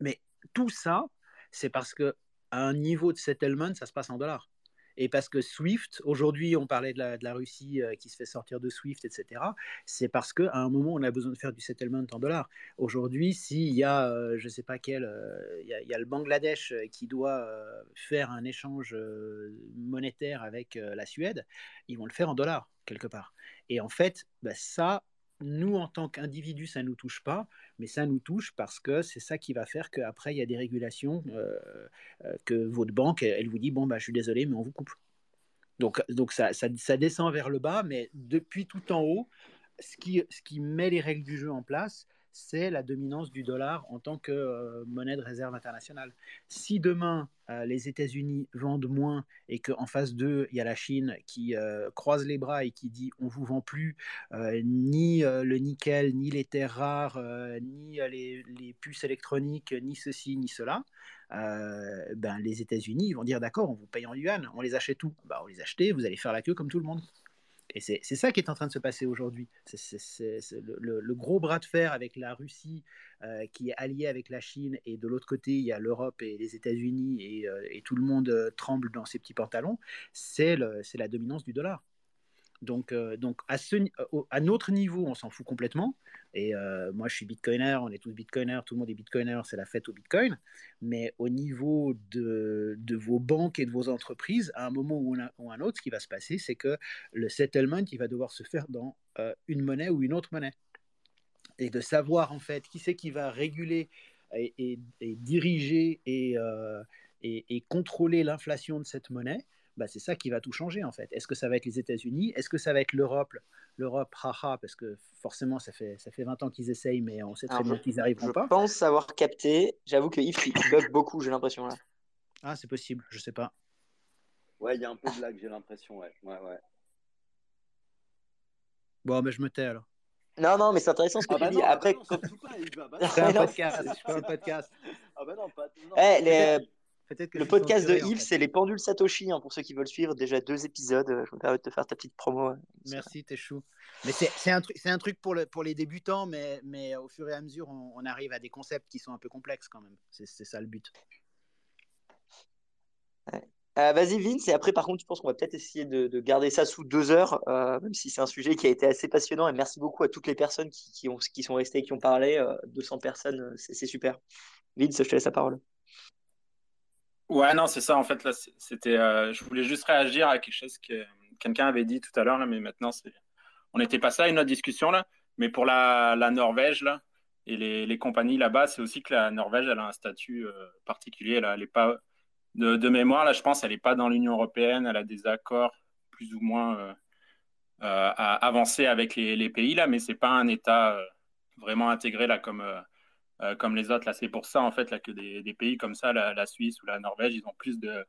E: Mais tout ça, c'est parce que à un niveau de settlement, ça se passe en dollars. Et parce que SWIFT, aujourd'hui, on parlait de la, Russie euh, qui se fait sortir de SWIFT, etc. C'est parce qu'à un moment, on a besoin de faire du settlement en dollars. Aujourd'hui, s'il y a, euh, je ne sais pas quel, euh, il y, a le Bangladesh qui doit faire un échange monétaire avec la Suède, ils vont le faire en dollars, quelque part. Et en fait, bah, ça, nous, en tant qu'individus, ça ne nous touche pas, mais ça nous touche parce que c'est ça qui va faire qu'après, il y a des régulations, euh, euh, que votre banque, elle, vous dit, bon, bah, je suis désolé, mais on vous coupe. Donc, donc ça, ça, ça, descend vers le bas, mais depuis tout en haut, ce qui, ce qui met les règles du jeu en place, c'est la dominance du dollar en tant que euh, monnaie de réserve internationale. Si demain euh, les États-Unis vendent moins et qu'en face d'eux, il y a la Chine qui euh, croise les bras et qui dit on vous vend plus ni le nickel, ni les terres rares, ni les, les, puces électroniques, ni ceci, ni cela, ben, les États-Unis vont dire d'accord, on vous paye en yuan, on les achète tout. Ben, on les achète, vous allez faire la queue comme tout le monde. Et c'est ça qui est en train de se passer aujourd'hui. Le, gros bras de fer avec la Russie euh, qui est alliée avec la Chine, et de l'autre côté, il y a l'Europe et les États-Unis, et, euh, tout le monde euh, tremble dans ses petits pantalons. C'est la dominance du dollar. Donc, donc à, ce, à notre niveau, on s'en fout complètement. Et euh, moi, je suis bitcoiner, on est tous bitcoiners, tout le monde est bitcoiner, c'est la fête au bitcoin. Mais au niveau de, vos banques et de vos entreprises, à un moment ou un, un autre, ce qui va se passer, c'est que le settlement, il va devoir se faire dans euh, une monnaie ou une autre monnaie. Et de savoir, en fait, qui c'est qui va réguler et, diriger et, et contrôler l'inflation de cette monnaie, bah, c'est ça qui va tout changer en fait. Est-ce que ça va être les États-Unis? Est-ce que ça va être l'Europe? L'Europe, haha, parce que forcément, ça fait, ça fait 20 ans qu'ils essayent, mais on sait très bien qu'ils n'arriveront pas.
N: Je pense avoir capté. J'avoue que Yves, il bug beaucoup, j'ai l'impression là.
E: Ah, c'est possible, je sais pas.
R: Ouais, il y a un peu de lag, j'ai l'impression, ouais. ouais, ouais.
E: Bon, mais je me tais alors.
N: Non, non, mais c'est intéressant ce que
R: ah
N: tu
R: bah
N: dis.
R: non,
N: Après,
R: bah [LAUGHS] non, pas, bah
E: c'est un podcast. C'est un podcast.
R: Ah bah non, pas. Non,
N: eh, les, le podcast de Yves, c'est les pendules Satoshi, hein, pour ceux qui veulent suivre. Déjà deux épisodes. Je me permets de te faire ta petite promo.
E: Merci, t'es chou. Mais c'est un, un, truc pour, le, pour les débutants, mais, mais au fur et à mesure, on, on, arrive à des concepts qui sont un peu complexes quand même. C'est ça le but.
N: Ouais. Euh, Vas-y, Vince. Et après, par contre, je pense qu'on va peut-être essayer de, de, garder ça sous deux heures, euh, même si c'est un sujet qui a été assez passionnant. Et merci beaucoup à toutes les personnes qui, qui, ont, qui sont restées et qui ont parlé. Euh, 200 personnes, c'est super. Vince, je te laisse la parole.
P: Ouais, non, c'est ça. En fait, là, c'était. Euh, je voulais juste réagir à quelque chose que quelqu'un avait dit tout à l'heure, mais maintenant, c'est. On était passé à une autre discussion là, mais pour la, la Norvège là et les, les compagnies là-bas, c'est aussi que la Norvège, elle a un statut euh, particulier là. Elle est pas de, mémoire là, je pense, elle n'est pas dans l'Union européenne. Elle a des accords plus ou moins euh, à avancer avec les, les, pays là, mais c'est pas un État vraiment intégré là comme euh, comme les autres. Là, c'est pour ça en fait là que des, des pays comme ça, la, la, Suisse ou la Norvège, ils ont plus de,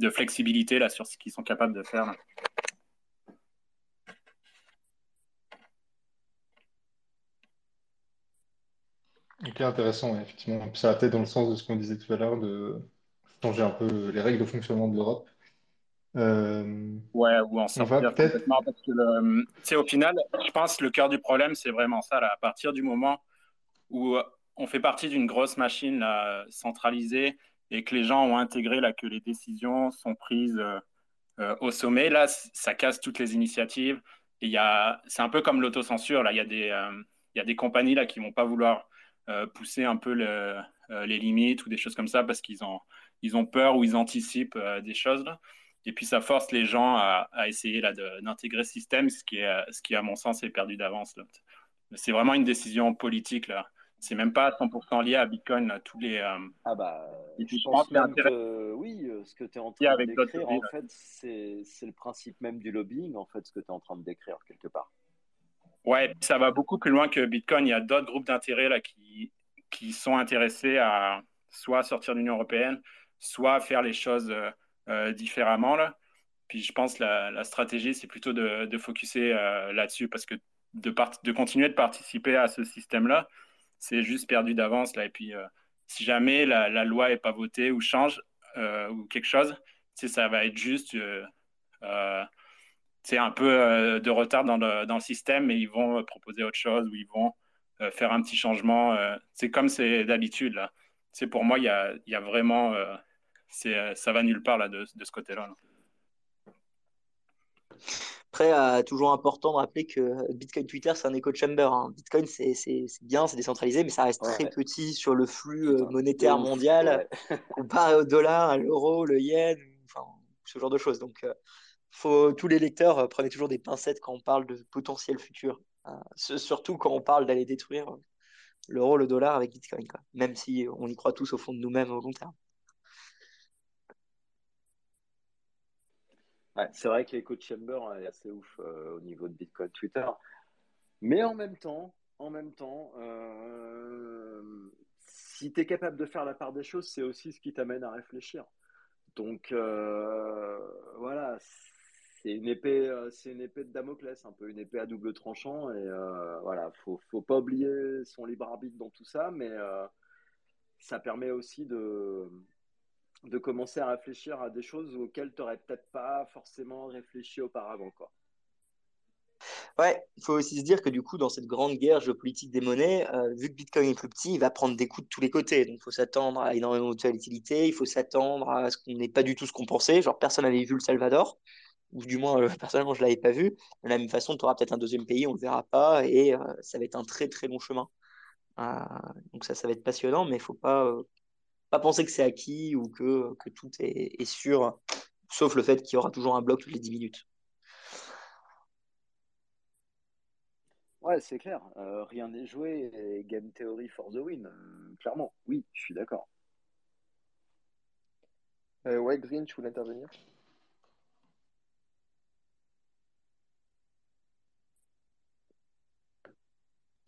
P: de flexibilité là sur ce qu'ils sont capables de faire. Là.
A: Ok, intéressant, effectivement. Ça a été dans le sens de ce qu'on disait tout à l'heure, de changer un peu les règles de fonctionnement de l'Europe. Euh...
P: Ouais, ou en sortir complètement. Parce que le, au final, je pense que le cœur du problème, c'est vraiment ça. Là, à partir du moment où on fait partie d'une grosse machine centralisée et que les gens ont intégré là, que les décisions sont prises euh, euh, au sommet, là, ça casse toutes les initiatives. Y a, c'est un peu comme l'autocensure. Il y a des, euh, y a des compagnies là qui vont pas vouloir pousser un peu le, les limites ou des choses comme ça parce qu'ils ont, ils ont peur ou ils anticipent des choses. Et puis ça force les gens à, essayer d'intégrer ce système, ce qui, est, ce qui, à mon sens, est perdu d'avance. C'est vraiment une décision politique là c'est même pas 100% lié à Bitcoin, tous les. Euh...
R: Ah bah, je, pense, même que oui, ce que tu es en train de décrire, en fait, c'est le principe même du lobbying, en fait, ce que tu es en train de décrire quelque part.
P: Ouais, ça va beaucoup plus loin que Bitcoin. Il y a d'autres groupes d'intérêt là qui, qui sont intéressés à soit sortir de l'Union européenne, soit faire les choses euh, différemment là. Puis je pense que la, la stratégie, c'est plutôt de, de focuser euh, là-dessus parce que de, de continuer de participer à ce système-là, c'est juste perdu d'avance. Et puis, si jamais la, loi n'est pas votée ou change ou quelque chose, ça va être juste c'est un peu de retard dans le, dans le système, mais ils vont proposer autre chose ou ils vont faire un petit changement. c'est comme c'est d'habitude. Pour moi, il y a, y a, vraiment. ça va nulle part là, de ce côté-là.
N: Après, euh, toujours important de rappeler que Bitcoin Twitter, c'est un echo chamber. Hein. Bitcoin, c'est bien, c'est décentralisé, mais ça reste très petit sur le flux euh, monétaire mondial, [LAUGHS] comparé au dollar, à l'euro, le yen, enfin, ce genre de choses. Donc, euh, faut, tous les lecteurs prenez toujours des pincettes quand on parle de potentiel futur. surtout quand on parle d'aller détruire l'euro, le dollar avec Bitcoin, quoi. même si on y croit tous au fond de nous-mêmes au long terme.
R: C'est vrai que l'écho chamber est assez ouf euh, au niveau de Bitcoin Twitter. Mais en même temps, en même temps, euh, si tu es capable de faire la part des choses, c'est aussi ce qui t'amène à réfléchir. Donc euh, voilà, c'est une épée, c'est une épée de Damoclès, un peu une épée à double tranchant. Et voilà, faut, faut pas oublier son libre arbitre dans tout ça, mais ça permet aussi de, de commencer à réfléchir à des choses auxquelles tu n'aurais peut-être pas forcément réfléchi auparavant. Quoi.
N: Ouais, il faut aussi se dire que du coup, dans cette grande guerre géopolitique des monnaies, euh, vu que Bitcoin est plus petit, il va prendre des coups de tous les côtés. Donc, il faut s'attendre à énormément de volatilité, il faut s'attendre à ce qu'on n'ait pas du tout ce qu'on pensait. Genre, personne n'avait vu le Salvador, ou du moins, euh, [LAUGHS] personnellement, je ne l'avais pas vu. De la même façon, tu auras peut-être un deuxième pays, on ne le verra pas, et euh, ça va être un très très long chemin. donc, ça, ça va être passionnant, mais il ne faut pas pas penser que c'est acquis ou que, que tout est, est, sûr, sauf le fait qu'il y aura toujours un bloc toutes les 10 minutes.
R: Ouais, c'est clair. Euh, rien n'est joué et game theory for the win. Euh, clairement, oui, je suis d'accord.
K: Euh, ouais, Green, tu voulais intervenir?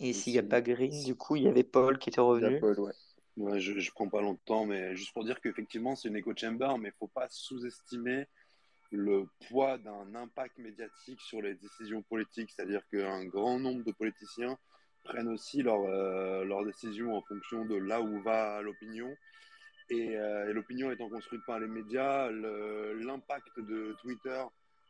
N: Et s'il n'y a pas Green, du coup, il y avait Paul qui était revenu.
K: Paul, ouais.
L: Ouais, je, je prends pas longtemps, mais juste pour dire qu'effectivement, c'est une echo chamber, mais il faut pas sous-estimer le poids d'un impact médiatique sur les décisions politiques. C'est-à-dire qu'un grand nombre de politiciens prennent aussi euh, leurs décisions en fonction de là où va l'opinion. Et, euh, et l'opinion étant construite par les médias, l'impact de Twitter,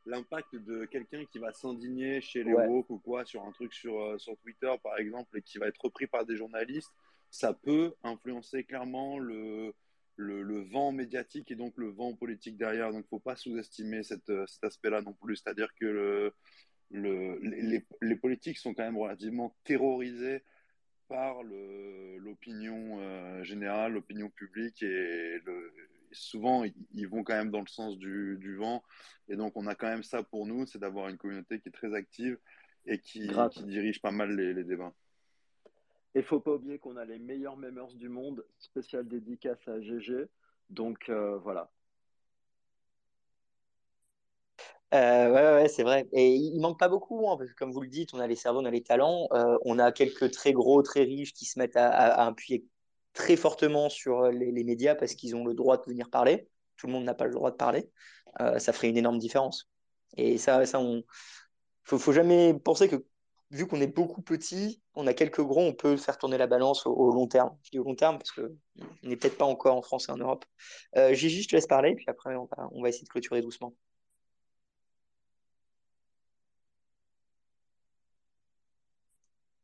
L: l'impact de quelqu'un qui va s'indigner chez les
R: Ouais.
L: woke ou quoi sur un truc sur, euh, sur Twitter, par exemple, et qui va être repris par des journalistes, ça peut influencer clairement le, le, le vent médiatique et donc le vent politique derrière. Donc, il ne faut pas sous-estimer cet aspect-là non plus. C'est-à-dire que le, le, les, les politiques sont quand même relativement terrorisés par l'opinion euh, générale, l'opinion publique, et souvent ils, vont quand même dans le sens du, du vent. Et donc on a quand même ça pour nous, c'est d'avoir une communauté qui est très active et qui, dirige pas mal les, les débats.
R: Et faut pas oublier qu'on a les meilleurs memers du monde, spécial dédicace à GG. Donc euh, voilà.
N: Euh, ouais, ouais, c'est vrai. Et il manque pas beaucoup, hein, parce que comme vous le dites, on a les cerveaux, on a les talents. Euh, on a quelques très gros, très riches qui se mettent à, appuyer très fortement sur les, les médias parce qu'ils ont le droit de venir parler. Tout le monde n'a pas le droit de parler. Euh, ça ferait une énorme différence. Et ça, ça on faut, faut jamais penser que vu qu'on est beaucoup petit, on a quelques gros, on peut faire tourner la balance au, au long terme. Je dis au long terme parce que on n'est peut-être pas encore en France et en Europe. Euh, Gigi, je te laisse parler, puis après on va, on va essayer de clôturer doucement.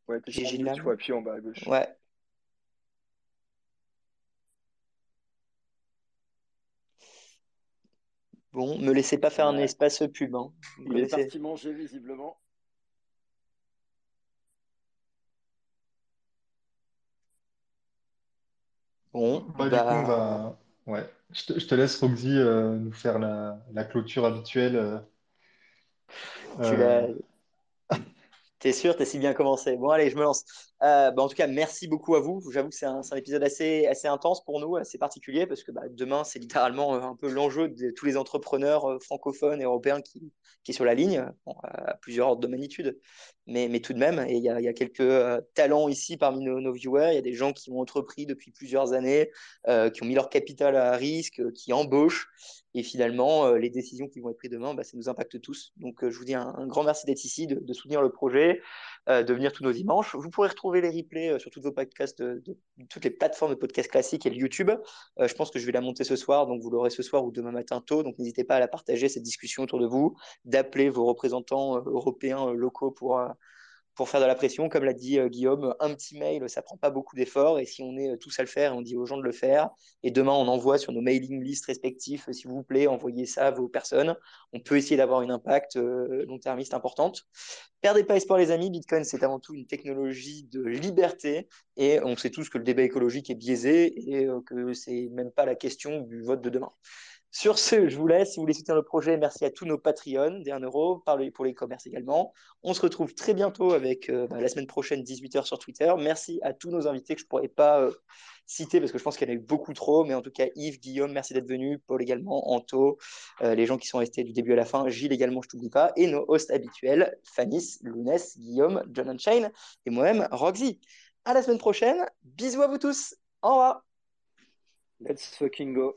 K: Ouais,
N: Gigi Lam.
K: il faut appuyer en bas à gauche.
N: Ouais. Bon, me laissez pas faire un espace pub. Hein.
R: Il est
N: laissez-
R: parti manger visiblement.
N: Bon,
A: Bah, du coup, on va. Ouais. Je te, je te laisse, Roxy, euh, nous faire la, la clôture habituelle. euh,
N: tu
A: euh,
N: T'es sûr, t'es si bien commencé. Bon, allez, je me lance. Euh, bah, en tout cas, merci beaucoup à vous. J'avoue que c'est un, épisode assez, intense pour nous, assez particulier, parce que bah, demain, c'est littéralement euh, un peu l'enjeu de tous les entrepreneurs euh, francophones et européens qui, qui est sur la ligne, à plusieurs ordres de magnitude. mais, tout de même, il y a, quelques talents ici parmi nos, nos viewers. Il y a des gens qui ont entrepris depuis plusieurs années, qui ont mis leur capital à risque, qui embauchent. Et finalement, euh, les décisions qui vont être prises demain, bah, ça nous impacte tous. Donc, euh, je vous dis un, grand merci d'être ici, de, soutenir le projet, euh, de venir tous nos dimanches. Vous pourrez retrouver les replays sur toutes vos podcasts, de, toutes les plateformes de podcasts classiques et le YouTube. je pense que je vais la monter ce soir, donc vous l'aurez ce soir ou demain matin tôt. Donc, n'hésitez pas à la partager, cette discussion autour de vous, d'appeler vos représentants européens locaux pour pour faire de la pression. Comme l'a dit euh, Guillaume, un petit mail, ça prend pas beaucoup d'efforts. Et si on est euh, tous à le faire, on dit aux gens de le faire. Et demain, on envoie sur nos mailing lists respectifs, s'il vous plaît, envoyez ça à vos personnes. On peut essayer d'avoir un impact euh, long-termiste importante. Perdez pas espoir, les amis. Bitcoin, c'est avant tout une technologie de liberté. Et on sait tous que le débat écologique est biaisé et que c'est même pas la question du vote de demain. Sur ce, je vous laisse. Si vous voulez soutenir le projet, merci à tous nos Patreons, des 1 euro, pour les commerces également. On se retrouve très bientôt avec euh, bah, la semaine prochaine, 18h sur Twitter. Merci à tous nos invités que je ne pourrais pas euh, citer parce que je pense qu'il y en a eu beaucoup trop. Mais en tout cas, Yves, Guillaume, merci d'être venu. Paul également, Anto, euh, les gens qui sont restés du début à la fin. Gilles également, je ne t'oublie pas. Et nos hosts habituels, Fanis, Lounès, Guillaume, John Shane et moi-même, Roxy. À la semaine prochaine. Bisous à vous tous. Au revoir.
R: Let's fucking go.